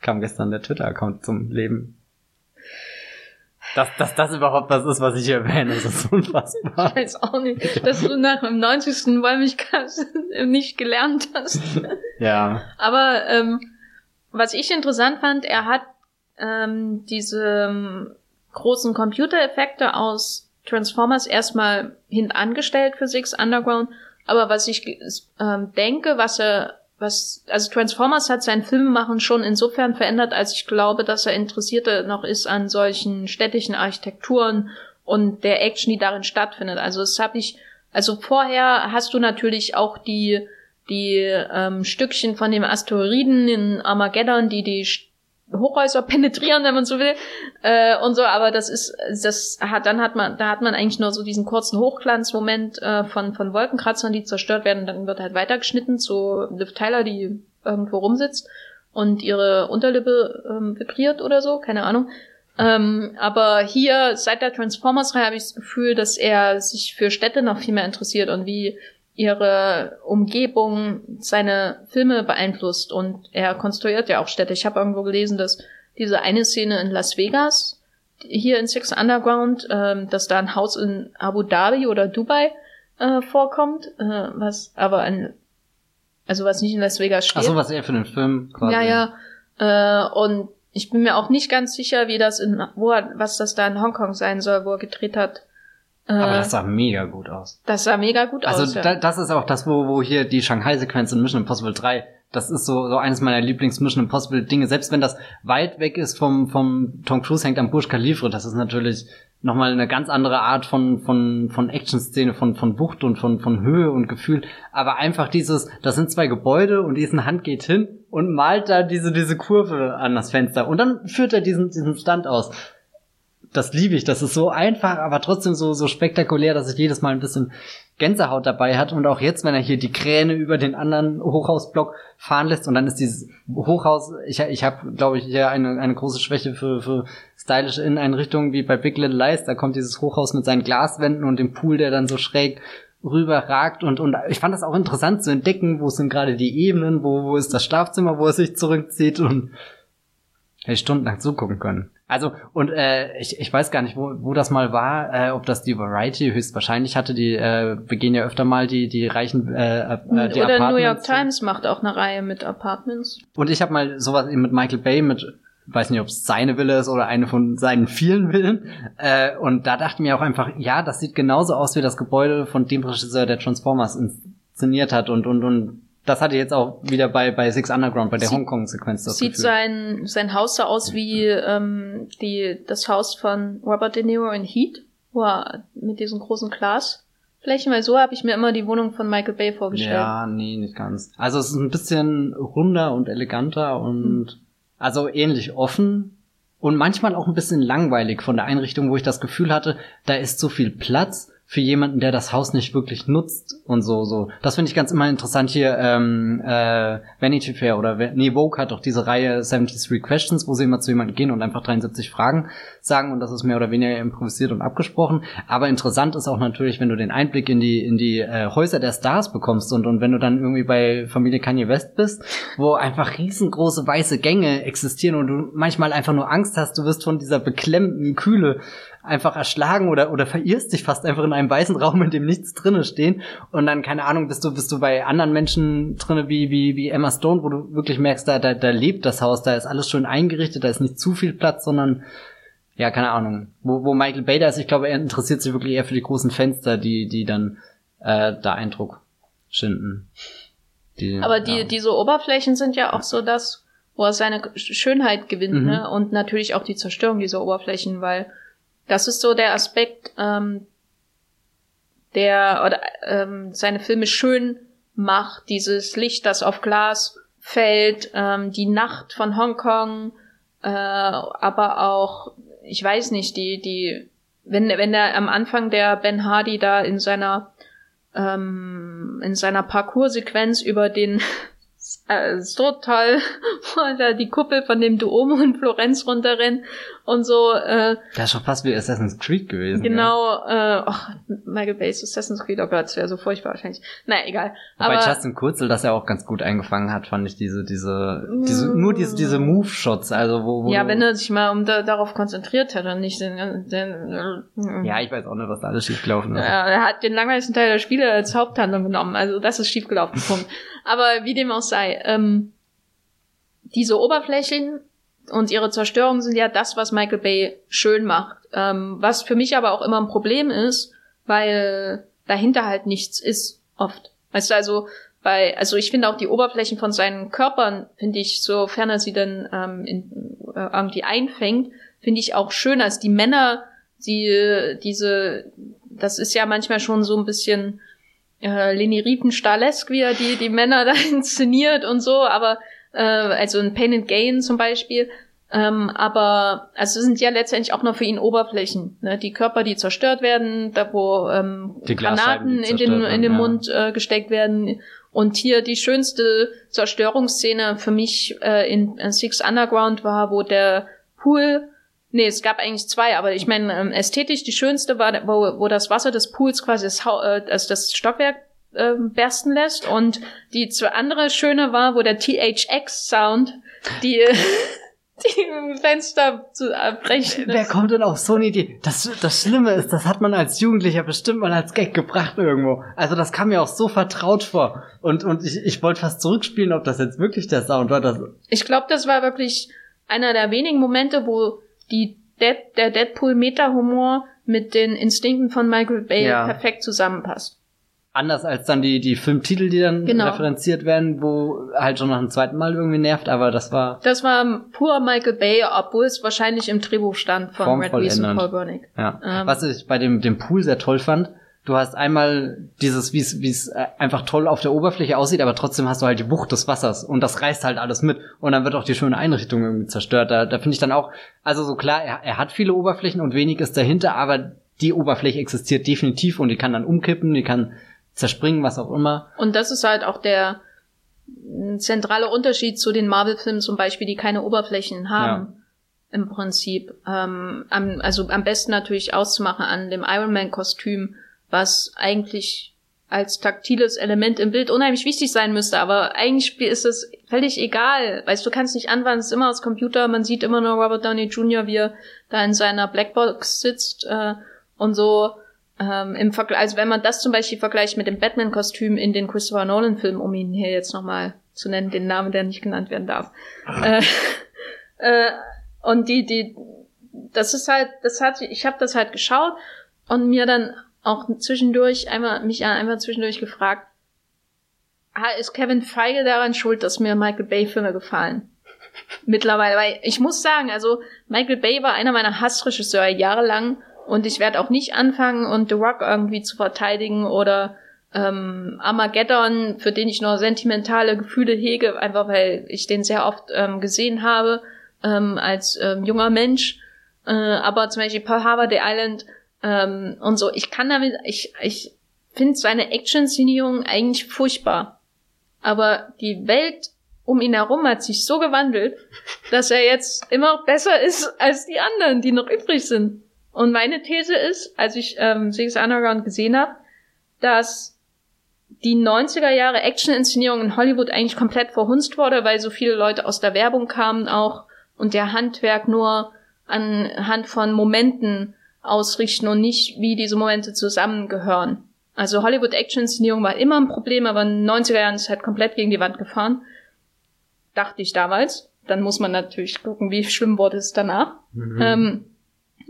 Kam gestern der Twitter-Account zum Leben. Dass, dass das überhaupt was ist, was ich hier erwähne, das ist unfassbar. Ich weiß auch nicht, dass du nach dem 90. Wollmilchkass <laughs> nicht gelernt hast. Ja. Aber ähm, was ich interessant fand, er hat ähm, diese ähm, großen Computereffekte aus Transformers erstmal hintangestellt für Six Underground. Aber was ich ähm, denke, was er was, also Transformers hat sein Filmemachen schon insofern verändert, als ich glaube, dass er interessierter noch ist an solchen städtischen Architekturen und der Action, die darin stattfindet. Also das habe ich, also vorher hast du natürlich auch die die ähm, Stückchen von dem Asteroiden in Armageddon, die die Hochhäuser penetrieren, wenn man so will, äh, und so, aber das ist, das hat, dann hat man, da hat man eigentlich nur so diesen kurzen Hochglanzmoment äh, von, von Wolkenkratzern, die zerstört werden, dann wird halt weitergeschnitten zu Liv Tyler, die irgendwo rumsitzt und ihre Unterlippe ähm, vibriert oder so, keine Ahnung. Ähm, aber hier, seit der Transformers-Reihe habe ich das Gefühl, dass er sich für Städte noch viel mehr interessiert und wie ihre Umgebung seine Filme beeinflusst und er konstruiert ja auch Städte. Ich habe irgendwo gelesen, dass diese eine Szene in Las Vegas, hier in Six Underground, ähm, dass da ein Haus in Abu Dhabi oder Dubai äh, vorkommt, äh, was aber ein, also was nicht in Las Vegas steht. Ach so, was er für den Film quasi. Ja, ja. Äh, und ich bin mir auch nicht ganz sicher, wie das in, wo er, was das da in Hongkong sein soll, wo er gedreht hat. Aber das sah mega gut aus. Das sah mega gut also aus. Also da, das ist auch das, wo, wo hier die Shanghai-Sequenz in Mission Impossible 3, das ist so, so eines meiner Lieblings-Mission Impossible-Dinge. Selbst wenn das weit weg ist vom, vom Tom Cruise hängt am Burj Khalifa, das ist natürlich nochmal eine ganz andere Art von, von, von Action-Szene, von, von Wucht und von, von Höhe und Gefühl. Aber einfach dieses, das sind zwei Gebäude und diese Hand geht hin und malt da diese, diese Kurve an das Fenster. Und dann führt er diesen, diesen Stand aus das liebe ich. Das ist so einfach, aber trotzdem so, so spektakulär, dass ich jedes Mal ein bisschen Gänsehaut dabei hat. Und auch jetzt, wenn er hier die Kräne über den anderen Hochhausblock fahren lässt und dann ist dieses Hochhaus, ich, ich habe, glaube ich, hier eine, eine große Schwäche für, für stylische Inneneinrichtungen wie bei Big Little Lies. Da kommt dieses Hochhaus mit seinen Glaswänden und dem Pool, der dann so schräg rüberragt und und ich fand das auch interessant zu entdecken, wo sind gerade die Ebenen, wo wo ist das Schlafzimmer, wo es sich zurückzieht und hätte ich stundenlang zugucken können. Also, und äh, ich, ich weiß gar nicht, wo, wo das mal war, äh, ob das die Variety höchstwahrscheinlich hatte. Die äh, begehen ja öfter mal die, die reichen äh, äh, die Oder New York Times macht auch eine Reihe mit Apartments. Und ich habe mal sowas eben mit Michael Bay, mit weiß nicht, ob es seine Wille ist oder eine von seinen vielen Willen. Äh, und da dachte ich mir auch einfach, ja, das sieht genauso aus wie das Gebäude von dem Regisseur, der Transformers inszeniert hat und und und das hatte ich jetzt auch wieder bei, bei Six Underground, bei der Hongkong-Sequenz. Sieht Gefühl. sein, sein Haus so aus wie ähm, die, das Haus von Robert De Niro in Heat, wo er mit diesem großen Glasflächen, weil so habe ich mir immer die Wohnung von Michael Bay vorgestellt. Ja, nee, nicht ganz. Also es ist ein bisschen runder und eleganter und hm. also ähnlich offen und manchmal auch ein bisschen langweilig von der Einrichtung, wo ich das Gefühl hatte, da ist so viel Platz für jemanden, der das Haus nicht wirklich nutzt und so, so. Das finde ich ganz immer interessant hier, ähm, äh, Vanity Fair oder, nee, Vogue hat doch diese Reihe 73 Questions, wo sie immer zu jemandem gehen und einfach 73 Fragen sagen und das ist mehr oder weniger improvisiert und abgesprochen. Aber interessant ist auch natürlich, wenn du den Einblick in die, in die äh, Häuser der Stars bekommst und, und wenn du dann irgendwie bei Familie Kanye West bist, wo einfach riesengroße weiße Gänge existieren und du manchmal einfach nur Angst hast, du wirst von dieser beklemmten Kühle einfach erschlagen oder, oder verirrst dich fast einfach in einem weißen Raum, in dem nichts drinne stehen. Und dann, keine Ahnung, bist du, bist du bei anderen Menschen drinne wie, wie, wie Emma Stone, wo du wirklich merkst, da, da, da lebt das Haus, da ist alles schön eingerichtet, da ist nicht zu viel Platz, sondern, ja, keine Ahnung. Wo, wo Michael Bader ist, ich glaube, er interessiert sich wirklich eher für die großen Fenster, die, die dann, äh, da Eindruck schinden. Die, Aber die, ja. diese Oberflächen sind ja auch so das, wo er seine Schönheit gewinnt, mhm. ne? Und natürlich auch die Zerstörung dieser Oberflächen, weil das ist so der Aspekt, ähm, der oder ähm, seine Filme schön macht, dieses Licht, das auf Glas fällt, ähm, die Nacht von Hongkong, äh, aber auch, ich weiß nicht, die, die, wenn, wenn er am Anfang der Ben Hardy da in seiner ähm, in seiner Parcours-Sequenz über den <laughs> äh, so toll, <laughs> wo da die Kuppel von dem Duomo in Florenz runterrennt und so. Äh, das ist schon fast wie Assassin's Creed gewesen. Genau, ja. äh, ach, Michael Bay's Assassin's Creed, oh Gott, das wäre so furchtbar wahrscheinlich. Naja, egal. Aber Bei Justin Kurzel, das er auch ganz gut eingefangen hat, fand ich diese, diese, diese nur diese, diese Move-Shots, also wo, wo Ja, wenn er sich mal um da, darauf konzentriert hätte und nicht den, den Ja, ich weiß auch nicht, was da alles schiefgelaufen ist. Ja, er hat den langweiligsten Teil der Spiele als Haupthandlung genommen, also das ist schiefgelaufen, Punkt. <laughs> Aber wie dem auch sei, ähm, diese Oberflächen und ihre Zerstörung sind ja das, was Michael Bay schön macht. Ähm, was für mich aber auch immer ein Problem ist, weil dahinter halt nichts ist, oft. Weißt du, also bei, also ich finde auch die Oberflächen von seinen Körpern, finde ich, sofern er sie dann ähm, in, äh, irgendwie einfängt, finde ich auch schön, als die Männer, die diese, das ist ja manchmal schon so ein bisschen äh, Leni Riefenstahl-esk, wie er die, die Männer <laughs> da inszeniert und so, aber äh, also in Pain and Gain zum Beispiel. Ähm, aber also sind ja letztendlich auch noch für ihn Oberflächen. Ne? Die Körper, die zerstört werden, da wo ähm, Granaten in den, in den ja. Mund äh, gesteckt werden. Und hier die schönste Zerstörungsszene für mich äh, in, in Six Underground war, wo der Pool Nee, es gab eigentlich zwei, aber ich meine, ähm, ästhetisch die schönste war, wo, wo das Wasser des Pools quasi das, äh, also das Stockwerk äh, bersten lässt. Und die zwei andere schöne war, wo der THX-Sound die, <laughs> die Fenster zu abbrechen. Wer kommt denn auf so eine Idee? Das, das Schlimme ist, das hat man als Jugendlicher bestimmt mal als Gag gebracht irgendwo. Also das kam mir auch so vertraut vor. Und, und ich, ich wollte fast zurückspielen, ob das jetzt wirklich der Sound war. Das ich glaube, das war wirklich einer der wenigen Momente, wo die Dead, der Deadpool-Meta-Humor mit den Instinkten von Michael Bay ja. perfekt zusammenpasst. Anders als dann die, die Filmtitel, die dann genau. referenziert werden, wo halt schon nach dem zweiten Mal irgendwie nervt, aber das war. Das war pur Michael Bay, obwohl es wahrscheinlich im Drehbuch stand von Red Reese und Paul Bernick. Ja. Ähm. Was ich bei dem, dem Pool sehr toll fand, du hast einmal dieses, wie es wie es äh, einfach toll auf der Oberfläche aussieht, aber trotzdem hast du halt die Wucht des Wassers und das reißt halt alles mit und dann wird auch die schöne Einrichtung irgendwie zerstört. Da, da finde ich dann auch, also so klar, er, er hat viele Oberflächen und wenig ist dahinter, aber die Oberfläche existiert definitiv und die kann dann umkippen, die kann zerspringen, was auch immer. Und das ist halt auch der zentrale Unterschied zu den Marvel-Filmen zum Beispiel, die keine Oberflächen haben. Ja. Im Prinzip. Ähm, am, also am besten natürlich auszumachen an dem Iron Man-Kostüm was eigentlich als taktiles Element im Bild unheimlich wichtig sein müsste, aber eigentlich ist es völlig egal. Weißt du, kannst nicht anwenden, es ist immer aus Computer, man sieht immer nur Robert Downey Jr., wie er da in seiner Blackbox sitzt äh, und so. Ähm, im Vergleich, also wenn man das zum Beispiel vergleicht mit dem Batman-Kostüm in den Christopher Nolan-Filmen, um ihn hier jetzt nochmal zu nennen, den Namen, der nicht genannt werden darf. äh, <laughs> äh, Und die, die, das ist halt, das hat, ich habe das halt geschaut und mir dann auch zwischendurch einmal, mich einmal zwischendurch gefragt, ist Kevin Feige daran schuld, dass mir Michael Bay Filme gefallen? <laughs> Mittlerweile, weil ich muss sagen, also Michael Bay war einer meiner Hassregisseure jahrelang und ich werde auch nicht anfangen und The Rock irgendwie zu verteidigen oder ähm, Armageddon, für den ich nur sentimentale Gefühle hege, einfach weil ich den sehr oft ähm, gesehen habe ähm, als ähm, junger Mensch. Äh, aber zum Beispiel Pearl Harbor, The Island ähm, und so. Ich kann damit, ich, ich finde seine Action-Szenierung eigentlich furchtbar. Aber die Welt um ihn herum hat sich so gewandelt, dass er jetzt immer besser ist als die anderen, die noch übrig sind. Und meine These ist, als ich ähm, Six Underground gesehen habe, dass die 90er Jahre Action-Inszenierung in Hollywood eigentlich komplett verhunzt wurde, weil so viele Leute aus der Werbung kamen auch und der Handwerk nur anhand von Momenten ausrichten und nicht, wie diese Momente zusammengehören. Also Hollywood-Action-Inszenierung war immer ein Problem, aber in den 90er Jahren ist halt komplett gegen die Wand gefahren. Dachte ich damals. Dann muss man natürlich gucken, wie schlimm wurde es danach. Mhm. Ähm,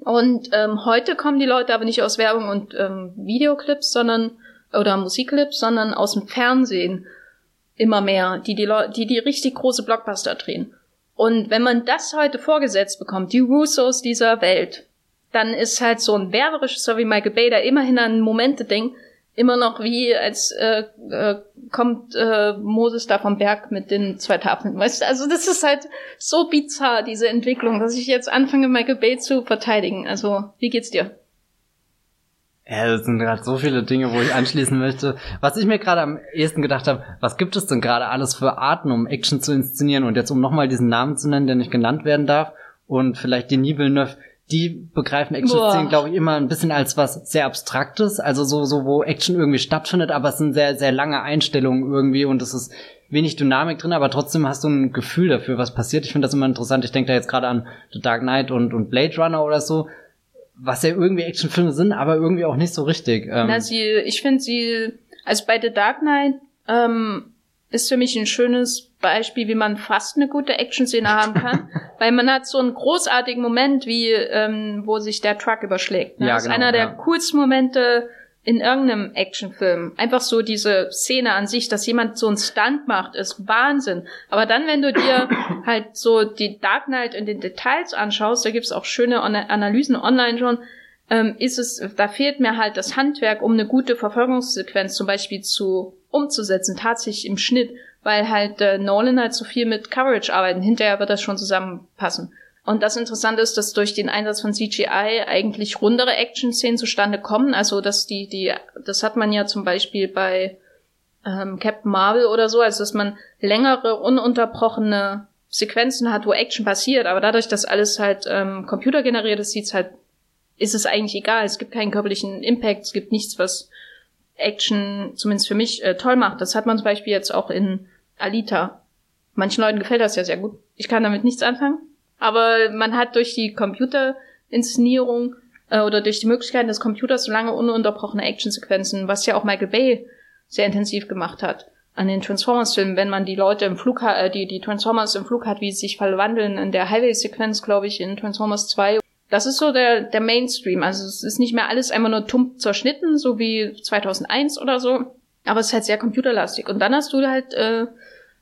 und ähm, heute kommen die Leute aber nicht aus Werbung und ähm, Videoclips, sondern oder Musikclips, sondern aus dem Fernsehen immer mehr, die die, Leute, die die richtig große Blockbuster drehen. Und wenn man das heute vorgesetzt bekommt, die Russos dieser Welt, dann ist halt so ein Werberegisseur wie Michael Bay, der immerhin an Momente denkt, immer noch wie, als äh, äh, kommt äh, Moses da vom Berg mit den zwei Tafeln. Weißt du, also das ist halt so bizarr, diese Entwicklung, dass ich jetzt anfange, Michael Bay zu verteidigen. Also, wie geht's dir? Ja, das sind gerade so viele Dinge, wo ich anschließen möchte. Was ich mir gerade am ehesten gedacht habe, was gibt es denn gerade alles für Arten, um Action zu inszenieren? Und jetzt, um nochmal diesen Namen zu nennen, der nicht genannt werden darf, und vielleicht die Villeneuve, die begreifen Action-Szenen, glaube ich, immer ein bisschen als was sehr Abstraktes, also so, so, wo Action irgendwie stattfindet, aber es sind sehr, sehr lange Einstellungen irgendwie und es ist wenig Dynamik drin, aber trotzdem hast du ein Gefühl dafür, was passiert. Ich finde das immer interessant. Ich denke da jetzt gerade an The Dark Knight und, und Blade Runner oder so, was ja irgendwie Actionfilme sind, aber irgendwie auch nicht so richtig. Ähm Na, sie, ich finde sie, also bei The Dark Knight, ähm, ist für mich ein schönes Beispiel, wie man fast eine gute Action-Szene haben kann, <laughs> weil man hat so einen großartigen Moment, wie ähm, wo sich der Truck überschlägt. Ne? Ja, das ist genau, einer der ja. coolsten Momente in irgendeinem Actionfilm. Einfach so diese Szene an sich, dass jemand so einen Stunt macht, ist Wahnsinn. Aber dann, wenn du dir <coughs> halt so die Dark Knight in den Details anschaust, da gibt's auch schöne Analysen online schon, ähm, ist es, da fehlt mir halt das Handwerk, um eine gute Verfolgungssequenz zum Beispiel zu umzusetzen, tatsächlich im Schnitt, weil halt äh, Nolan halt so viel mit Coverage arbeiten. Hinterher wird das schon zusammenpassen. Und das Interessante ist, dass durch den Einsatz von CGI eigentlich rundere Action-Szenen zustande kommen. Also, dass die, die, das hat man ja zum Beispiel bei ähm, Captain Marvel oder so, also dass man längere, ununterbrochene Sequenzen hat, wo Action passiert, aber dadurch, dass alles halt ähm, computergeneriert ist, sieht's halt, ist es eigentlich egal. Es gibt keinen körperlichen Impact, es gibt nichts, was Action, zumindest für mich, äh, toll macht. Das hat man zum Beispiel jetzt auch in Alita. Manchen Leuten gefällt das ja sehr gut. Ich kann damit nichts anfangen. Aber man hat durch die Computerinszenierung äh, oder durch die Möglichkeiten des Computers so lange ununterbrochene Actionsequenzen, was ja auch Michael Bay sehr intensiv gemacht hat an den Transformers-Filmen, wenn man die Leute im Flug hat, äh, die, die Transformers im Flug hat, wie sie sich verwandeln in der Highway-Sequenz, glaube ich, in Transformers 2 das ist so der, der Mainstream. Also es ist nicht mehr alles einfach nur tump zerschnitten, so wie 2001 oder so. Aber es ist halt sehr computerlastig. Und dann hast du halt, äh,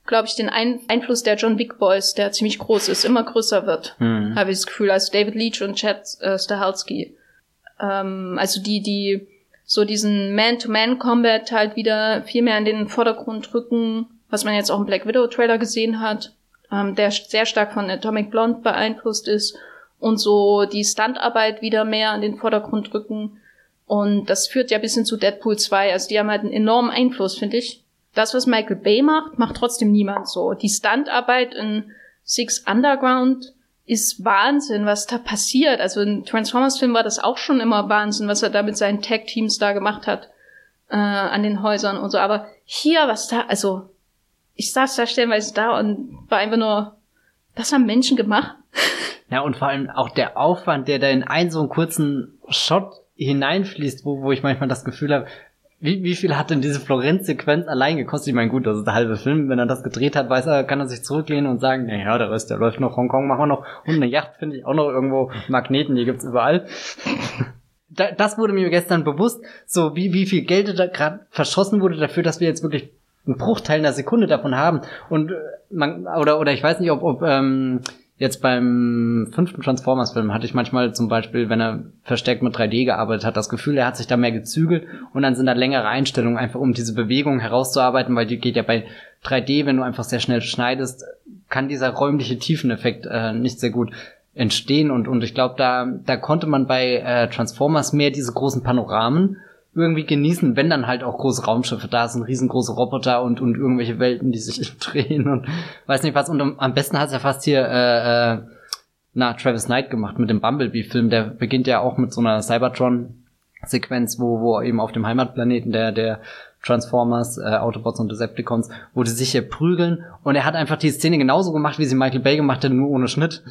glaube ich, den Ein Einfluss der John Wick Boys, der ziemlich groß ist, immer größer wird. Mhm. Habe ich das Gefühl, als David Leach und Chad äh, Stahelski. Ähm, also die, die so diesen Man-to-Man-Combat halt wieder viel mehr in den Vordergrund rücken, was man jetzt auch im Black Widow Trailer gesehen hat, ähm, der sehr stark von Atomic Blonde beeinflusst ist und so die Stuntarbeit wieder mehr in den Vordergrund rücken. Und das führt ja bis hin zu Deadpool 2. Also die haben halt einen enormen Einfluss, finde ich. Das, was Michael Bay macht, macht trotzdem niemand so. Die Stuntarbeit in Six Underground ist Wahnsinn, was da passiert. Also in Transformers-Film war das auch schon immer Wahnsinn, was er da mit seinen Tag-Teams da gemacht hat äh, an den Häusern und so. Aber hier, was da, also ich saß da stellenweise da und war einfach nur, das haben Menschen gemacht. <laughs> Ja, und vor allem auch der Aufwand, der da in einen so einen kurzen Shot hineinfließt, wo, wo ich manchmal das Gefühl habe, wie, wie viel hat denn diese Florenz-Sequenz allein gekostet? Ich meine, gut, das ist der halbe Film. Wenn er das gedreht hat, weiß er, kann er sich zurücklehnen und sagen, naja, der Rest, der läuft noch, Hongkong machen wir noch. Und eine Yacht finde ich auch noch irgendwo. Magneten, die gibt's überall. <laughs> das wurde mir gestern bewusst, so wie, wie viel Geld da gerade verschossen wurde dafür, dass wir jetzt wirklich einen Bruchteil einer Sekunde davon haben. Und äh, man, oder, oder ich weiß nicht, ob, ob ähm, Jetzt beim fünften Transformers-Film hatte ich manchmal zum Beispiel, wenn er verstärkt mit 3D gearbeitet hat, das Gefühl, er hat sich da mehr gezügelt und dann sind da längere Einstellungen einfach, um diese Bewegung herauszuarbeiten, weil die geht ja bei 3D, wenn du einfach sehr schnell schneidest, kann dieser räumliche Tiefeneffekt äh, nicht sehr gut entstehen und, und ich glaube, da, da konnte man bei äh, Transformers mehr diese großen Panoramen irgendwie genießen, wenn dann halt auch große Raumschiffe da sind, riesengroße Roboter und, und irgendwelche Welten, die sich <laughs> drehen und weiß nicht was. Und am besten hat es ja fast hier äh, äh, na, Travis Knight gemacht mit dem Bumblebee-Film. Der beginnt ja auch mit so einer Cybertron-Sequenz, wo, wo eben auf dem Heimatplaneten der, der Transformers, äh, Autobots und Decepticons, wo die sich hier prügeln. Und er hat einfach die Szene genauso gemacht, wie sie Michael Bay gemacht hat, nur ohne Schnitt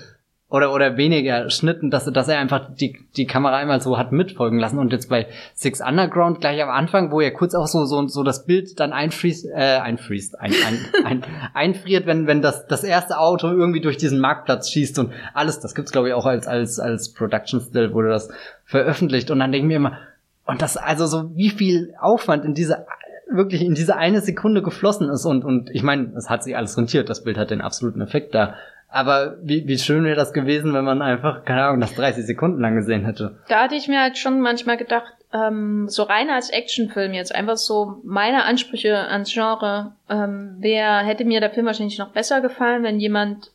oder oder weniger Schnitten, dass, dass er einfach die, die Kamera einmal so hat mitfolgen lassen. Und jetzt bei Six Underground gleich am Anfang, wo er kurz auch so so, so das Bild dann einfriest, äh, einfriest, ein, ein, <laughs> ein, einfriert, wenn wenn das das erste Auto irgendwie durch diesen Marktplatz schießt und alles, das gibt's glaube ich auch als als als Production Still wurde das veröffentlicht. Und dann denke ich mir immer und das also so wie viel Aufwand in diese wirklich in diese eine Sekunde geflossen ist. Und und ich meine, es hat sich alles rentiert, das Bild hat den absoluten Effekt da aber wie, wie schön wäre das gewesen, wenn man einfach, keine Ahnung, das 30 Sekunden lang gesehen hätte. Da hatte ich mir halt schon manchmal gedacht, ähm, so rein als Actionfilm jetzt, einfach so meine Ansprüche ans Genre, ähm, wer hätte mir der Film wahrscheinlich noch besser gefallen, wenn jemand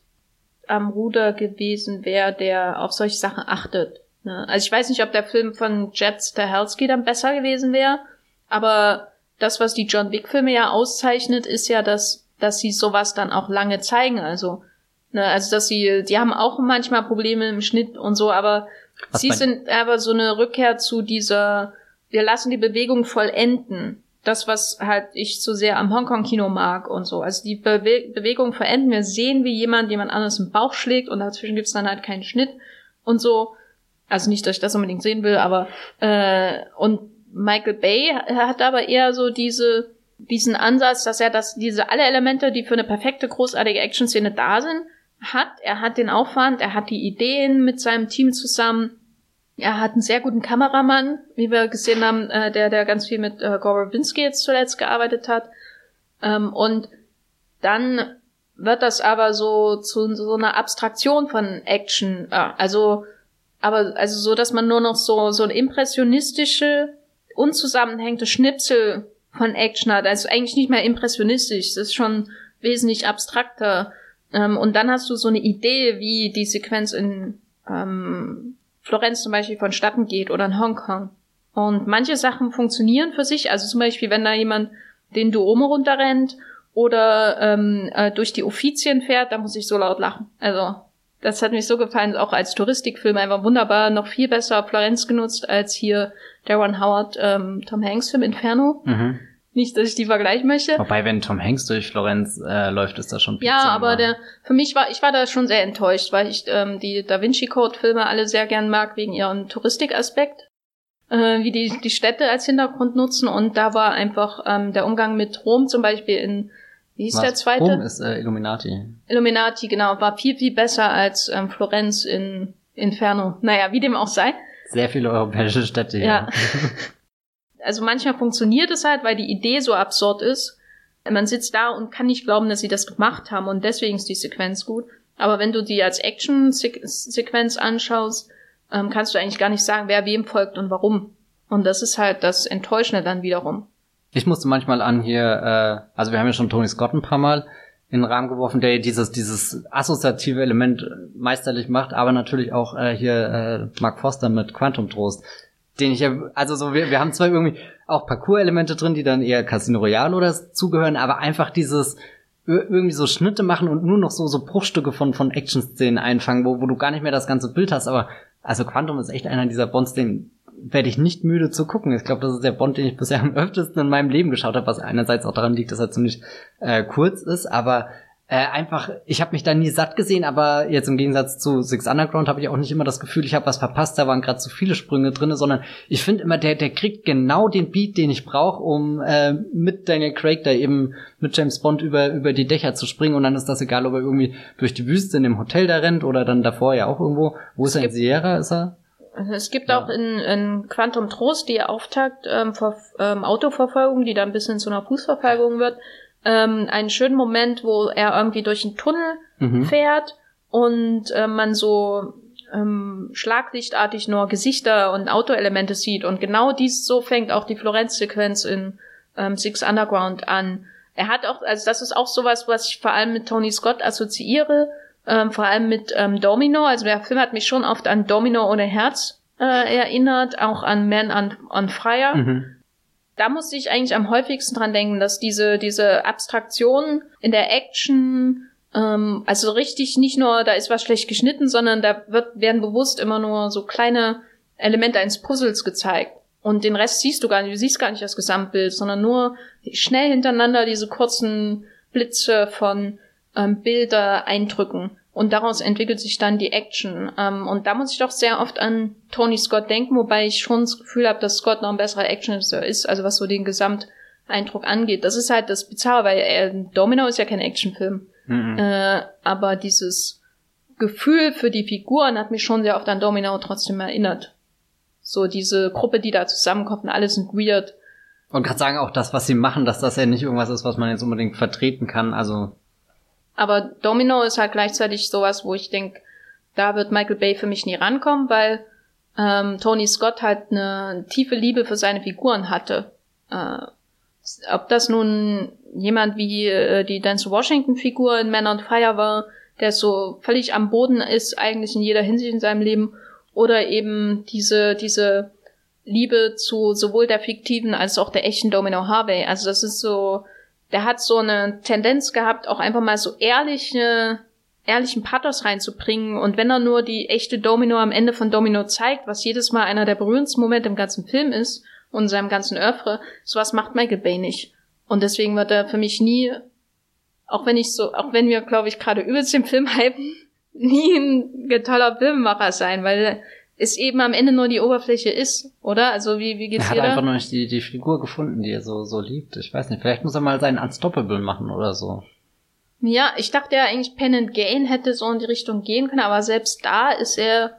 am Ruder gewesen wäre, der auf solche Sachen achtet. Ne? Also ich weiß nicht, ob der Film von Jet Stahelski dann besser gewesen wäre, aber das, was die John Wick-Filme ja auszeichnet, ist ja, dass, dass sie sowas dann auch lange zeigen. Also Ne, also dass sie, die haben auch manchmal Probleme im Schnitt und so, aber Was sie sind aber so eine Rückkehr zu dieser, wir lassen die Bewegung vollenden. Das, was halt ich so sehr am Hongkong-Kino mag und so. Also die Bewe Bewegung vollenden. Wir sehen, wie jemand jemand anderes im Bauch schlägt und dazwischen gibt's dann halt keinen Schnitt und so. Also nicht, dass ich das unbedingt sehen will, aber äh, und Michael Bay hat aber eher so diese diesen Ansatz, dass er das diese alle Elemente, die für eine perfekte großartige Action-Szene da sind, hat. Er hat den Aufwand, er hat die Ideen mit seinem Team zusammen. Er hat einen sehr guten Kameramann, wie wir gesehen haben, äh, der, der ganz viel mit äh, Gore Verbinski jetzt zuletzt gearbeitet hat. Ähm, und dann wird das aber so zu so einer Abstraktion von Action, äh, also aber also so, dass man nur noch so so ein impressionistische, unzusammenhängende Schnipsel von Action hat. Also eigentlich nicht mehr impressionistisch, das ist schon wesentlich abstrakter. Ähm, und dann hast du so eine Idee, wie die Sequenz in ähm, Florenz zum Beispiel vonstatten geht oder in Hongkong. Und manche Sachen funktionieren für sich, also zum Beispiel, wenn da jemand den Duomo runterrennt oder ähm, äh, durch die Offizien fährt, da muss ich so laut lachen. Also das hat mich so gefallen, auch als Touristikfilm einfach wunderbar, noch viel besser Florenz genutzt als hier Darren Howard ähm, Tom Hanks Film Inferno. Mhm. Nicht, dass ich die vergleichen möchte. Wobei, wenn Tom Hanks durch Florenz äh, läuft, ist das schon Ja, aber der, für mich war, ich war da schon sehr enttäuscht, weil ich ähm, die Da Vinci Code Filme alle sehr gern mag, wegen ihrem Touristikaspekt. Äh, wie die die Städte als Hintergrund nutzen und da war einfach ähm, der Umgang mit Rom zum Beispiel in wie hieß Was? der zweite? Rom ist äh, Illuminati. Illuminati, genau, war viel, viel besser als ähm, Florenz in Inferno. Naja, wie dem auch sei. Sehr viele europäische Städte, ja. ja. <laughs> also manchmal funktioniert es halt, weil die Idee so absurd ist. Man sitzt da und kann nicht glauben, dass sie das gemacht haben und deswegen ist die Sequenz gut. Aber wenn du die als Action-Sequenz anschaust, ähm, kannst du eigentlich gar nicht sagen, wer wem folgt und warum. Und das ist halt das Enttäuschende dann wiederum. Ich musste manchmal an hier, äh, also wir haben ja schon Tony Scott ein paar Mal in den Rahmen geworfen, der dieses, dieses assoziative Element meisterlich macht, aber natürlich auch äh, hier äh, Mark Foster mit Quantum Trost den ich ja, also so, wir, wir haben zwar irgendwie auch Parcours-Elemente drin, die dann eher Casino Royale oder zugehören, aber einfach dieses irgendwie so Schnitte machen und nur noch so, so Bruchstücke von, von Action-Szenen einfangen, wo, wo du gar nicht mehr das ganze Bild hast, aber also Quantum ist echt einer dieser Bonds, den werde ich nicht müde zu gucken. Ich glaube, das ist der Bond, den ich bisher am öftesten in meinem Leben geschaut habe, was einerseits auch daran liegt, dass er ziemlich äh, kurz ist, aber äh, einfach, ich habe mich da nie satt gesehen, aber jetzt im Gegensatz zu Six Underground habe ich auch nicht immer das Gefühl, ich habe was verpasst, da waren gerade zu viele Sprünge drinne, sondern ich finde immer, der, der kriegt genau den Beat, den ich brauche, um äh, mit Daniel Craig da eben mit James Bond über, über die Dächer zu springen und dann ist das egal, ob er irgendwie durch die Wüste in dem Hotel da rennt oder dann davor ja auch irgendwo. Wo ist er? In Sierra ist er? Es gibt ja. auch in, in Quantum Trost die Auftakt ähm, vor, ähm, Autoverfolgung, die da ein bisschen zu einer Fußverfolgung wird ähm, einen schönen Moment, wo er irgendwie durch einen Tunnel mhm. fährt und äh, man so ähm, schlaglichtartig nur Gesichter und Autoelemente sieht. Und genau dies so fängt auch die Florenz-Sequenz in ähm, Six Underground an. Er hat auch, also das ist auch sowas, was ich vor allem mit Tony Scott assoziiere, ähm, vor allem mit ähm, Domino. Also der Film hat mich schon oft an Domino ohne Herz äh, erinnert, auch an Man on, on Fire. Mhm da musste ich eigentlich am häufigsten dran denken, dass diese, diese Abstraktion in der Action, ähm, also richtig nicht nur, da ist was schlecht geschnitten, sondern da wird, werden bewusst immer nur so kleine Elemente eines Puzzles gezeigt. Und den Rest siehst du gar nicht, du siehst gar nicht das Gesamtbild, sondern nur schnell hintereinander diese kurzen Blitze von ähm, Bilder eindrücken. Und daraus entwickelt sich dann die Action. Ähm, und da muss ich doch sehr oft an Tony Scott denken, wobei ich schon das Gefühl habe, dass Scott noch ein besserer Actionster ist, also was so den Gesamteindruck angeht. Das ist halt das Bizarre, weil er, Domino ist ja kein Actionfilm. Mhm. Äh, aber dieses Gefühl für die Figuren hat mich schon sehr oft an Domino trotzdem erinnert. So diese Gruppe, die da zusammenkommt und alle sind weird. Und gerade sagen auch das, was sie machen, dass das ja nicht irgendwas ist, was man jetzt unbedingt vertreten kann. Also aber Domino ist halt gleichzeitig sowas, wo ich denke, da wird Michael Bay für mich nie rankommen, weil ähm, Tony Scott halt eine tiefe Liebe für seine Figuren hatte. Äh, ob das nun jemand wie äh, die Dance Washington-Figur in Man on Fire war, der so völlig am Boden ist, eigentlich in jeder Hinsicht in seinem Leben, oder eben diese, diese Liebe zu sowohl der fiktiven als auch der echten Domino Harvey. Also das ist so, der hat so eine Tendenz gehabt, auch einfach mal so ehrliche, ehrlichen Pathos reinzubringen. Und wenn er nur die echte Domino am Ende von Domino zeigt, was jedes Mal einer der berührendsten Momente im ganzen Film ist und in seinem ganzen Oeuvre, sowas macht Michael Bay nicht. Und deswegen wird er für mich nie, auch wenn ich so, auch wenn wir, glaube ich, gerade übelst den Film <laughs> hypen, nie ein toller Filmemacher sein, weil es eben am Ende nur die Oberfläche ist, oder? Also wie, wie geht's dir? Er hat jeder? einfach noch nicht die, die Figur gefunden, die er so, so liebt. Ich weiß nicht, vielleicht muss er mal seinen Unstoppable machen oder so. Ja, ich dachte ja eigentlich Pen and Gain hätte so in die Richtung gehen können, aber selbst da ist er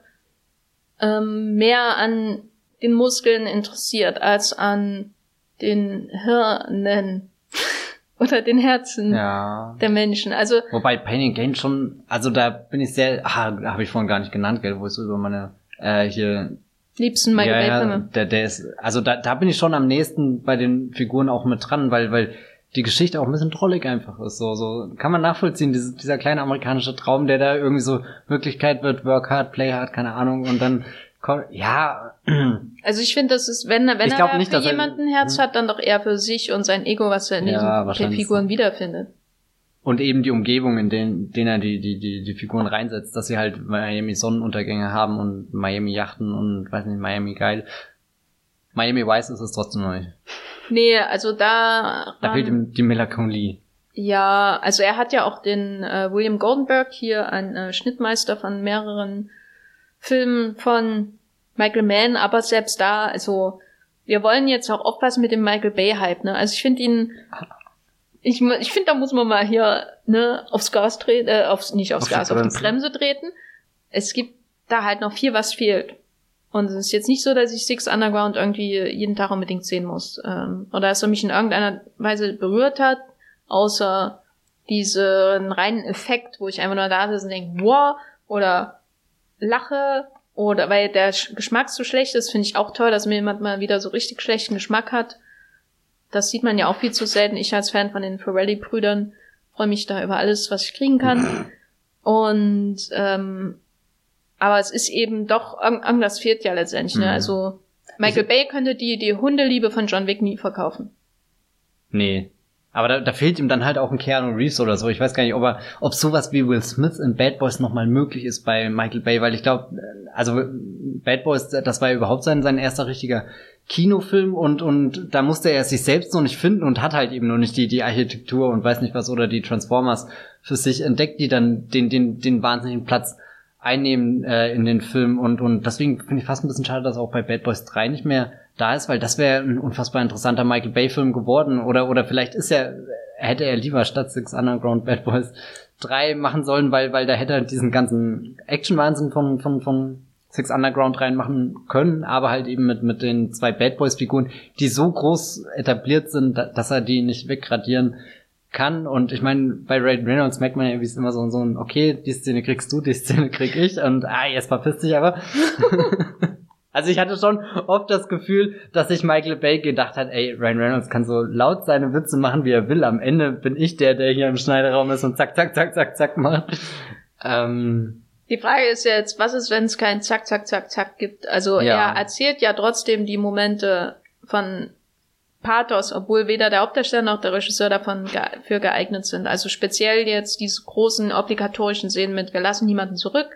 ähm, mehr an den Muskeln interessiert als an den Hirnen <laughs> oder den Herzen ja. der Menschen. Also wobei Pain and Gain schon, also da bin ich sehr, ah, habe ich vorhin gar nicht genannt, gell, wo ich so über meine äh, hier liebsten Michael ja, Bay Filme. Ja, der, der ist, also da, da bin ich schon am nächsten bei den Figuren auch mit dran, weil, weil die Geschichte auch ein bisschen trollig einfach ist. So, so kann man nachvollziehen, diese, dieser kleine amerikanische Traum, der da irgendwie so Möglichkeit wird, work hard, play hard, keine Ahnung, und dann ja. <clears throat> Also ich finde, das ist, wenn, wenn er nicht, für jemanden ein Herz hm. hat, dann doch eher für sich und sein Ego, was er in ja, diesen Figuren wiederfindet. Und eben die Umgebung, in denen, denen er die, die, die, die Figuren reinsetzt, dass sie halt Miami Sonnenuntergänge haben und Miami Yachten und weiß nicht, Miami geil. Miami Vice ist es trotzdem neu. Nee, also da. Da fehlt ihm die Melancholie. Ja, also er hat ja auch den äh, William Goldenberg hier, ein äh, Schnittmeister von mehreren Filmen von Michael Mann, aber selbst da, also wir wollen jetzt auch aufpassen mit dem Michael Bay Hype, ne? Also ich finde ihn <laughs> ich, ich finde, da muss man mal hier ne, aufs Gas treten, äh, aufs, nicht aufs auf Gas, auf die Bremse treten. Es gibt da halt noch viel, was fehlt. Und es ist jetzt nicht so, dass ich Six Underground irgendwie jeden Tag unbedingt sehen muss. Ähm, oder dass er mich in irgendeiner Weise berührt hat, außer diesen reinen Effekt, wo ich einfach nur da sitze und denke, wow, oder lache, oder weil der Geschmack so schlecht ist, finde ich auch toll, dass mir jemand mal wieder so richtig schlechten Geschmack hat. Das sieht man ja auch viel zu selten. Ich als Fan von den Ferrelli-Brüdern freue mich da über alles, was ich kriegen kann. Und ähm, aber es ist eben doch, irgendwas fehlt ja letztendlich. Ne? Mhm. Also Michael Bay könnte die, die Hundeliebe von John Wick nie verkaufen. Nee. Aber da, da fehlt ihm dann halt auch ein Keanu Reeves oder so. Ich weiß gar nicht, ob er, ob sowas wie Will Smith in Bad Boys nochmal möglich ist bei Michael Bay, weil ich glaube, also Bad Boys, das war ja überhaupt sein, sein erster richtiger Kinofilm und, und da musste er sich selbst noch nicht finden und hat halt eben noch nicht die, die Architektur und weiß nicht was oder die Transformers für sich entdeckt, die dann den, den, den wahnsinnigen Platz einnehmen äh, in den Film. Und, und deswegen finde ich fast ein bisschen schade, dass auch bei Bad Boys 3 nicht mehr da ist, weil das wäre ein unfassbar interessanter Michael Bay Film geworden. Oder, oder vielleicht ist er, hätte er lieber statt Six Underground Bad Boys 3 machen sollen, weil, weil da hätte er diesen ganzen Action-Wahnsinn von, von, von Six Underground reinmachen können, aber halt eben mit, mit den zwei Bad Boys Figuren, die so groß etabliert sind, dass er die nicht wegradieren kann. Und ich meine, bei Ray Reynolds merkt man ja, wie es immer so, so ein, okay, die Szene kriegst du, die Szene krieg ich und ah, jetzt verpisst dich aber. <laughs> also ich hatte schon oft das Gefühl, dass sich Michael Bay gedacht hat, ey, Ryan Reynolds kann so laut seine Witze machen, wie er will. Am Ende bin ich der, der hier im Schneideraum ist und zack, zack, zack, zack, zack macht. Ähm, die Frage ist jetzt, was ist, wenn es kein Zack, Zack, Zack, Zack gibt? Also ja. er erzählt ja trotzdem die Momente von Pathos, obwohl weder der Hauptdarsteller noch der Regisseur davon ge für geeignet sind. Also speziell jetzt diese großen obligatorischen Szenen mit Wir lassen niemanden zurück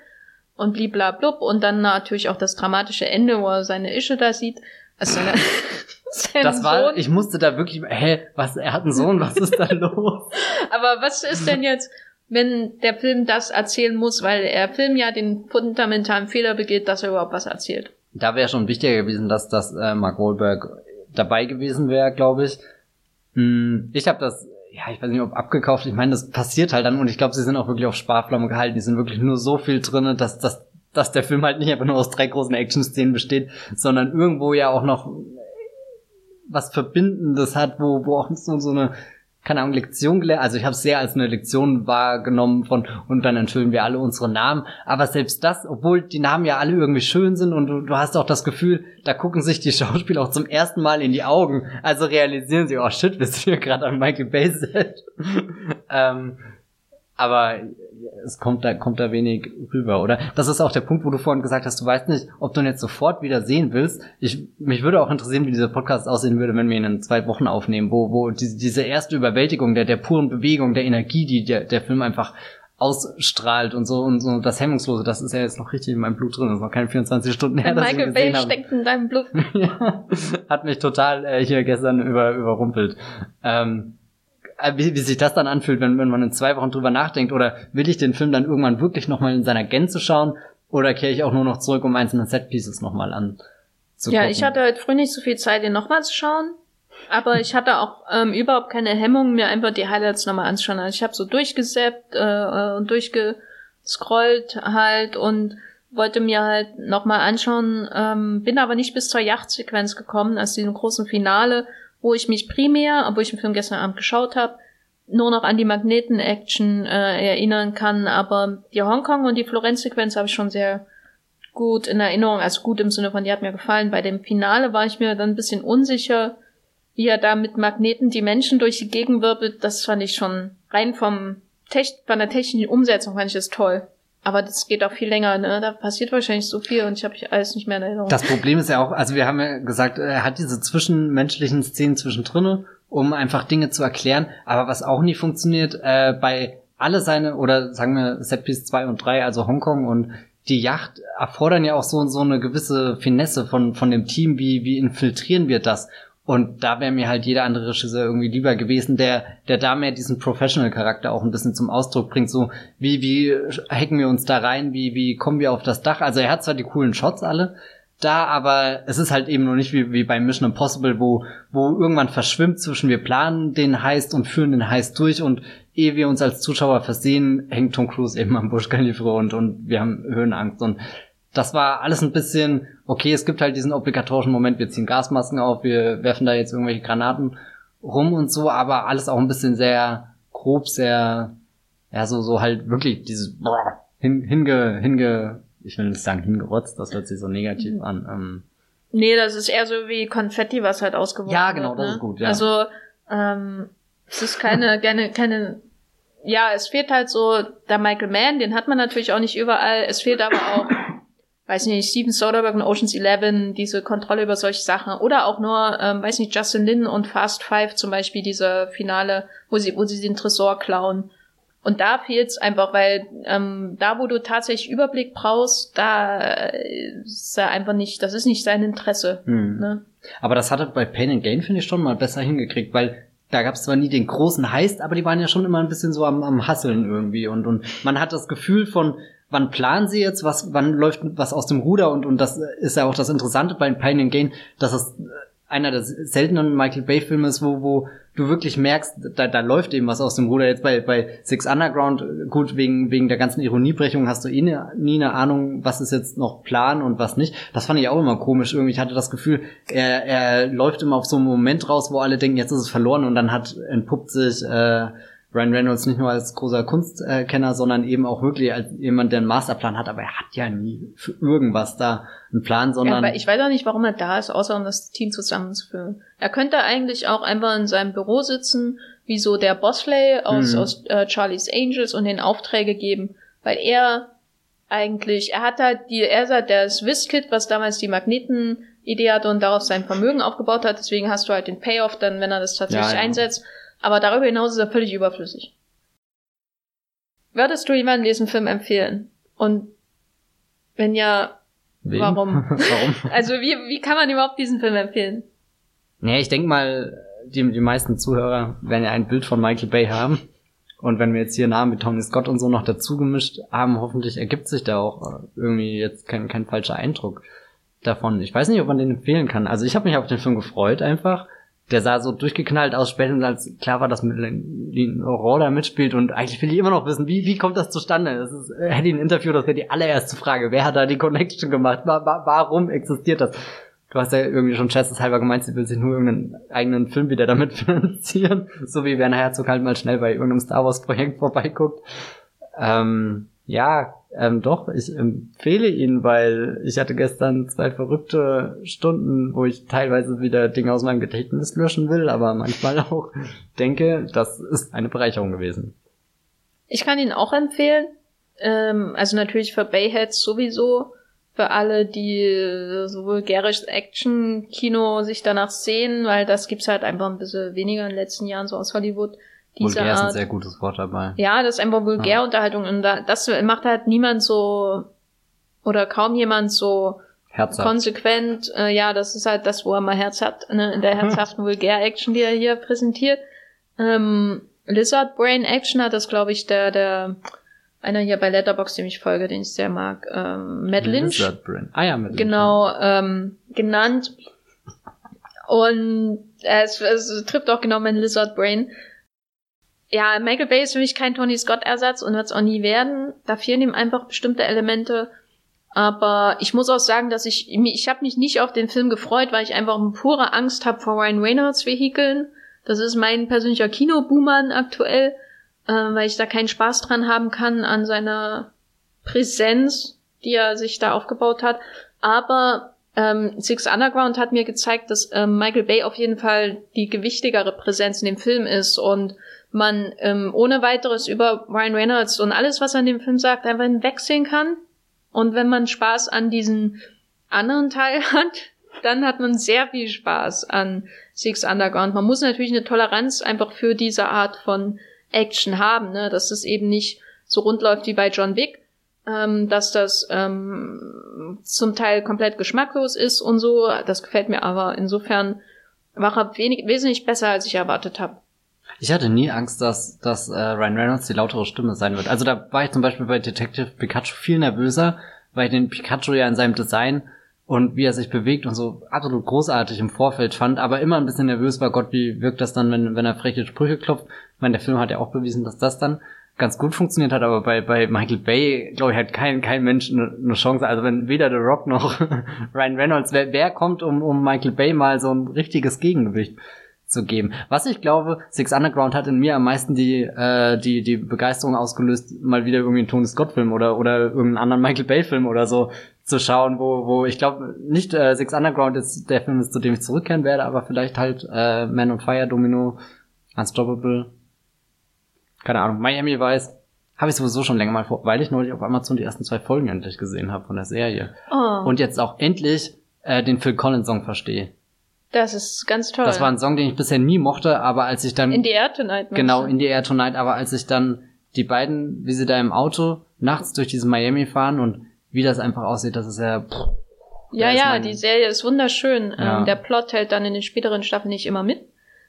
und bliblablub und dann natürlich auch das dramatische Ende, wo er seine Ische da sieht. Also seine, <laughs> das war, Sohn. ich musste da wirklich, hä, was, er hat einen Sohn, was ist da <laughs> los? Aber was ist denn jetzt, wenn der Film das erzählen muss, weil der Film ja den fundamentalen Fehler begeht, dass er überhaupt was erzählt? Da wäre schon wichtiger gewesen, dass das äh, Mark Wahlberg dabei gewesen wäre, glaube ich. Hm, ich habe das, ja, ich weiß nicht, ob abgekauft. Ich meine, das passiert halt dann und ich glaube, sie sind auch wirklich auf Sparflamme gehalten. Die sind wirklich nur so viel drinne, dass, dass, dass der Film halt nicht einfach nur aus drei großen Action-Szenen besteht, sondern irgendwo ja auch noch was Verbindendes hat, wo, wo auch so, so eine keine Ahnung, Lektion gelernt. Also ich habe es sehr als eine Lektion wahrgenommen von und dann entschuldigen wir alle unsere Namen. Aber selbst das, obwohl die Namen ja alle irgendwie schön sind und du, du hast auch das Gefühl, da gucken sich die <laughs> Schauspieler auch zum ersten Mal in die Augen. Also realisieren sie, oh shit, wir sind hier gerade an Michael Bay Set. <laughs> ähm, aber es kommt da, kommt da wenig rüber, oder? Das ist auch der Punkt, wo du vorhin gesagt hast, du weißt nicht, ob du ihn jetzt sofort wieder sehen willst. Ich, mich würde auch interessieren, wie dieser Podcast aussehen würde, wenn wir ihn in zwei Wochen aufnehmen, wo, wo diese, diese erste Überwältigung der, der puren Bewegung, der Energie, die der, der Film einfach ausstrahlt und so und so das Hemmungslose, das ist ja jetzt noch richtig in meinem Blut drin, das ist noch keine 24 Stunden her. Dass Michael Bay steckt in deinem Blut. <laughs> ja, hat mich total äh, hier gestern über, überrumpelt. Ähm, äh, wie, wie sich das dann anfühlt, wenn, wenn man in zwei Wochen drüber nachdenkt, oder will ich den Film dann irgendwann wirklich nochmal in seiner Gänze schauen, oder kehre ich auch nur noch zurück, um einzelne Setpieces nochmal an zu Ja, ich hatte heute früh nicht so viel Zeit, den nochmal zu schauen, aber ich hatte auch ähm, überhaupt keine Hemmung, mir einfach die Highlights nochmal anzuschauen. Also ich habe so durchgesappt äh, und durchgescrollt halt und wollte mir halt nochmal anschauen, ähm, bin aber nicht bis zur Yachtsequenz gekommen, also diesem großen Finale, wo ich mich primär, obwohl ich den Film gestern Abend geschaut habe, nur noch an die Magneten-Action äh, erinnern kann, aber die Hongkong und die Florenz-Sequenz habe ich schon sehr gut in Erinnerung, also gut im Sinne von, die hat mir gefallen. Bei dem Finale war ich mir dann ein bisschen unsicher, wie er da mit Magneten die Menschen durch die Gegend wirbelt. Das fand ich schon rein vom Tech von der technischen Umsetzung fand ich das toll. Aber das geht auch viel länger, ne? Da passiert wahrscheinlich so viel und ich habe alles nicht mehr in Erinnerung. Das Problem ist ja auch, also wir haben ja gesagt, er hat diese zwischenmenschlichen Szenen zwischendrin, um einfach Dinge zu erklären. Aber was auch nie funktioniert, äh, bei alle seine, oder sagen wir Setpiece 2 und 3, also Hongkong und die Yacht erfordern ja auch so, so eine gewisse Finesse von, von dem Team, wie, wie infiltrieren wir das? Und da wäre mir halt jeder andere Regisseur irgendwie lieber gewesen, der, der da mehr diesen Professional-Charakter auch ein bisschen zum Ausdruck bringt. So, wie, wie hacken wir uns da rein? Wie, wie kommen wir auf das Dach? Also er hat zwar die coolen Shots alle da, aber es ist halt eben nur nicht wie, wie bei Mission Impossible, wo, wo irgendwann verschwimmt zwischen wir planen den Heist und führen den Heist durch und ehe wir uns als Zuschauer versehen, hängt Tom Cruise eben am Busch Khalifa und, und wir haben Höhenangst und das war alles ein bisschen, okay, es gibt halt diesen obligatorischen Moment, wir ziehen Gasmasken auf, wir werfen da jetzt irgendwelche Granaten rum und so, aber alles auch ein bisschen sehr grob, sehr, ja, so, so halt wirklich dieses boah, hin, hinge, hinge, ich will nicht sagen hingerotzt, das hört sich so negativ mhm. an. Ähm, nee, das ist eher so wie Konfetti, was halt ausgeworfen Ja, genau, wird, das ne? ist gut, ja. Also, ähm, es ist keine, <laughs> keine, keine, ja, es fehlt halt so der Michael Mann, den hat man natürlich auch nicht überall, es fehlt aber auch weiß nicht, Steven Soderbergh und Ocean's Eleven, diese Kontrolle über solche Sachen. Oder auch nur, ähm, weiß nicht, Justin Lin und Fast Five zum Beispiel, diese Finale, wo sie, wo sie den Tresor klauen. Und da fehlt's einfach, weil ähm, da, wo du tatsächlich Überblick brauchst, da ist er einfach nicht, das ist nicht sein Interesse. Hm. Ne? Aber das hat er bei Pain and Gain, finde ich, schon mal besser hingekriegt, weil da gab es zwar nie den großen Heist, aber die waren ja schon immer ein bisschen so am, am Hasseln irgendwie und, und man hat das Gefühl von, wann planen sie jetzt, was, wann läuft was aus dem Ruder und, und das ist ja auch das Interessante bei Pain and Gain, dass es einer der seltenen Michael Bay Filme ist, wo, wo du wirklich merkst, da, da läuft eben was aus dem Ruder. Jetzt bei, bei Six Underground, gut, wegen, wegen der ganzen Ironiebrechung hast du eh nie, nie eine Ahnung, was ist jetzt noch Plan und was nicht. Das fand ich auch immer komisch. Irgendwie, ich hatte das Gefühl, er, er läuft immer auf so einen Moment raus, wo alle denken, jetzt ist es verloren und dann hat entpuppt sich äh, Ryan Reynolds nicht nur als großer Kunstkenner, sondern eben auch wirklich als jemand, der einen Masterplan hat, aber er hat ja nie für irgendwas da einen Plan, sondern. Ja, aber ich weiß auch nicht, warum er da ist, außer um das Team zusammenzuführen. Er könnte eigentlich auch einfach in seinem Büro sitzen, wie so der Bosley aus, mhm. aus äh, Charlie's Angels und den Aufträge geben, weil er eigentlich, er hat halt die, er ist halt der Swiss-Kid, was damals die Magneten-Idee hatte und darauf sein Vermögen aufgebaut hat, deswegen hast du halt den Payoff dann, wenn er das tatsächlich ja, ja. einsetzt aber darüber hinaus ist er völlig überflüssig. Würdest du jemandem diesen Film empfehlen? Und wenn ja, Wem? warum? <laughs> warum? also wie, wie kann man überhaupt diesen Film empfehlen? Naja, ich denke mal, die, die meisten Zuhörer werden ja ein Bild von Michael Bay haben. Und wenn wir jetzt hier Namen wie Tony Scott und so noch dazu gemischt haben, hoffentlich ergibt sich da auch irgendwie jetzt kein, kein falscher Eindruck davon. Ich weiß nicht, ob man den empfehlen kann. Also ich habe mich auf den Film gefreut einfach der sah so durchgeknallt aus, spätestens als klar war, dass Lin Roller mitspielt und eigentlich will ich immer noch wissen, wie, wie kommt das zustande? Das ist, äh, hätte ich ein Interview, das wäre die allererste Frage. Wer hat da die Connection gemacht? Warum existiert das? Du hast ja irgendwie schon halber gemeint, sie will sich nur irgendeinen eigenen Film wieder damit <laughs> finanzieren. So wie Werner Herzog halt mal schnell bei irgendeinem Star Wars Projekt vorbeiguckt. Ähm, ja, ähm, doch, ich empfehle ihn, weil ich hatte gestern zwei verrückte Stunden, wo ich teilweise wieder Dinge aus meinem Gedächtnis löschen will, aber manchmal <laughs> auch denke, das ist eine Bereicherung gewesen. Ich kann ihn auch empfehlen. Ähm, also natürlich für Bayheads sowieso. Für alle, die so vulgäres Action-Kino sich danach sehen, weil das gibt's halt einfach ein bisschen weniger in den letzten Jahren so aus Hollywood diese vulgär ist ein sehr gutes Wort dabei. Ja, das ist einfach Vulgärunterhaltung und das macht halt niemand so oder kaum jemand so Herzhaft. konsequent. Äh, ja, das ist halt das, wo er mal Herz hat, ne, in der herzhaften Vulgär-Action, die er hier präsentiert. Ähm, Lizard Brain Action hat das, glaube ich, der, der einer hier bei Letterbox, dem ich folge, den ich sehr mag, ähm, Matt Lynch. Lizard Brain. Ah ja, Matt Lynch. Genau, ähm, genannt. Und es, es trifft auch genau mein Lizard Brain ja, Michael Bay ist für mich kein Tony Scott-Ersatz und wird es auch nie werden. Da fehlen ihm einfach bestimmte Elemente. Aber ich muss auch sagen, dass ich, ich habe mich nicht auf den Film gefreut, weil ich einfach pure Angst habe vor Ryan Reynolds Vehikeln. Das ist mein persönlicher Kinoboomer aktuell, äh, weil ich da keinen Spaß dran haben kann an seiner Präsenz, die er sich da aufgebaut hat. Aber ähm, Six Underground hat mir gezeigt, dass ähm, Michael Bay auf jeden Fall die gewichtigere Präsenz in dem Film ist und man ähm, ohne weiteres über Ryan Reynolds und alles, was er in dem Film sagt, einfach wechseln kann. Und wenn man Spaß an diesem anderen Teil <laughs> hat, dann hat man sehr viel Spaß an Six Underground. Man muss natürlich eine Toleranz einfach für diese Art von Action haben, ne? dass es eben nicht so rund läuft wie bei John Wick, ähm, dass das ähm, zum Teil komplett geschmacklos ist und so. Das gefällt mir aber insofern war er wenig, wesentlich besser, als ich erwartet habe. Ich hatte nie Angst, dass, dass äh, Ryan Reynolds die lautere Stimme sein wird. Also da war ich zum Beispiel bei Detective Pikachu viel nervöser, weil ich den Pikachu ja in seinem Design und wie er sich bewegt und so absolut großartig im Vorfeld fand, aber immer ein bisschen nervös war, Gott, wie wirkt das dann, wenn, wenn er freche Sprüche klopft. Ich meine, der Film hat ja auch bewiesen, dass das dann ganz gut funktioniert hat, aber bei, bei Michael Bay, glaube ich, hat kein, kein Mensch eine, eine Chance. Also wenn weder The Rock noch <laughs> Ryan Reynolds, wer, wer kommt, um, um Michael Bay mal so ein richtiges Gegengewicht zu geben. Was ich glaube, Six Underground hat in mir am meisten die, äh, die, die Begeisterung ausgelöst, mal wieder irgendwie einen Tony Scott-Film oder, oder irgendeinen anderen Michael Bay-Film oder so zu schauen, wo, wo ich glaube, nicht äh, Six Underground ist der Film ist, zu dem ich zurückkehren werde, aber vielleicht halt äh, Man on Fire, Domino, Unstoppable, keine Ahnung, Miami Vice. habe ich sowieso schon länger mal vor, weil ich neulich auf Amazon die ersten zwei Folgen endlich gesehen habe von der Serie. Oh, Und jetzt auch endlich äh, den Phil Collins Song verstehe. Das ist ganz toll. Das war ein Song, den ich bisher nie mochte, aber als ich dann in the Air Tonight. genau in die Air Tonight, aber als ich dann die beiden, wie sie da im Auto nachts durch diese Miami fahren und wie das einfach aussieht, das ist ja pff, Ja, ja, mein- die Serie ist wunderschön. Ja. Ähm, der Plot hält dann in den späteren Staffeln nicht immer mit.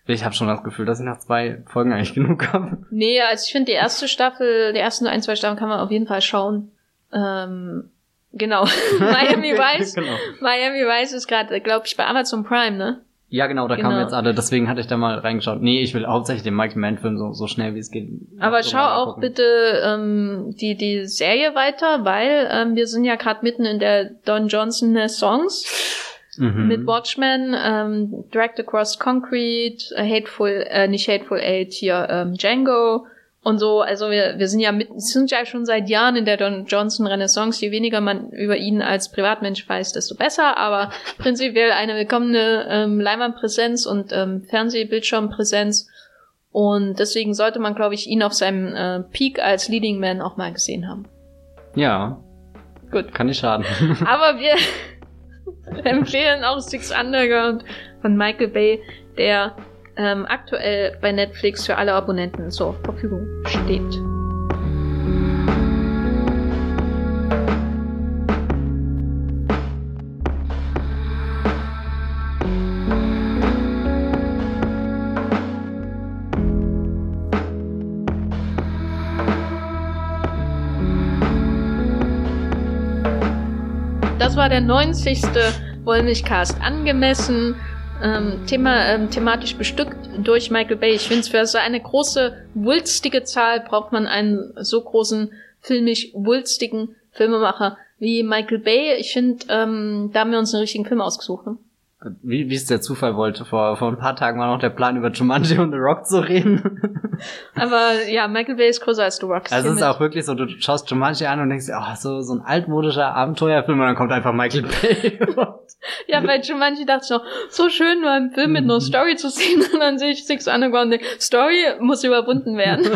ich habe schon das Gefühl, dass ich nach zwei Folgen eigentlich <laughs> genug habe. Nee, also ich finde die erste Staffel, die ersten ein, zwei Staffeln kann man auf jeden Fall schauen. Ähm, genau. <laughs> Miami Vice. genau. Miami Vice ist gerade, glaube ich, bei Amazon Prime, ne? Ja, genau, da Genau. kamen jetzt alle, deswegen hatte ich da mal reingeschaut. Nee, ich will hauptsächlich den Michael Mann Film so, so schnell wie es geht. Aber so schau auch gucken. bitte ähm, die, die Serie weiter, weil ähm, wir sind ja gerade mitten in der Don Johnson Songs Mhm. mit Watchmen, ähm, Direct Across Concrete, Hateful, äh, nicht Hateful Eight, hier ähm, Django und so. Also wir, wir sind ja mitten, sind ja schon seit Jahren in der Don Johnson Renaissance. Je weniger man über ihn als Privatmensch weiß, desto besser. Aber <laughs> prinzipiell eine willkommene ähm, Leinwandpräsenz und ähm, Fernsehbildschirmpräsenz. Und deswegen sollte man, glaube ich, ihn auf seinem äh, Peak als Leading Man auch mal gesehen haben. Ja. Gut. Kann nicht schaden. <laughs> Aber wir <laughs> empfehlen auch Six Underground von Michael Bay, der ähm, aktuell bei Netflix für alle Abonnenten zur Verfügung steht. Das war der 90. Wollmilchcast angemessen. Ähm, Thema, ähm, thematisch bestückt durch Michael Bay. Ich finde, für so eine große, wulstige Zahl braucht man einen so großen, filmisch wulstigen Filmemacher wie Michael Bay. Ich finde, ähm, da haben wir uns einen richtigen Film ausgesucht. Ne? Wie, wie es der Zufall wollte, vor, vor ein paar Tagen war noch der Plan, über Jumanji und The Rock zu reden. <laughs> Aber ja, Michael Bay ist größer als The Rock. Also es ist auch wirklich so, du schaust Jumanji an und denkst dir, oh, so, so ein altmodischer Abenteuerfilm und dann kommt einfach Michael Bay. <laughs> Ja, bei Jumanji dachte ich noch, so schön, mal einen Film mit einer Story zu sehen. <laughs> Und dann sehe ich Six Underground und denke, Story muss überwunden werden.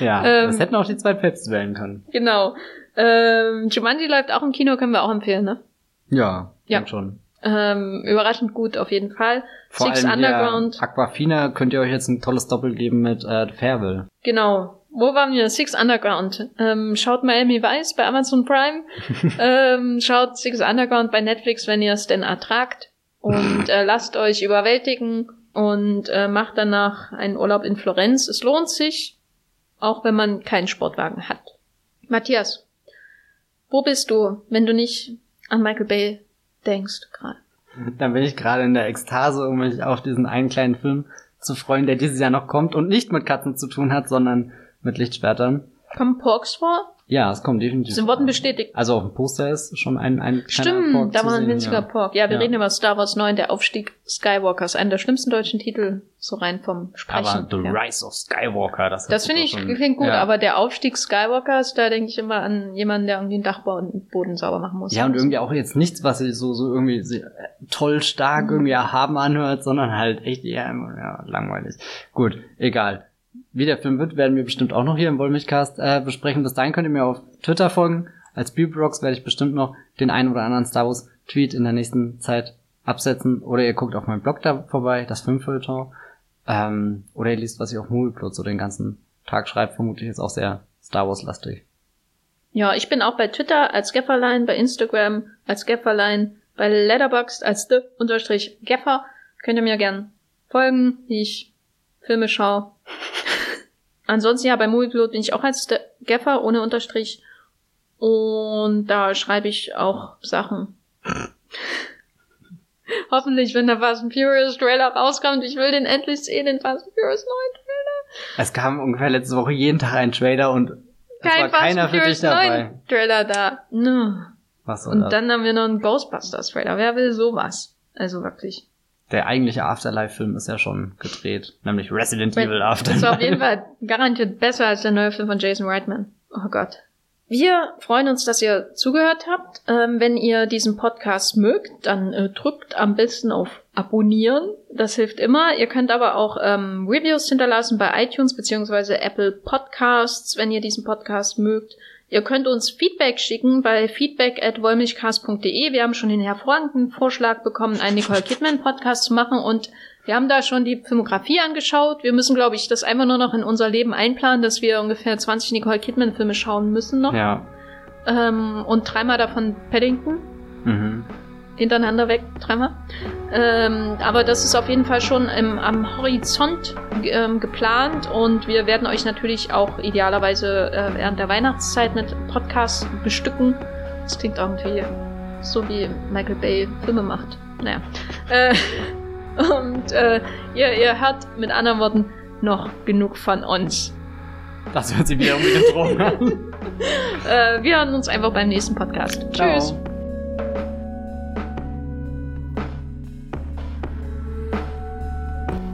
ja, Ähm. das hätten auch die zwei Päpste wählen können. genau. Ähm, Jumanji läuft auch im Kino, können wir auch empfehlen, ne? Ja, Ja. schon. Ähm, überraschend gut auf jeden Fall. Vor Six allem Underground, Aquafina könnt ihr euch jetzt ein tolles Doppel geben mit äh, Fairville. genau. Wo waren wir? Six Underground. Ähm, schaut Miami Vice bei Amazon Prime. <laughs> ähm, schaut Six Underground bei Netflix, wenn ihr es denn ertragt. Und äh, lasst euch überwältigen und äh, macht danach einen Urlaub in Florenz. Es lohnt sich, auch wenn man keinen Sportwagen hat. Matthias, wo bist du, wenn du nicht an Michael Bay denkst gerade? Dann bin ich gerade in der Ekstase, um mich auf diesen einen kleinen Film zu freuen, der dieses Jahr noch kommt und nicht mit Katzen zu tun hat, sondern mit Lichtschwertern. Kommen Porks vor? Ja, es kommt definitiv. Sind Worten bestätigt. Also auf dem Poster ist schon ein, ein kleiner Stimmt, Pork da war ein winziger ja. Pork. Ja, wir Ja. reden über Star Wars 9, der Aufstieg Skywalkers. Einer der schlimmsten deutschen Titel, so rein vom Sprechen. Aber The her. Rise of Skywalker, das, Das finde ich schon- klingt gut, ja. aber der Aufstieg Skywalkers, da denke ich immer an jemanden, der irgendwie den Dachboden sauber machen muss. Ja, und irgendwie auch jetzt nichts, was sich so, so irgendwie äh, toll stark Mhm. irgendwie erhaben anhört, sondern halt echt eher immer, ja, langweilig. Gut, egal. Wie der Film wird, werden wir bestimmt auch noch hier im Wollmilchcast äh, besprechen. Bis dahin könnt ihr mir auf Twitter folgen. Als Bubrox werde ich bestimmt noch den einen oder anderen Star Wars Tweet in der nächsten Zeit absetzen. Oder ihr guckt auf meinem Blog da vorbei, das Filmfilter. Ähm, oder ihr liest, was ich auf Movieplot so den ganzen Tag schreibe. Vermutlich ist auch sehr Star Wars lastig. Ja, ich bin auch bei Twitter als Gefferlein, bei Instagram als Gefferlein, bei Letterboxd als unterstrich Geffer. Könnt ihr mir gern folgen, wie ich Filme schaue. Ansonsten ja, bei Movieplot bin ich auch als the Geffer ohne Unterstrich. Und da schreibe ich auch Sachen. <laughs> Hoffentlich, wenn der Fast and Furious Trailer rauskommt, ich will den endlich sehen, den Fast and Furious 9 Trailer. Es kam ungefähr letzte Woche jeden Tag ein Trailer und es Kein war Fast keiner für dich dabei. 9 Trailer da. No. Was soll Und das? dann haben wir noch einen Ghostbusters-Trailer. Wer will sowas? Also wirklich. Der eigentliche Afterlife-Film ist ja schon gedreht, nämlich Resident Wenn- Evil Das Afterlife. war auf jeden Fall garantiert besser als der neue Film von Jason Reitman. Oh Gott. Wir freuen uns, dass ihr zugehört habt. Ähm, wenn ihr diesen Podcast mögt, dann äh, drückt am besten auf Abonnieren. Das hilft immer. Ihr könnt aber auch ähm, Reviews hinterlassen bei iTunes beziehungsweise Apple Podcasts, wenn ihr diesen Podcast mögt. Ihr könnt uns Feedback schicken bei feedback at wollmilchcast.de. Wir haben schon den hervorragenden Vorschlag bekommen, einen Nicole Kidman Podcast zu machen und wir haben da schon die Filmografie angeschaut. Wir müssen, glaube ich, das einfach nur noch in unser Leben einplanen, dass wir ungefähr 20 Nicole Kidman Filme schauen müssen noch. Ja. Ähm, und dreimal davon Paddington. Mhm. Hintereinander weg, dreimal. Ähm, aber das ist auf jeden Fall schon im, am Horizont ähm, geplant und wir werden euch natürlich auch idealerweise äh, während der Weihnachtszeit mit Podcasts bestücken. Das klingt irgendwie so wie Michael Bay Filme macht. Naja. Äh, <laughs> und äh, ihr, ihr hört mit anderen Worten noch genug von uns. Das hört sich wieder die Drogen an. <laughs> äh, wir hören uns einfach beim nächsten Podcast. Ciao. Tschüss.